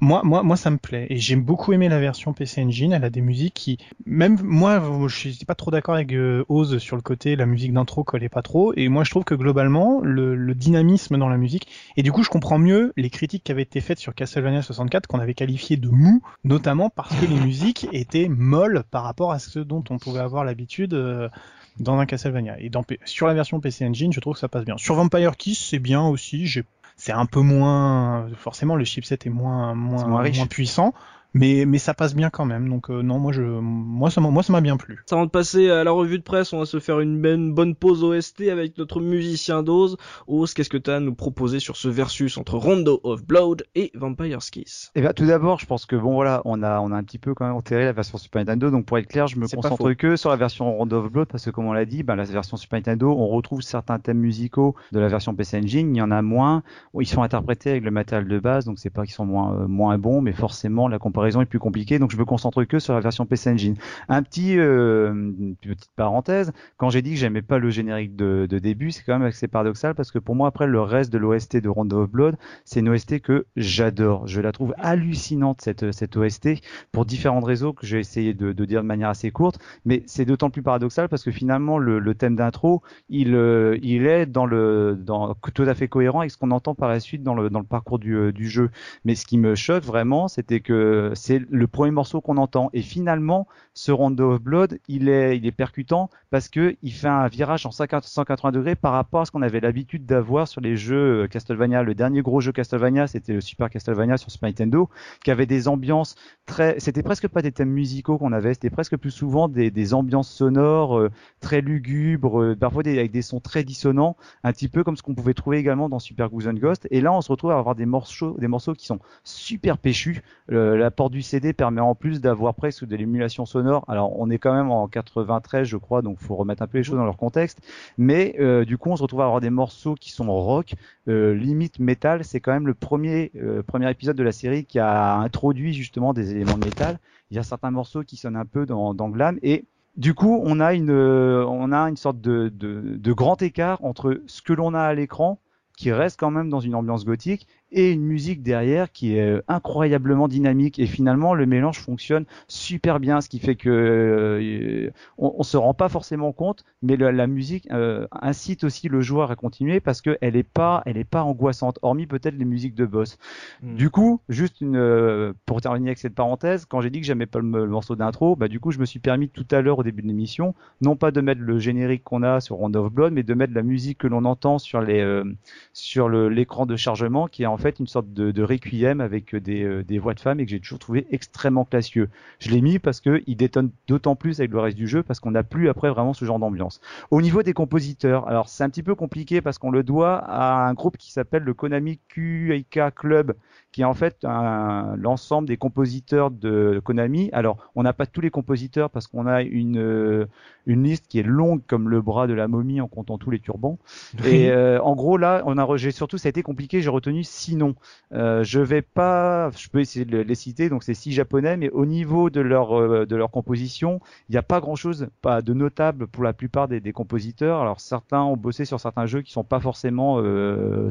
moi moi moi ça me plaît et j'ai beaucoup aimé la version PC Engine. Elle a des musiques qui même moi je suis pas trop d'accord avec euh, Oz sur le côté la musique d'intro collait pas trop et moi je trouve que globalement le, le dynamisme dans la musique et du coup je comprends mieux les critiques qui avaient été faites sur Castlevania 64 qu'on avait qualifié de mou notamment parce que les musiques étaient molles par rapport à ce dont on pouvait avoir l'habitude euh, dans un Castlevania. Et dans, sur la version PC Engine, je trouve que ça passe bien. Sur Vampire Kiss, c'est bien aussi. C'est un peu moins, forcément, le chipset est moins, moins, moins, moins puissant mais mais ça passe bien quand même. Donc euh, non, moi je moi ça moi ça m'a bien plu. Avant de passer à la revue de presse, on va se faire une, bonne, bonne pause OST avec notre musicien d'Oz. Oz, qu'est-ce que tu as à nous proposer sur ce versus entre Rondo of Blood et Vampire's Kiss? Eh bien tout d'abord, je pense que bon voilà, on a on a un petit peu quand même enterré la version Super Nintendo. Donc pour être clair, je me concentre que sur la version Rondo of Blood parce que comme on l'a dit, ben, la version Super Nintendo, on retrouve certains thèmes musicaux de la version PC Engine, il y en a moins. Ils sont interprétés avec le matériel de base, donc c'est pas qu'ils sont moins euh, moins bons, mais forcément la comparaison est plus compliquée, donc je me concentre que sur la version PC Engine. Un petit euh, petite parenthèse, quand j'ai dit que j'aimais pas le générique de, début, c'est quand même assez paradoxal parce que pour moi après le reste de l'OST de Rondo of Blood, c'est une OST que j'adore. Je la trouve hallucinante cette cette OST pour différentes raisons que j'ai essayé de, de, dire de manière assez courte, mais c'est d'autant plus paradoxal parce que finalement le, le thème d'intro, il euh, il est dans le dans tout à fait cohérent avec ce qu'on entend par la suite dans le dans le parcours du, euh, du jeu. Mais ce qui me choque vraiment, c'était que c'est le premier morceau qu'on entend. Et finalement, ce Rondo of Blood, il est, il est percutant parce que il fait un virage en 180 degrés par rapport à ce qu'on avait l'habitude d'avoir sur les jeux euh, Castlevania. Le dernier gros jeu Castlevania, c'était le Super Castlevania sur Super Nintendo, qui avait des ambiances très, c'était presque pas des thèmes musicaux qu'on avait, c'était presque plus souvent des, ambiances sonores euh, très lugubres, euh, parfois avec des sons très dissonants, un petit peu comme ce qu'on pouvait trouver également dans Super Goose Ghost. Et là, on se retrouve à avoir des morceaux, des morceaux qui sont super péchus. Porte du CD permet en plus d'avoir presque de l'émulation sonore. Alors on est quand même en 93 je crois, donc faut remettre un peu les choses dans leur contexte. Mais euh, du coup on se retrouve à avoir des morceaux qui sont rock, euh, limite métal. C'est quand même le premier euh, premier épisode de la série qui a introduit justement des éléments de métal. Il y a certains morceaux qui sonnent un peu dans, dans glam et du coup, on a une, on a une sorte de, de grand écart entre ce que l'on a à l'écran, qui reste quand même dans une ambiance gothique, et une musique derrière qui est euh, incroyablement dynamique et finalement le mélange fonctionne super bien ce qui fait que euh, on, on, se rend pas forcément compte mais la, musique euh, incite aussi le joueur à continuer parce que elle est pas elle est pas angoissante hormis peut-être les musiques de boss hmm. du coup juste une pour terminer avec cette parenthèse quand j'ai dit que j'aimais pas le, morceau d'intro bah du coup je me suis permis tout à l'heure au début de l'émission non pas de mettre le générique qu'on a sur Round of Blood mais de mettre la musique que l'on entend sur les sur l'écran de chargement qui est en fait une sorte de, de requiem avec des, euh, des, voix de femmes et que j'ai toujours trouvé extrêmement classieux. Je l'ai mis parce que il détonne d'autant plus avec le reste du jeu parce qu'on n'a plus après vraiment ce genre d'ambiance. Au niveau des compositeurs, alors c'est un petit peu compliqué parce qu'on le doit à un groupe qui s'appelle le Konami QIK Club qui est en fait l'ensemble des compositeurs de Konami. Alors, on n'a pas tous les compositeurs parce qu'on a une, euh, une liste qui est longue comme le bras de la momie en comptant tous les turbans. Et euh, en gros, là, on a j'ai surtout ça a été compliqué. J'ai retenu six noms. Euh, je vais pas, je peux essayer de les citer. Donc c'est six japonais, mais au niveau de leur euh, de leur composition, il n'y a pas grand chose, de notable pour la plupart des, compositeurs. Alors certains ont bossé sur certains jeux qui sont pas forcément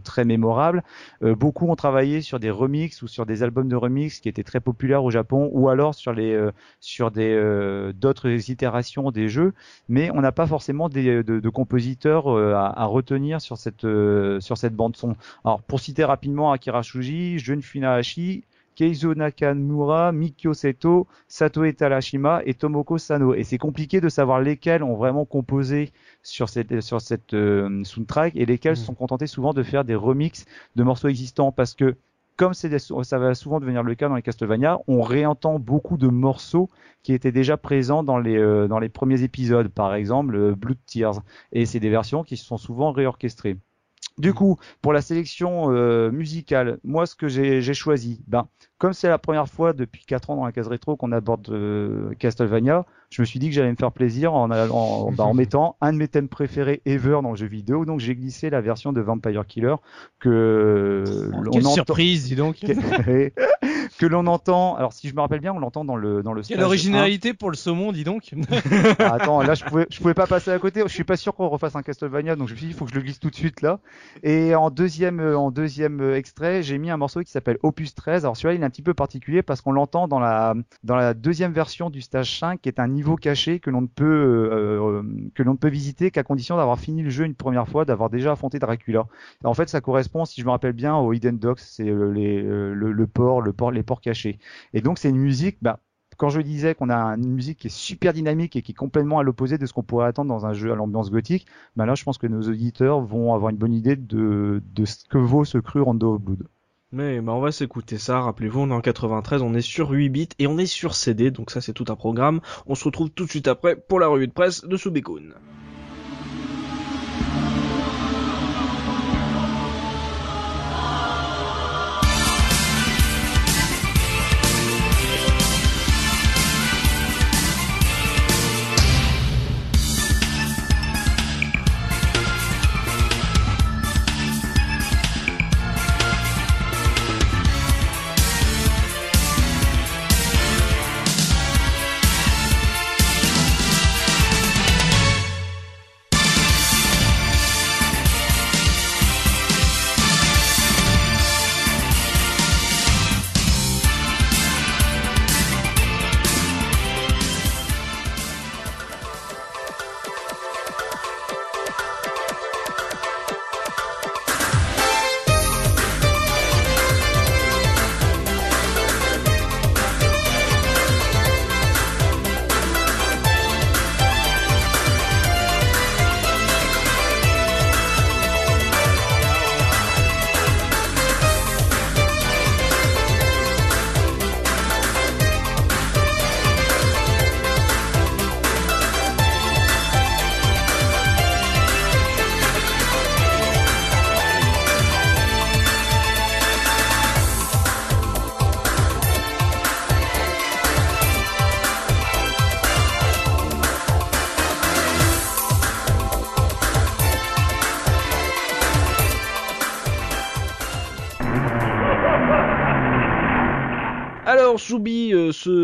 très mémorables. beaucoup ont travaillé sur des remix ou sur des albums de remix qui étaient très populaires au Japon ou alors sur les euh, sur des euh, d'autres itérations des jeux, mais on n'a pas forcément de, compositeurs euh, à, à, retenir sur cette sur cette bande son. Alors pour citer rapidement Akira Shuji, Jun Funahashi, Keizo Nakamura, Mikio Seto, Satoe Talashima et Tomoko Sano. Et c'est compliqué de savoir lesquels ont vraiment composé sur cette, sur cette soundtrack et lesquels mmh. sont contentés souvent de faire des remixes de morceaux existants parce que comme ça va souvent devenir le cas dans les Castlevania, on réentend beaucoup de morceaux qui étaient déjà présents dans les, euh, dans les premiers épisodes, par exemple euh, Blood Tears. Et c'est des versions qui sont souvent réorchestrées. Du mm. coup, pour la sélection euh, musicale, moi ce que j'ai choisi, ben comme c'est la première fois depuis 4 ans dans la case rétro qu'on aborde euh, Castlevania, je me suis dit que j'allais me faire plaisir en, en, ben, en, mettant un de mes thèmes préférés ever dans le jeu vidéo. Donc j'ai glissé la version de Vampire Killer que quelle surprise, dis donc, que l'on entend. Alors si je me rappelle bien, on l'entend dans le dans le. Quelle stage originalité pour le saumon, dis donc. 1. Ah, attends, là je pouvais je pouvais pas passer à côté. Je suis pas sûr qu'on refasse un Castlevania, donc je me suis dit il faut que je le glisse tout de suite là. Et en deuxième en deuxième extrait, j'ai mis un morceau qui s'appelle Opus 13. Alors celui-là il est un petit peu particulier parce qu'on l'entend dans la dans la deuxième version du stage 5, qui est un niveau caché que l'on ne peut euh, euh, que l'on ne peut visiter qu'à condition d'avoir fini le jeu une première fois, d'avoir déjà affronté Dracula. En fait, ça correspond, si je me rappelle bien, au Hidden Docks, c'est les, euh, le, le port, le port, les ports cachés. Et donc, c'est une musique, bah, quand je disais qu'on a une musique qui est super dynamique et qui est complètement à l'opposé de ce qu'on pourrait attendre dans un jeu à l'ambiance gothique, bah là, je pense que nos auditeurs vont avoir une bonne idée de, ce que vaut ce cru Rondo of Blood. Mais bah on va s'écouter ça, rappelez-vous, on est en 93, on est sur 8 bits et on est sur CD, donc ça c'est tout un programme. On se retrouve tout de suite après pour la revue de presse de Subikun.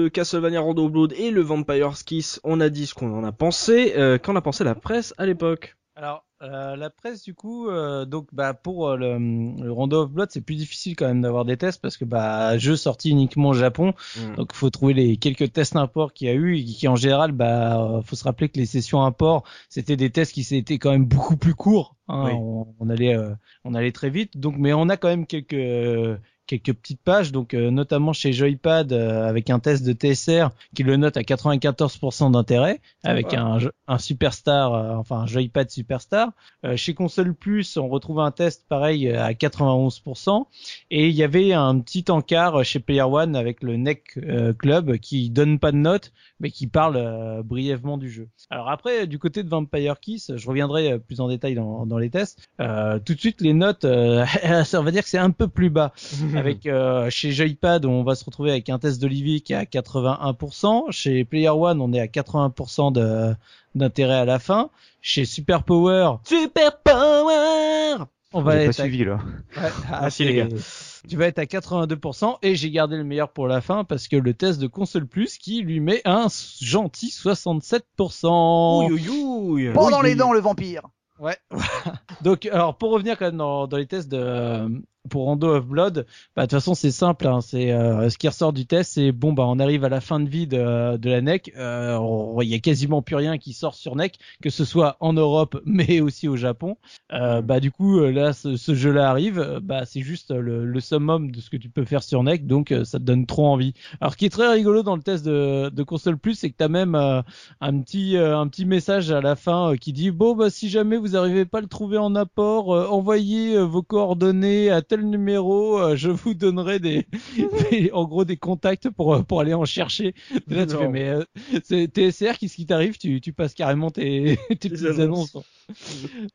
Castlevania Rondo Blood et le Vampire's Kiss, on a dit ce qu'on en a pensé. Euh, Qu'en a pensé la presse à l'époque Alors, euh, la presse, du coup, euh, donc bah pour le, le Rondo of Blood, c'est plus difficile quand même d'avoir des tests parce que bah jeu sorti uniquement au Japon, Mm. donc faut trouver les quelques tests import qu'il y a eu et qui en général, bah faut se rappeler que les sessions import, c'était des tests qui étaient quand même beaucoup plus courts. hein. Oui. on, on allait euh, on allait très vite, donc mais on a quand même quelques quelques petites pages, donc euh, notamment chez Joypad euh, avec un test de TSR qui le note à 94% d'intérêt avec un, un superstar, euh, enfin un Joypad superstar. Euh, chez Console Plus, on retrouve un test pareil euh, à 91%. Et il y avait un petit encart chez Player One avec le NEC euh, Club qui donne pas de notes, mais qui parle euh, brièvement du jeu. Alors après, du côté de Vampire Kiss, je reviendrai euh, plus en détail dans, dans les tests. Euh, tout de suite, les notes, euh, on va dire que c'est un peu plus bas. Avec euh, chez Joypad, on va se retrouver avec un test d'Olivier qui est à 81%. Chez Player One, on est à 80% de d'intérêt à la fin. Chez Super Power, Super Power on va J'ai pas être à suivi là. Ouais, Merci, les gars. Tu vas être à 82% et j'ai gardé le meilleur pour la fin parce que le test de console plus qui lui met un gentil 67%. Ouille ouille ouille Pendant les dents, le vampire. Ouais. Donc alors pour revenir quand même dans, dans les tests de pour Rondo of Blood, bah de toute façon c'est simple, hein, c'est euh, ce qui ressort du test, c'est bon bah on arrive à la fin de vie de, de la NEC, euh, il y a quasiment plus rien qui sort sur NEC, que ce soit en Europe mais aussi au Japon. Euh, bah du coup euh, là ce, ce jeu-là arrive, euh, bah c'est juste le, le summum de ce que tu peux faire sur NEC, donc euh, ça te donne trop envie. Alors ce qui est très rigolo dans le test de, de console plus, c'est que t'as même euh, un petit euh, un petit message à la fin euh, qui dit bon bah si jamais vous arrivez pas à le trouver en apport, euh, envoyez euh, vos coordonnées à tel numéro, euh, je vous donnerai des, des- en gros des contacts pour euh, pour aller en chercher. Et là tu Non. fais mais euh, c'est TSR qu'est-ce qui t'arrive? Tu tu passes carrément tes tes petites annonces. annonces.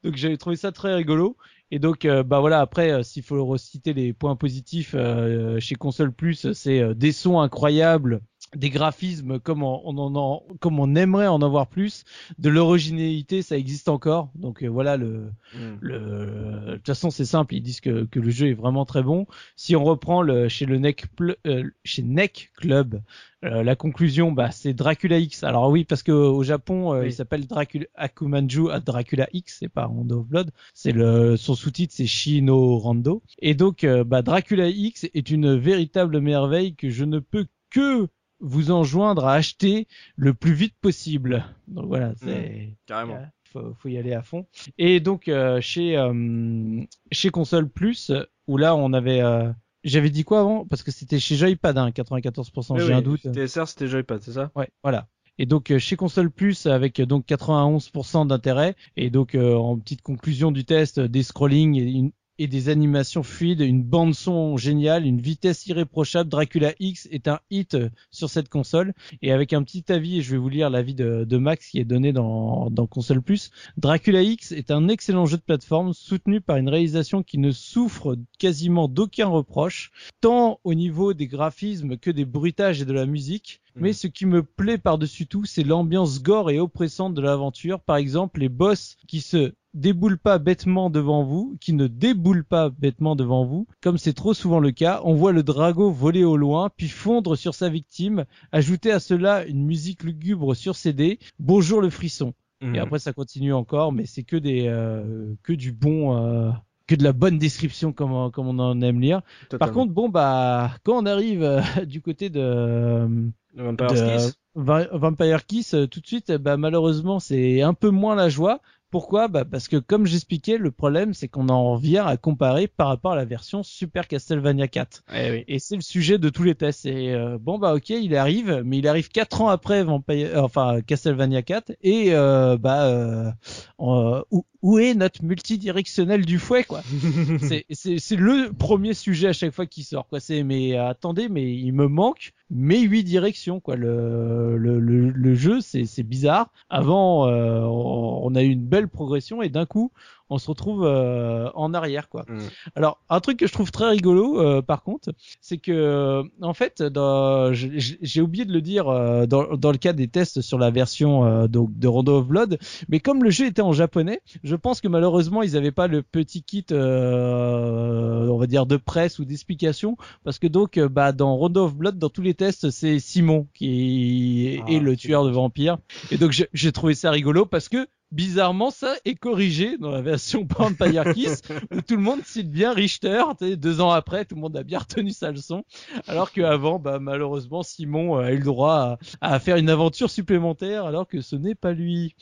Donc j'avais trouvé ça très rigolo. Et donc euh, bah voilà après euh, s'il faut reciter les points positifs euh, chez Console Plus, c'est des sons incroyables des graphismes comme on, on en, en- comme on aimerait en avoir plus, de l'originalité, ça existe encore. Donc euh, voilà le Mm. le de toute façon c'est simple, ils disent que, que le jeu est vraiment très bon. Si on reprend le chez le NEC Pl- euh, chez NEC Club, euh, la conclusion bah c'est Dracula X. Alors oui parce que au Japon euh, Oui. il s'appelle Dracula Akumanju à Dracula X, c'est pas Rondo of Blood, c'est le son sous-titre c'est Shino Rando et donc euh, bah Dracula X est une véritable merveille que je ne peux que vous enjoindre à acheter le plus vite possible. Donc voilà, c'est Carrément. Faut, faut y aller à fond. Et donc euh, chez euh, chez console plus où là on avait euh, j'avais dit quoi avant? Parce que c'était chez Joypad hein, 94% Oui, j'ai oui, un doute. TSR, c'était Joypad, c'est ça? Ouais, voilà. Et donc euh, chez console plus avec euh, donc 91% d'intérêt et donc euh, en petite conclusion du test des scrollings et, une- et des animations fluides, une bande son géniale, une vitesse irréprochable, Dracula X est un hit sur cette console et avec un petit avis et je vais vous lire l'avis de, de Max qui est donné dans dans console plus, Dracula X est un excellent jeu de plateforme soutenu par une réalisation qui ne souffre quasiment d'aucun reproche tant au niveau des graphismes que des bruitages et de la musique. Mais ce qui me plaît par-dessus tout, c'est l'ambiance gore et oppressante de l'aventure. Par exemple, les boss qui se déboulent pas bêtement devant vous, qui ne déboulent pas bêtement devant vous, comme c'est trop souvent le cas. On voit le drago voler au loin, puis fondre sur sa victime. Ajouter à cela une musique lugubre sur CD. Bonjour le frisson. Et après ça continue encore, mais c'est que des euh, que du bon. euh, que de la bonne description comme, on- comme on en aime lire. Par contre, bon bah quand on arrive euh, du côté de, euh, Vampire Kiss Va- Vampire Kiss, euh, tout de suite, bah, malheureusement, c'est un peu moins la joie. Pourquoi? Bah, Parce que comme j'expliquais, le problème, c'est qu'on en vient à comparer par rapport à la version Super Castlevania 4. Eh oui. Et c'est le sujet de tous les tests. Et euh, bon bah ok, il arrive, mais il arrive quatre ans après Vampire, enfin Castlevania 4. Et euh, bah euh, où, est notre multidirectionnel du fouet quoi C'est le premier sujet à chaque fois qui sort quoi. C'est mais attendez, mais il me manque mes huit directions quoi. Le le le, le jeu c'est c'est bizarre. Avant euh, on a eu une belle progression et d'un coup on se retrouve euh, en arrière quoi. Mm. Alors un truc que je trouve très rigolo euh, par contre, c'est que euh, en fait dans- j'ai oublié de le dire euh, dans, dans le cas des tests sur la version euh, donc de Rondo of Blood, mais comme le jeu était en japonais, je pense que malheureusement ils avaient pas le petit kit euh, on va dire de presse ou d'explication parce que donc bah dans Rondo of Blood dans tous les tests c'est Simon qui Ah, est le c'est tueur de vampires et donc j'ai trouvé ça rigolo parce que bizarrement ça est corrigé dans la version Vampire Kiss où tout le monde cite bien Richter deux ans après tout le monde a bien retenu sa leçon alors qu'avant bah malheureusement Simon a eu le droit à, à faire une aventure supplémentaire alors que ce n'est pas lui.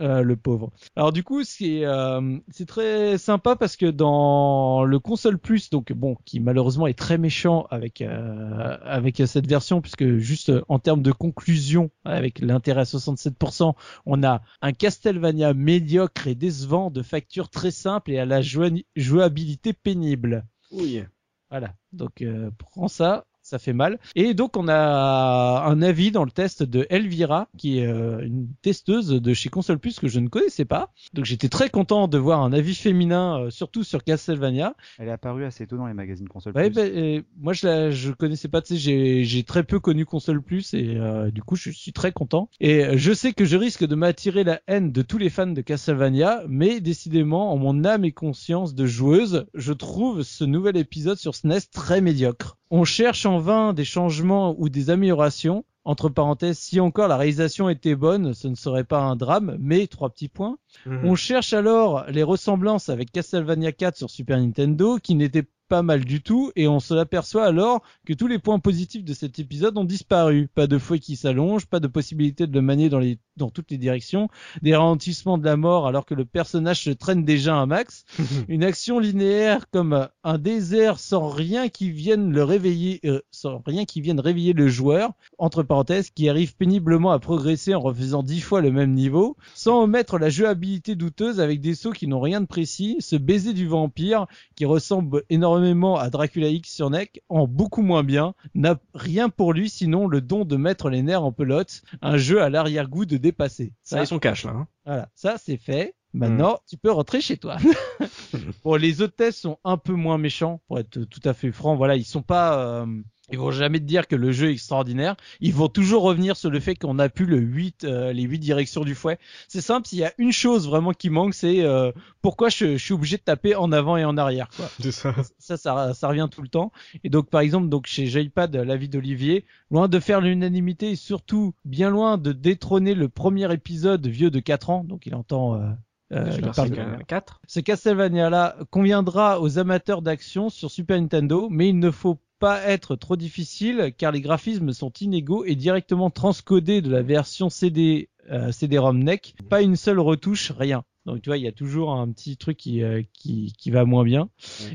Euh, le pauvre. Alors du coup, c'est euh, c'est très sympa parce que dans le console plus, donc bon, qui malheureusement est très méchant avec euh, avec cette version, puisque juste euh, en termes de conclusion, avec l'intérêt à 67%, on a un Castlevania médiocre et décevant de facture très simple et à la jouabilité pénible. Oui. Voilà. Donc euh, prends ça, ça fait mal. Et donc on a un avis dans le test de Elvira, qui est euh, une testeuse de chez Console Plus que je ne connaissais pas. Donc j'étais très content de voir un avis féminin, euh, surtout sur Castlevania. Elle est apparue assez tôt dans les magazines console. Ouais, plus. ben, euh, moi je la, je connaissais pas, tu sais, j'ai, très peu connu Console Plus et euh, du coup je suis très content. Et je sais que je risque de m'attirer la haine de tous les fans de Castlevania, mais décidément en mon âme et conscience de joueuse, je trouve ce nouvel épisode sur SNES très médiocre. On cherche en vain des changements ou des améliorations. Entre parenthèses, si encore la réalisation était bonne, ce ne serait pas un drame, mais trois petits points. Mm. On cherche alors les ressemblances avec Castlevania 4 sur Super Nintendo, qui n'était pas mal du tout, et on se l'aperçoit alors que tous les points positifs de cet épisode ont disparu. Pas de fouet qui s'allonge, pas de possibilité de le manier dans, les, dans toutes les directions, des ralentissements de la mort alors que le personnage se traîne déjà un max, une action linéaire comme un désert sans rien qui vienne le réveiller, euh, sans rien qui vienne réveiller le joueur, entre parenthèses, qui arrive péniblement à progresser en refaisant dix fois le même niveau, sans omettre la jouabilité douteuse avec des sauts qui n'ont rien de précis, ce baiser du vampire qui ressemble énormément à Dracula X sur NEC, en beaucoup moins bien, n'a rien pour lui sinon le don de mettre les nerfs en pelote, un jeu à l'arrière-goût de dépasser. Ça et son cash là. Hein. Voilà, ça c'est fait. Maintenant, tu peux rentrer chez toi. bon, les autres tests sont un peu moins méchants, pour être tout à fait franc. Voilà, ils sont pas, euh, Ils vont jamais te dire que le jeu est extraordinaire. Ils vont toujours revenir sur le fait qu'on a plus le 8, euh, les huit directions du fouet. C'est simple, s'il y a une chose vraiment qui manque, c'est euh, pourquoi je, je, suis obligé de taper en avant et en arrière. Quoi. Ça. Ça, ça, ça revient tout le temps. Et donc, par exemple, donc chez Joypad, l'avis d'Olivier, loin de faire l'unanimité et surtout bien loin de détrôner le premier épisode vieux de 4 ans, donc il entend... Euh, euh, de- 4. ce Castlevania-là conviendra aux amateurs d'action sur Super Nintendo, mais il ne faut pas être trop difficile car les graphismes sont inégaux et directement transcodés de la version CD, euh, CD-ROM NEC. Pas une seule retouche, rien. Donc tu vois, il y a toujours un petit truc qui, euh, qui, qui va moins bien.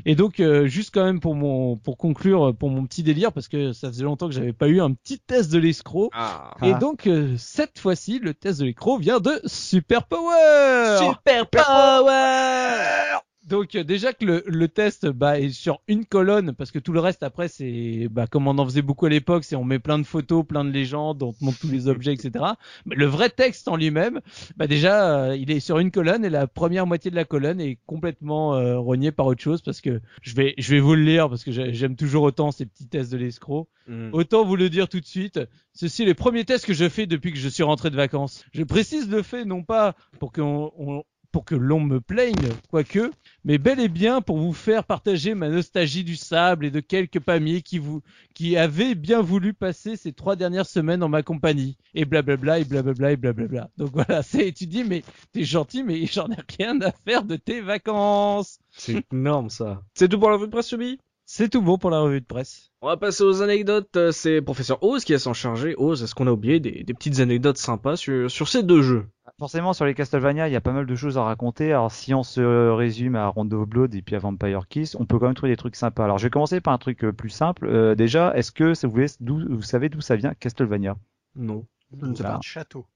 Et donc euh, juste quand même pour mon pour conclure pour mon petit délire parce que ça faisait longtemps que j'avais pas eu un petit test de l'escroc. Ah. Et donc euh, cette fois-ci le test de l'escroc vient de Super Power. Super Power Donc euh, déjà que le, le test bah, est sur une colonne parce que tout le reste après c'est bah, comme on en faisait beaucoup à l'époque c'est on met plein de photos, plein de légendes, on te montre tous les objets etc. Mais le vrai texte en lui-même bah déjà euh, il est sur une colonne et la première moitié de la colonne est complètement euh, rognée par autre chose parce que je vais je vais vous le lire parce que j'ai- j'aime toujours autant ces petits tests de l'escroc. Mm. Autant vous le dire tout de suite, ceci est les premiers tests que je fais depuis que je suis rentré de vacances. Je précise le fait non pas pour qu'on on- pour que l'on me plaigne, quoique, mais bel et bien pour vous faire partager ma nostalgie du sable et de quelques palmiers qui vous, qui avaient bien voulu passer ces trois dernières semaines en ma compagnie. Et blablabla, et blablabla, et blablabla. Donc voilà, c'est, tu dis, mais t'es gentil, mais j'en ai rien à faire de tes vacances. C'est énorme ça. C'est tout pour la revue de presse, Subi? C'est tout bon pour la revue de presse. On va passer aux anecdotes. Euh, C'est professeur Oz qui va s'en charger. Oz, est-ce qu'on a oublié des, des petites anecdotes sympas sur, sur ces deux jeux? Forcément, sur les Castlevania, il y a pas mal de choses à raconter. Alors, si on se résume à Rondo of Blood et puis à Vampire Kiss, on peut quand même trouver des trucs sympas. Alors, je vais commencer par un truc euh, plus simple. Euh, déjà, est-ce que vous, d'où- vous savez d'où ça vient Castlevania? Non. Je ne sais pas. Château.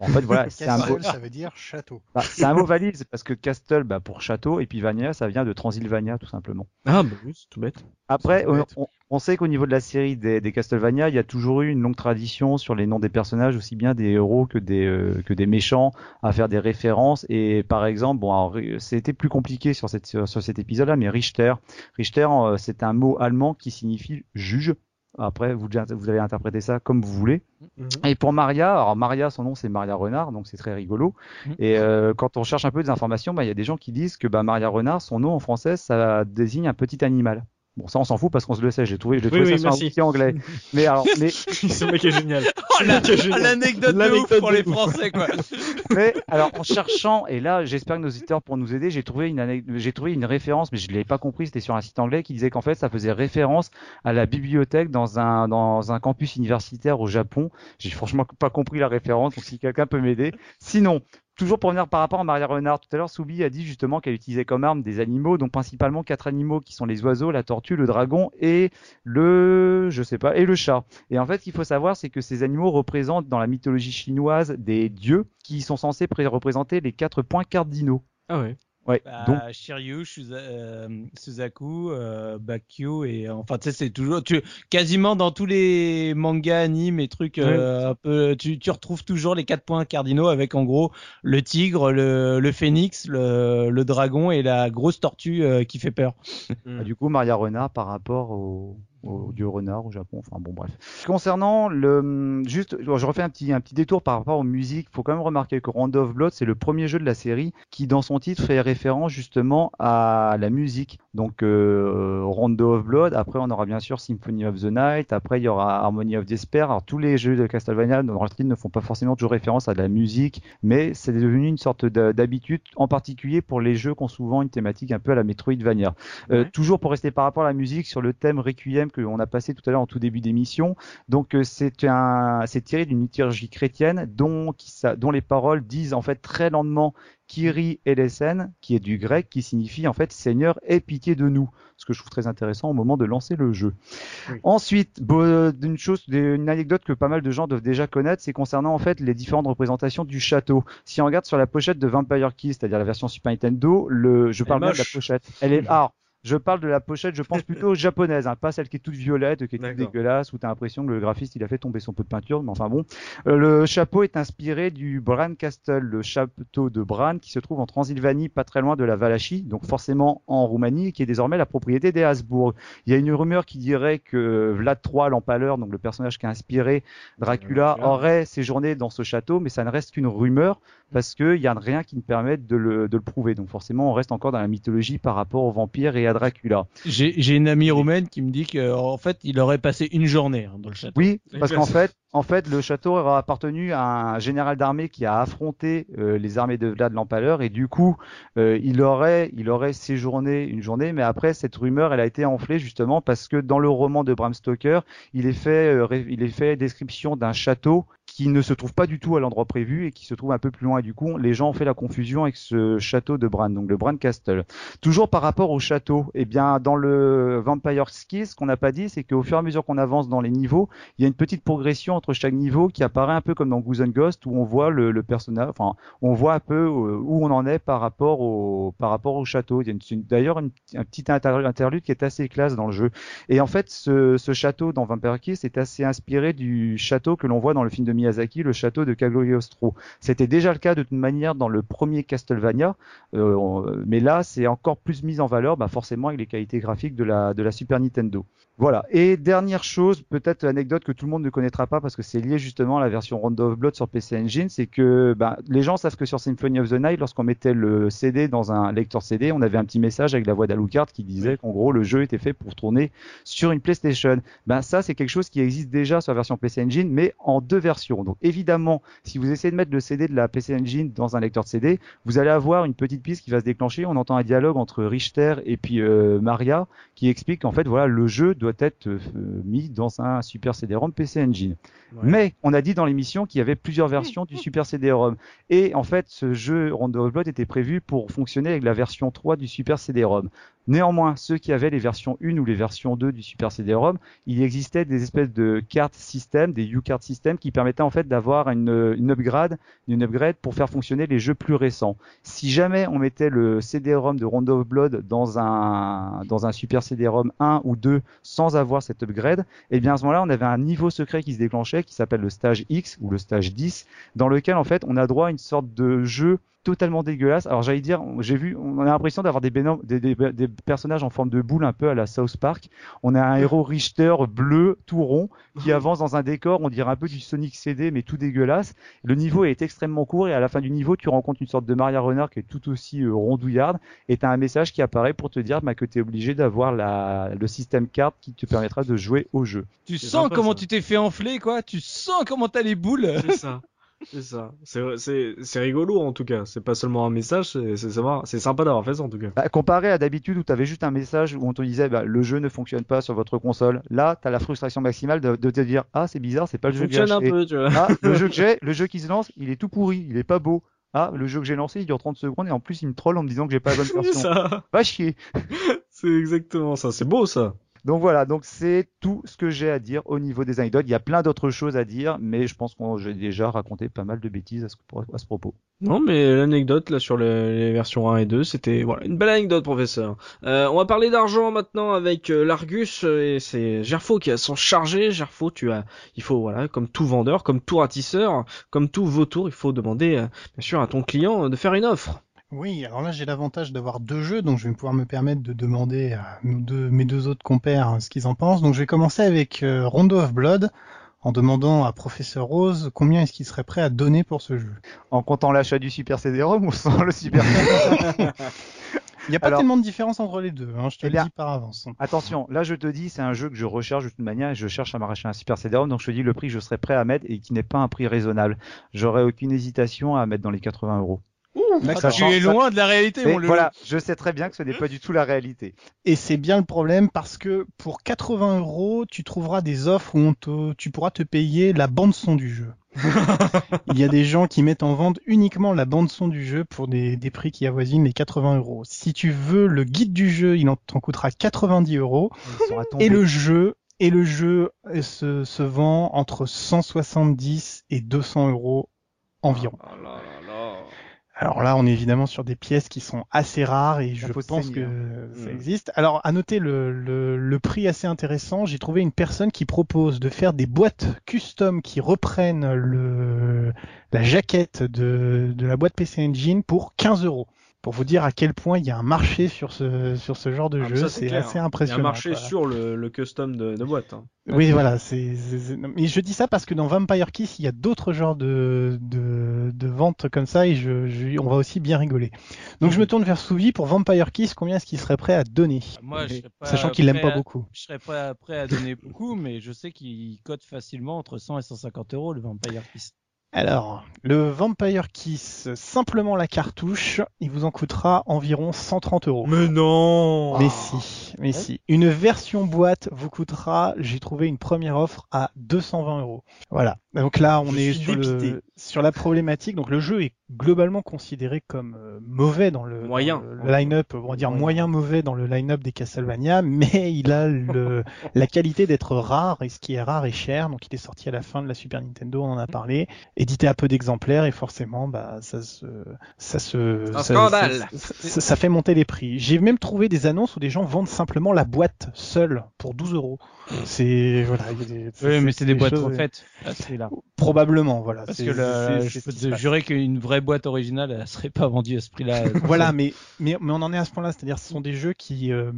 En fait, voilà, c'est un, mot- Castle, ça veut dire château. bah, c'est un mot valise parce que Castle, bah, pour château, et puis Vania, ça vient de Transylvania, tout simplement. Ah bah oui, c'est tout bête. Après, on, bête. on- on sait qu'au niveau de la série des, des Castlevania, il y a toujours eu une longue tradition sur les noms des personnages, aussi bien des héros que des euh, que des méchants, à faire des références. Et par exemple, bon, alors, c'était plus compliqué sur cette sur, sur cet épisode-là, mais Richter, Richter, euh, c'est un mot allemand qui signifie juge. Après, vous, vous avez interprété ça comme vous voulez. Et pour Maria, alors Maria, son nom c'est Maria Renard, donc c'est très rigolo. Mhm. Et euh, quand on cherche un peu des informations, bah, il y a des gens qui disent que bah, Maria Renard, son nom en français, ça désigne un petit animal. Bon, ça on s'en fout parce qu'on se le sait. J'ai trouvé, j'ai trouvé oui, ça sur un anglais. Mais alors, mais, Ce mec est génial. Oh, la- C'est génial. l'anecdote de L'anecdote ouf pour de les ouf. Français, quoi. mais alors en cherchant, et là j'espère que nos auditeurs pourront nous aider, j'ai trouvé une j'ai trouvé une référence, mais je l'avais pas compris. C'était sur un site anglais qui disait qu'en fait ça faisait référence à la bibliothèque dans un dans un campus universitaire au Japon. J'ai franchement pas compris la référence, donc si quelqu'un peut m'aider. Sinon, toujours pour revenir par rapport à Maria Renard, tout à l'heure, Soubi a dit justement qu'elle utilisait comme arme des animaux, donc principalement quatre animaux qui sont les oiseaux, la tortue, le dragon et le, je sais pas, et le chat. Et en fait, ce qu'il faut savoir, c'est que ces animaux représentent dans la mythologie chinoise des dieux qui sont censés pré- représenter les quatre points cardinaux. Ah ouais. Ouais. Bah, donc, Shiryu, Shuza- euh, Suzaku, euh, Bakyo et enfin tu sais c'est toujours tu quasiment dans tous les mangas, animes et trucs euh, un peu tu, tu retrouves toujours les quatre points cardinaux avec en gros le tigre, le, le phénix, le, le dragon et la grosse tortue euh, qui fait peur. bah, du coup, Maria Renard par rapport au, au dieu renard au Japon. Enfin bon, bref. Concernant le, juste, je refais un petit, un petit détour par rapport aux musiques. Faut quand même remarquer que Round of Blood, c'est le premier jeu de la série qui, dans son titre, fait référence justement à la musique. Donc, euh, Rondo of Blood. Après, on aura bien sûr Symphony of the Night. Après, il y aura Harmony of Despair. Alors, tous les jeux de Castlevania dans leur titre ne font pas forcément toujours référence à de la musique, mais c'est devenu une sorte de- d'habitude, en particulier pour les jeux qui ont souvent une thématique un peu à la Metroidvania. Euh, Ouais. toujours pour rester par rapport à la musique sur le thème Requiem que on a passé tout à l'heure en tout début d'émission. Donc euh, c'est un c'est tiré d'une liturgie chrétienne dont qui sa- dont les paroles disent en fait très lentement Kyrie eleisen qui est du grec qui signifie en fait Seigneur aie pitié de nous. Ce que je trouve très intéressant au moment de lancer le jeu. Oui. Ensuite, chose, d'une anecdote que pas mal de gens doivent déjà connaître, c'est concernant en fait les différentes représentations du château. Si on regarde sur la pochette de Vampire Key, c'est-à-dire la version Super Nintendo, le, je parle bien de la pochette. Elle est, ah, Je parle de la pochette, je pense plutôt japonaise, hein, pas celle qui est toute violette, qui est toute dégueulasse, où t'as l'impression que le graphiste il a fait tomber son pot de peinture, mais enfin bon. Euh, le chapeau est inspiré du Bran Castle, le château de Bran qui se trouve en Transylvanie, pas très loin de la Valachie, donc forcément en Roumanie, qui est désormais la propriété des Habsbourg. Il y a une rumeur qui dirait que Vlad III l'Empaleur, donc le personnage qui a inspiré Dracula, aurait séjourné dans ce château, mais ça ne reste qu'une rumeur parce qu'il y a rien qui ne permette de le, de le prouver. Donc forcément, on reste encore dans la mythologie par rapport aux vampires et à Dracula. J'ai une amie roumaine qui me dit qu'en fait, il aurait passé une journée hein, dans le château. Oui, parce qu'en fait, en fait, le château aura appartenu à un général d'armée qui a affronté euh, les armées de Vlad l'Empaleur et du coup, euh, il aurait, il aurait séjourné une journée. Mais après, cette rumeur, elle a été enflée justement parce que dans le roman de Bram Stoker, il est fait, euh, il est fait description d'un château qui ne se trouve pas du tout à l'endroit prévu et qui se trouve un peu plus loin. Et du coup, les gens ont fait la confusion avec ce château de Bran, donc le Bran Castle. Toujours par rapport au château, eh bien, dans le Vampire Skies, ce qu'on n'a pas dit, c'est qu'au fur et à mesure qu'on avance dans les niveaux, il y a une petite progression entre chaque niveau qui apparaît un peu comme dans Goose and Ghost où on voit le, personnage, enfin, on voit un peu euh, où on en est par rapport au, par rapport au château. Il y a d'ailleurs un petit inter- interlude qui est assez classe dans le jeu. Et en fait, ce, ce château dans Vampire Kiss est assez inspiré du château que l'on voit dans le film de Miyazaki, le château de Cagliostro. C'était déjà le cas de toute manière dans le premier Castlevania, euh, on- mais là, c'est encore plus mis en valeur, bah forcément avec les qualités graphiques de la, de la Super Nintendo. Voilà. Et dernière chose, peut-être anecdote que tout le monde ne connaîtra pas parce que c'est lié justement à la version Rondo of Blood sur PC Engine, c'est que bah, les gens savent que sur Symphony of the Night, lorsqu'on mettait le CD dans un lecteur CD, on avait un petit message avec la voix d'Alucard qui disait qu'en gros le jeu était fait pour tourner sur une PlayStation. Ben ça, c'est quelque chose qui existe déjà sur la version PC Engine, mais en deux versions. Donc évidemment, si vous essayez de mettre le CD de la PC Engine dans un lecteur de CD, vous allez avoir une petite piste qui va se déclencher. On entend un dialogue entre Richter et puis euh, Maria qui explique qu'en fait, voilà, le jeu doit être euh, mis dans un Super CD-ROM PC Engine. Ouais. Mais on a dit dans l'émission qu'il y avait plusieurs versions du Super CD-ROM. Et en fait, ce jeu Rondo of Blood était prévu pour fonctionner avec la version 3 du Super CD-ROM. Néanmoins, ceux qui avaient les versions 1 ou les versions 2 du Super CD-ROM, il existait des espèces de cartes système, des U-card system, qui permettaient en fait d'avoir une, une upgrade, une upgrade pour faire fonctionner les jeux plus récents. Si jamais on mettait le CD-ROM de Rondo of Blood dans un, dans un Super CD-ROM 1 ou 2 sans avoir cette upgrade, eh bien à ce moment-là, on avait un niveau secret qui se déclenchait, qui s'appelle le stage X ou le stage 10, dans lequel en fait on a droit à une sorte de jeu totalement dégueulasse. Alors j'allais dire, j'ai vu, on a l'impression d'avoir des, bénom- des, des, des personnages en forme de boule un peu à la South Park. On a un héros Richter bleu tout rond qui avance dans un décor, on dirait un peu du Sonic CD mais tout dégueulasse. Le niveau est extrêmement court et à la fin du niveau tu rencontres une sorte de Maria Renard qui est tout aussi euh, rondouillarde et t'as un message qui apparaît pour te dire bah, que tu es obligé d'avoir le système carte qui te permettra de jouer au jeu. Tu sens comment ça. tu t'es fait enfler, quoi. Tu sens comment t'as les boules. C'est ça. C'est ça. C'est, c'est, c'est rigolo en tout cas. C'est pas seulement un message, c'est, c'est, sympa- d'avoir fait ça en tout cas. Bah, comparé à d'habitude où tu avais juste un message où on te disait bah, le jeu ne fonctionne pas sur votre console, là tu as la frustration maximale de, de te dire ah c'est bizarre, c'est pas le jeu que j'ai un peu, tu vois. Ah, le jeu que j'ai, le jeu qui se lance, il est tout pourri, il est pas beau. Ah, le jeu que j'ai lancé, il dure 30 secondes et en plus il me troll en me disant que j'ai pas la bonne C'est version. ça. Va chier. C'est exactement ça. C'est beau ça. Donc voilà, donc c'est tout ce que j'ai à dire au niveau des anecdotes. Il y a plein d'autres choses à dire, mais je pense que j'ai déjà raconté pas mal de bêtises à ce, propos. Non, mais l'anecdote là sur les, versions 1 et 2, c'était voilà une belle anecdote, professeur. Euh, on va parler d'argent maintenant avec euh, l'Argus et c'est Gerfo qui va s'en charger. Gerfo, tu as, il faut voilà, comme tout vendeur, comme tout ratisseur, comme tout vautour, il faut demander euh, bien sûr à ton client de faire une offre. Oui, alors là j'ai l'avantage d'avoir deux jeux, donc je vais pouvoir me permettre de demander à nos deux, mes deux autres compères hein, ce qu'ils en pensent. Donc je vais commencer avec euh, Rondo of Blood, en demandant à Professeur Rose combien est-ce qu'il serait prêt à donner pour ce jeu. En comptant l'achat du Super CD-ROM ou sans le Super Il n'y a pas Alors- tellement de différence entre les deux, hein, je te Eh le dis par avance. Attention, là je te dis, c'est un jeu que je recherche de toute manière et je cherche à m'arracher un Super CD-ROM, donc je te dis le prix que je serais prêt à mettre et qui n'est pas un prix raisonnable. J'aurais aucune hésitation à mettre dans les 80 euros. D'accord. Tu es loin de la réalité, mon voilà, je sais très bien que ce n'est pas du tout la réalité. Et c'est bien le problème parce que pour 80 euros, tu trouveras des offres où on te, tu pourras te payer la bande son du jeu. Il y a des gens qui mettent en vente uniquement la bande son du jeu pour des, des prix qui avoisinent les 80 euros. Si tu veux le guide du jeu, il en t'en coûtera 90 euros. Et le jeu, et le jeu se, se vend entre 170 et 200 euros environ. Ah là là là. Alors là, on est évidemment sur des pièces qui sont assez rares et je pense que hein. ça Mm. existe. Alors, à noter le, le, le prix assez intéressant. J'ai trouvé une personne qui propose de faire des boîtes custom qui reprennent le, la jaquette de, de la boîte PC Engine pour 15 euros. Pour vous dire à quel point il y a un marché sur ce, sur ce genre de Ah, jeu, c'est assez Il y a impressionnant. un marché sur le, le custom de, de boîte. hein. Oui, voilà. C'est, Mais je dis ça parce que dans Vampire Kiss, il y a d'autres genres de, de, de ventes comme ça et je, je- on va aussi bien rigoler. Donc je me tourne vers Souvi pour Vampire Kiss. Combien est-ce qu'il serait prêt à donner? Moi, je serais pas Sachant qu'il l'aime pas à- beaucoup. Je serais pas prêt à donner beaucoup, mais je sais qu'il cote facilement entre 100 et 150 euros le Vampire Kiss. Alors, le Vampire Kiss, simplement la cartouche, il vous en coûtera environ 130 euros. Mais non Mais si, mais si. Une version boîte vous coûtera, j'ai trouvé une première offre à 220 euros. Voilà. Donc là, on Je est sur, le, sur la problématique. Donc le jeu est globalement considéré comme euh, mauvais dans le, Moyen. dans le line-up, on va dire Moyen. moyen mauvais dans le line-up des Castlevania, mais il a le, la qualité d'être rare et ce qui est rare est cher. Donc il est sorti à la fin de la Super Nintendo, on en a parlé, édité à peu d'exemplaires et forcément, bah ça se, ça se, Un ça- scandale. ça- ça, ça fait monter les prix. J'ai même trouvé des annonces où des gens vendent simplement la boîte seule pour 12 euros. C'est voilà. des- Oui, mais c'est des boîtes choses- refaites prix-là. Probablement, voilà. Parce que je peux te jurer qu'une vraie boîte originale, elle serait pas vendue à ce prix-là. Voilà, mais, mais mais on en est à ce point-là, c'est-à-dire ce sont des jeux qui, euh,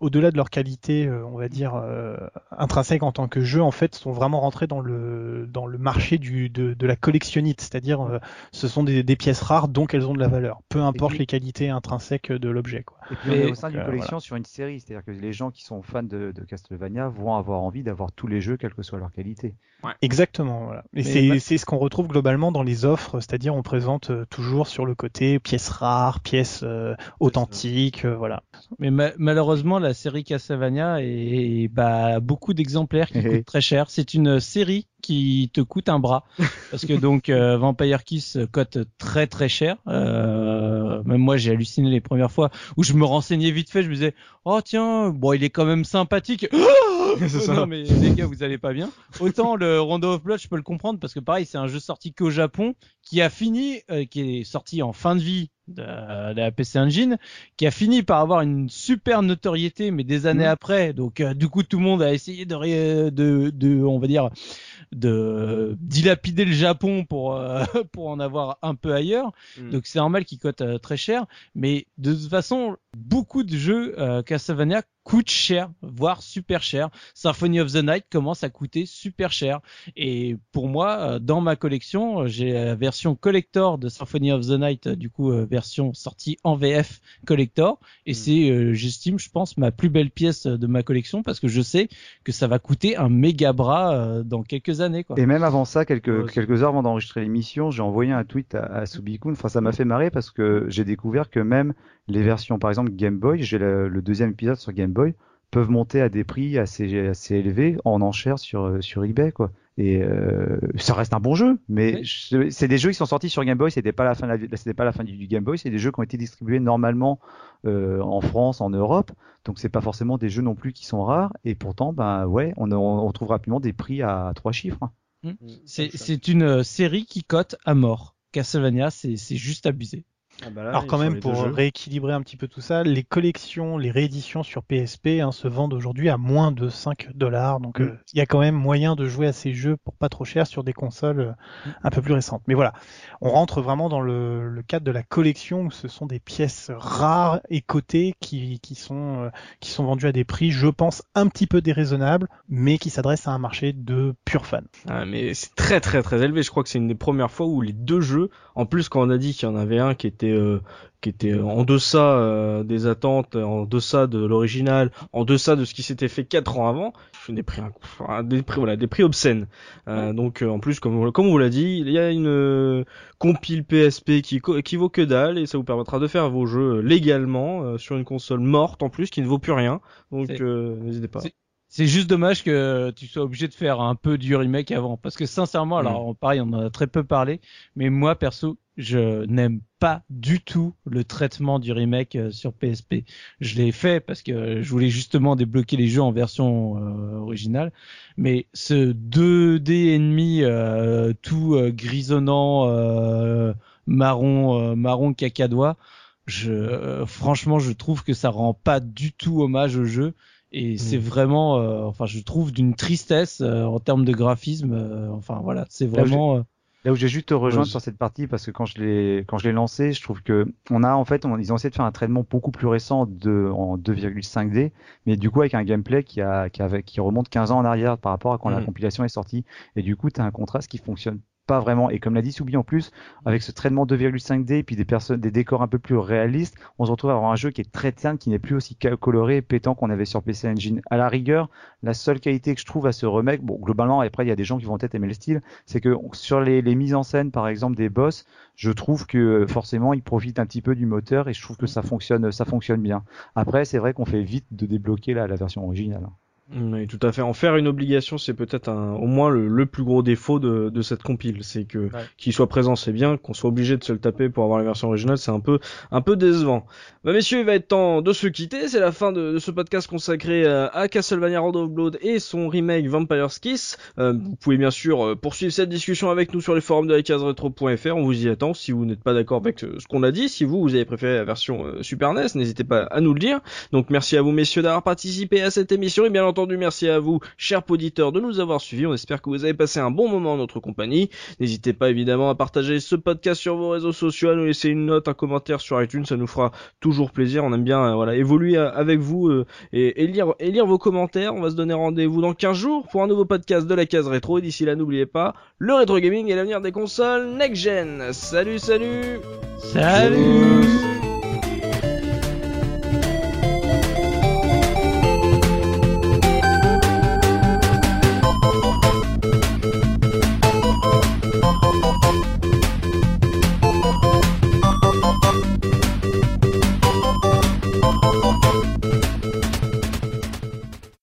au-delà de leur qualité, euh, on va dire euh, intrinsèque en tant que jeu, en fait, sont vraiment rentrés dans le dans le marché du de, de la collectionnite, c'est-à-dire euh, ce sont des, des pièces rares, donc elles ont de la valeur, peu importe puis- les qualités intrinsèques de l'objet. Quoi. Et puis on Mais- est au sein d'une euh, collection sur une série, c'est-à-dire que les gens qui sont fans de, de Castlevania vont avoir envie d'avoir tous les jeux, quelle que soit leur qualité. Exactement, voilà. Et c'est ce qu'on retrouve globalement dans les offres, c'est-à-dire on présente euh, toujours sur le côté pièces rares, pièces euh, authentiques, euh, voilà. Mais ma- malheureusement, la série Castlevania est, bah, beaucoup d'exemplaires qui Eh coûtent très cher. C'est une série qui te coûte un bras parce que donc euh, Vampire Kiss cote très très cher. Euh, même moi, j'ai halluciné les premières fois où je me renseignais vite fait. Je me disais, oh tiens, bon, il est quand même sympathique. C'est ça. Non mais les gars, vous allez pas bien. Autant le Rondo of Blood, je peux le comprendre parce que pareil, c'est un jeu sorti qu'au Japon, qui a fini, euh, qui est sorti en fin de vie de, de la PC Engine, qui a fini par avoir une super notoriété, mais des années Mhm. après. Donc euh, du coup, tout le monde a essayé de, ré- de, de, on va dire, de dilapider le Japon pour euh, pour en avoir un peu ailleurs. Mm. Donc c'est normal qu'il cote euh, très cher. Mais de toute façon, beaucoup de jeux euh, Castlevania coûtent cher, voire super cher. Symphony of the Night commence à coûter super cher. Et pour moi, euh, dans ma collection, euh, j'ai la version collector de Symphony of the Night, euh, du coup version sortie en VF collector. Et Mm. c'est, j'estime, je pense, ma plus belle pièce de ma collection parce que je sais que ça va coûter un méga bras dans quelques années. Quoi. Et même avant ça, quelques, quelques heures avant d'enregistrer l'émission, j'ai envoyé un tweet à, à Subikun. Enfin, ça m'a fait marrer parce que j'ai découvert que même les versions, par exemple Game Boy, j'ai le, le deuxième épisode sur Game Boy, peuvent monter à des prix assez, assez élevés en enchères sur, euh, sur eBay, quoi. Et euh, ça reste un bon jeu, mais Oui. je- c'est des jeux qui sont sortis sur Game Boy. C'était pas la fin, de la- c'était pas la fin du, du Game Boy. C'est des jeux qui ont été distribués normalement euh, en France, en Europe. Donc c'est pas forcément des jeux non plus qui sont rares. Et pourtant, ben ouais, on, on, on trouve rapidement des prix à trois chiffres. hein. C'est c'est une série qui cote à mort. Castlevania, c'est c'est juste abusé. Ah bah là, Alors quand même pour rééquilibrer un petit peu tout ça, les collections, les rééditions sur PSP hein, se vendent aujourd'hui à moins de 5 dollars. Donc Mm. euh, il y a quand même moyen de jouer à ces jeux pour pas trop cher sur des consoles euh, un peu plus récentes. Mais voilà, on rentre vraiment dans le, le cadre de la collection où ce sont des pièces rares et cotées qui, qui sont euh, qui sont vendues à des prix, je pense, un petit peu déraisonnables, mais qui s'adressent à un marché de purs fans. Ah, mais c'est très très très élevé. Je crois que c'est une des premières fois où les deux jeux, en plus quand on a dit qu'il y en avait un qui était euh, qui était en deçà euh, des attentes, en deçà de l'original, en deçà de ce qui s'était fait quatre ans avant, des prix, inc- enfin, des prix voilà, des prix obscènes. Euh, Donc euh, en plus comme comme on vous l'a dit, il y a une euh, compile PSP qui qui vaut que dalle et ça vous permettra de faire vos jeux légalement euh, sur une console morte en plus qui ne vaut plus rien. Donc euh, n'hésitez pas. c'est- C'est juste dommage que tu sois obligé de faire un peu du remake avant. Parce que sincèrement, Mm. alors pareil, on en a très peu parlé, mais moi perso, je n'aime pas du tout le traitement du remake euh, sur PSP. Je l'ai fait parce que je voulais justement débloquer les jeux en version euh, originale, mais ce 2D ennemi euh, tout euh, grisonnant, euh, marron marron cacadois. Je franchement, je trouve que ça rend pas du tout hommage au jeu et c'est mm. vraiment enfin je trouve d'une tristesse en termes de graphisme enfin voilà c'est vraiment Là où j'ai juste te rejoindre sur cette partie parce que quand je l'ai quand je l'ai lancé, je trouve que on a en fait ils ont essayé de faire un traitement beaucoup plus récent de en 2,5D, mais du coup avec un gameplay qui a qui, avait, qui remonte 15 ans en arrière par rapport à quand la mm. compilation est sortie et du coup tu as un contraste qui fonctionne pas vraiment. Et comme l'a dit Soubi en plus, avec ce traitement 2,5D et puis des personnes, des décors un peu plus réalistes, on se retrouve à avoir un jeu qui est très terne, qui n'est plus aussi coloré et pétant qu'on avait sur PC Engine. À la rigueur, la seule qualité que je trouve à ce remake, bon, globalement, après, il y a des gens qui vont peut-être aimer le style, c'est que sur les, les, mises en scène, par exemple, des boss, je trouve que forcément, ils profitent un petit peu du moteur et je trouve que ça fonctionne, ça fonctionne bien. Après, c'est vrai qu'on fait vite de débloquer la, la version originale. Oui, tout à fait. En faire une obligation, c'est peut-être au moins le, plus gros défaut de, de cette compile, c'est que qu'il soit présent, c'est bien, qu'on soit obligé de se le taper pour avoir la version originale, c'est un peu un peu décevant. Bah messieurs, il va être temps de se quitter. C'est la fin de, de, ce podcast consacré euh, à Castlevania Road of Blood et son remake Vampire's Kiss. Euh, vous pouvez bien sûr euh, poursuivre cette discussion avec nous sur les forums de retro.fr. On vous y attend. Si vous n'êtes pas d'accord avec ce qu'on a dit, si vous vous avez préféré la version Super NES, n'hésitez pas à nous le dire. Donc merci à vous messieurs d'avoir participé à cette émission et bien entendu merci à vous, chers auditeurs, de nous avoir suivis. On espère que vous avez passé un bon moment en notre compagnie. N'hésitez pas évidemment à partager ce podcast sur vos réseaux sociaux, à nous laisser une note, un commentaire sur iTunes, ça nous fera toujours plaisir. On aime bien euh, voilà évoluer euh, avec vous euh, et, lire, et lire vos commentaires. On va se donner rendez-vous dans 15 jours pour un nouveau podcast de la case rétro. Et d'ici là, n'oubliez pas, le rétro gaming est l'avenir des consoles next gen. Salut, salut Salut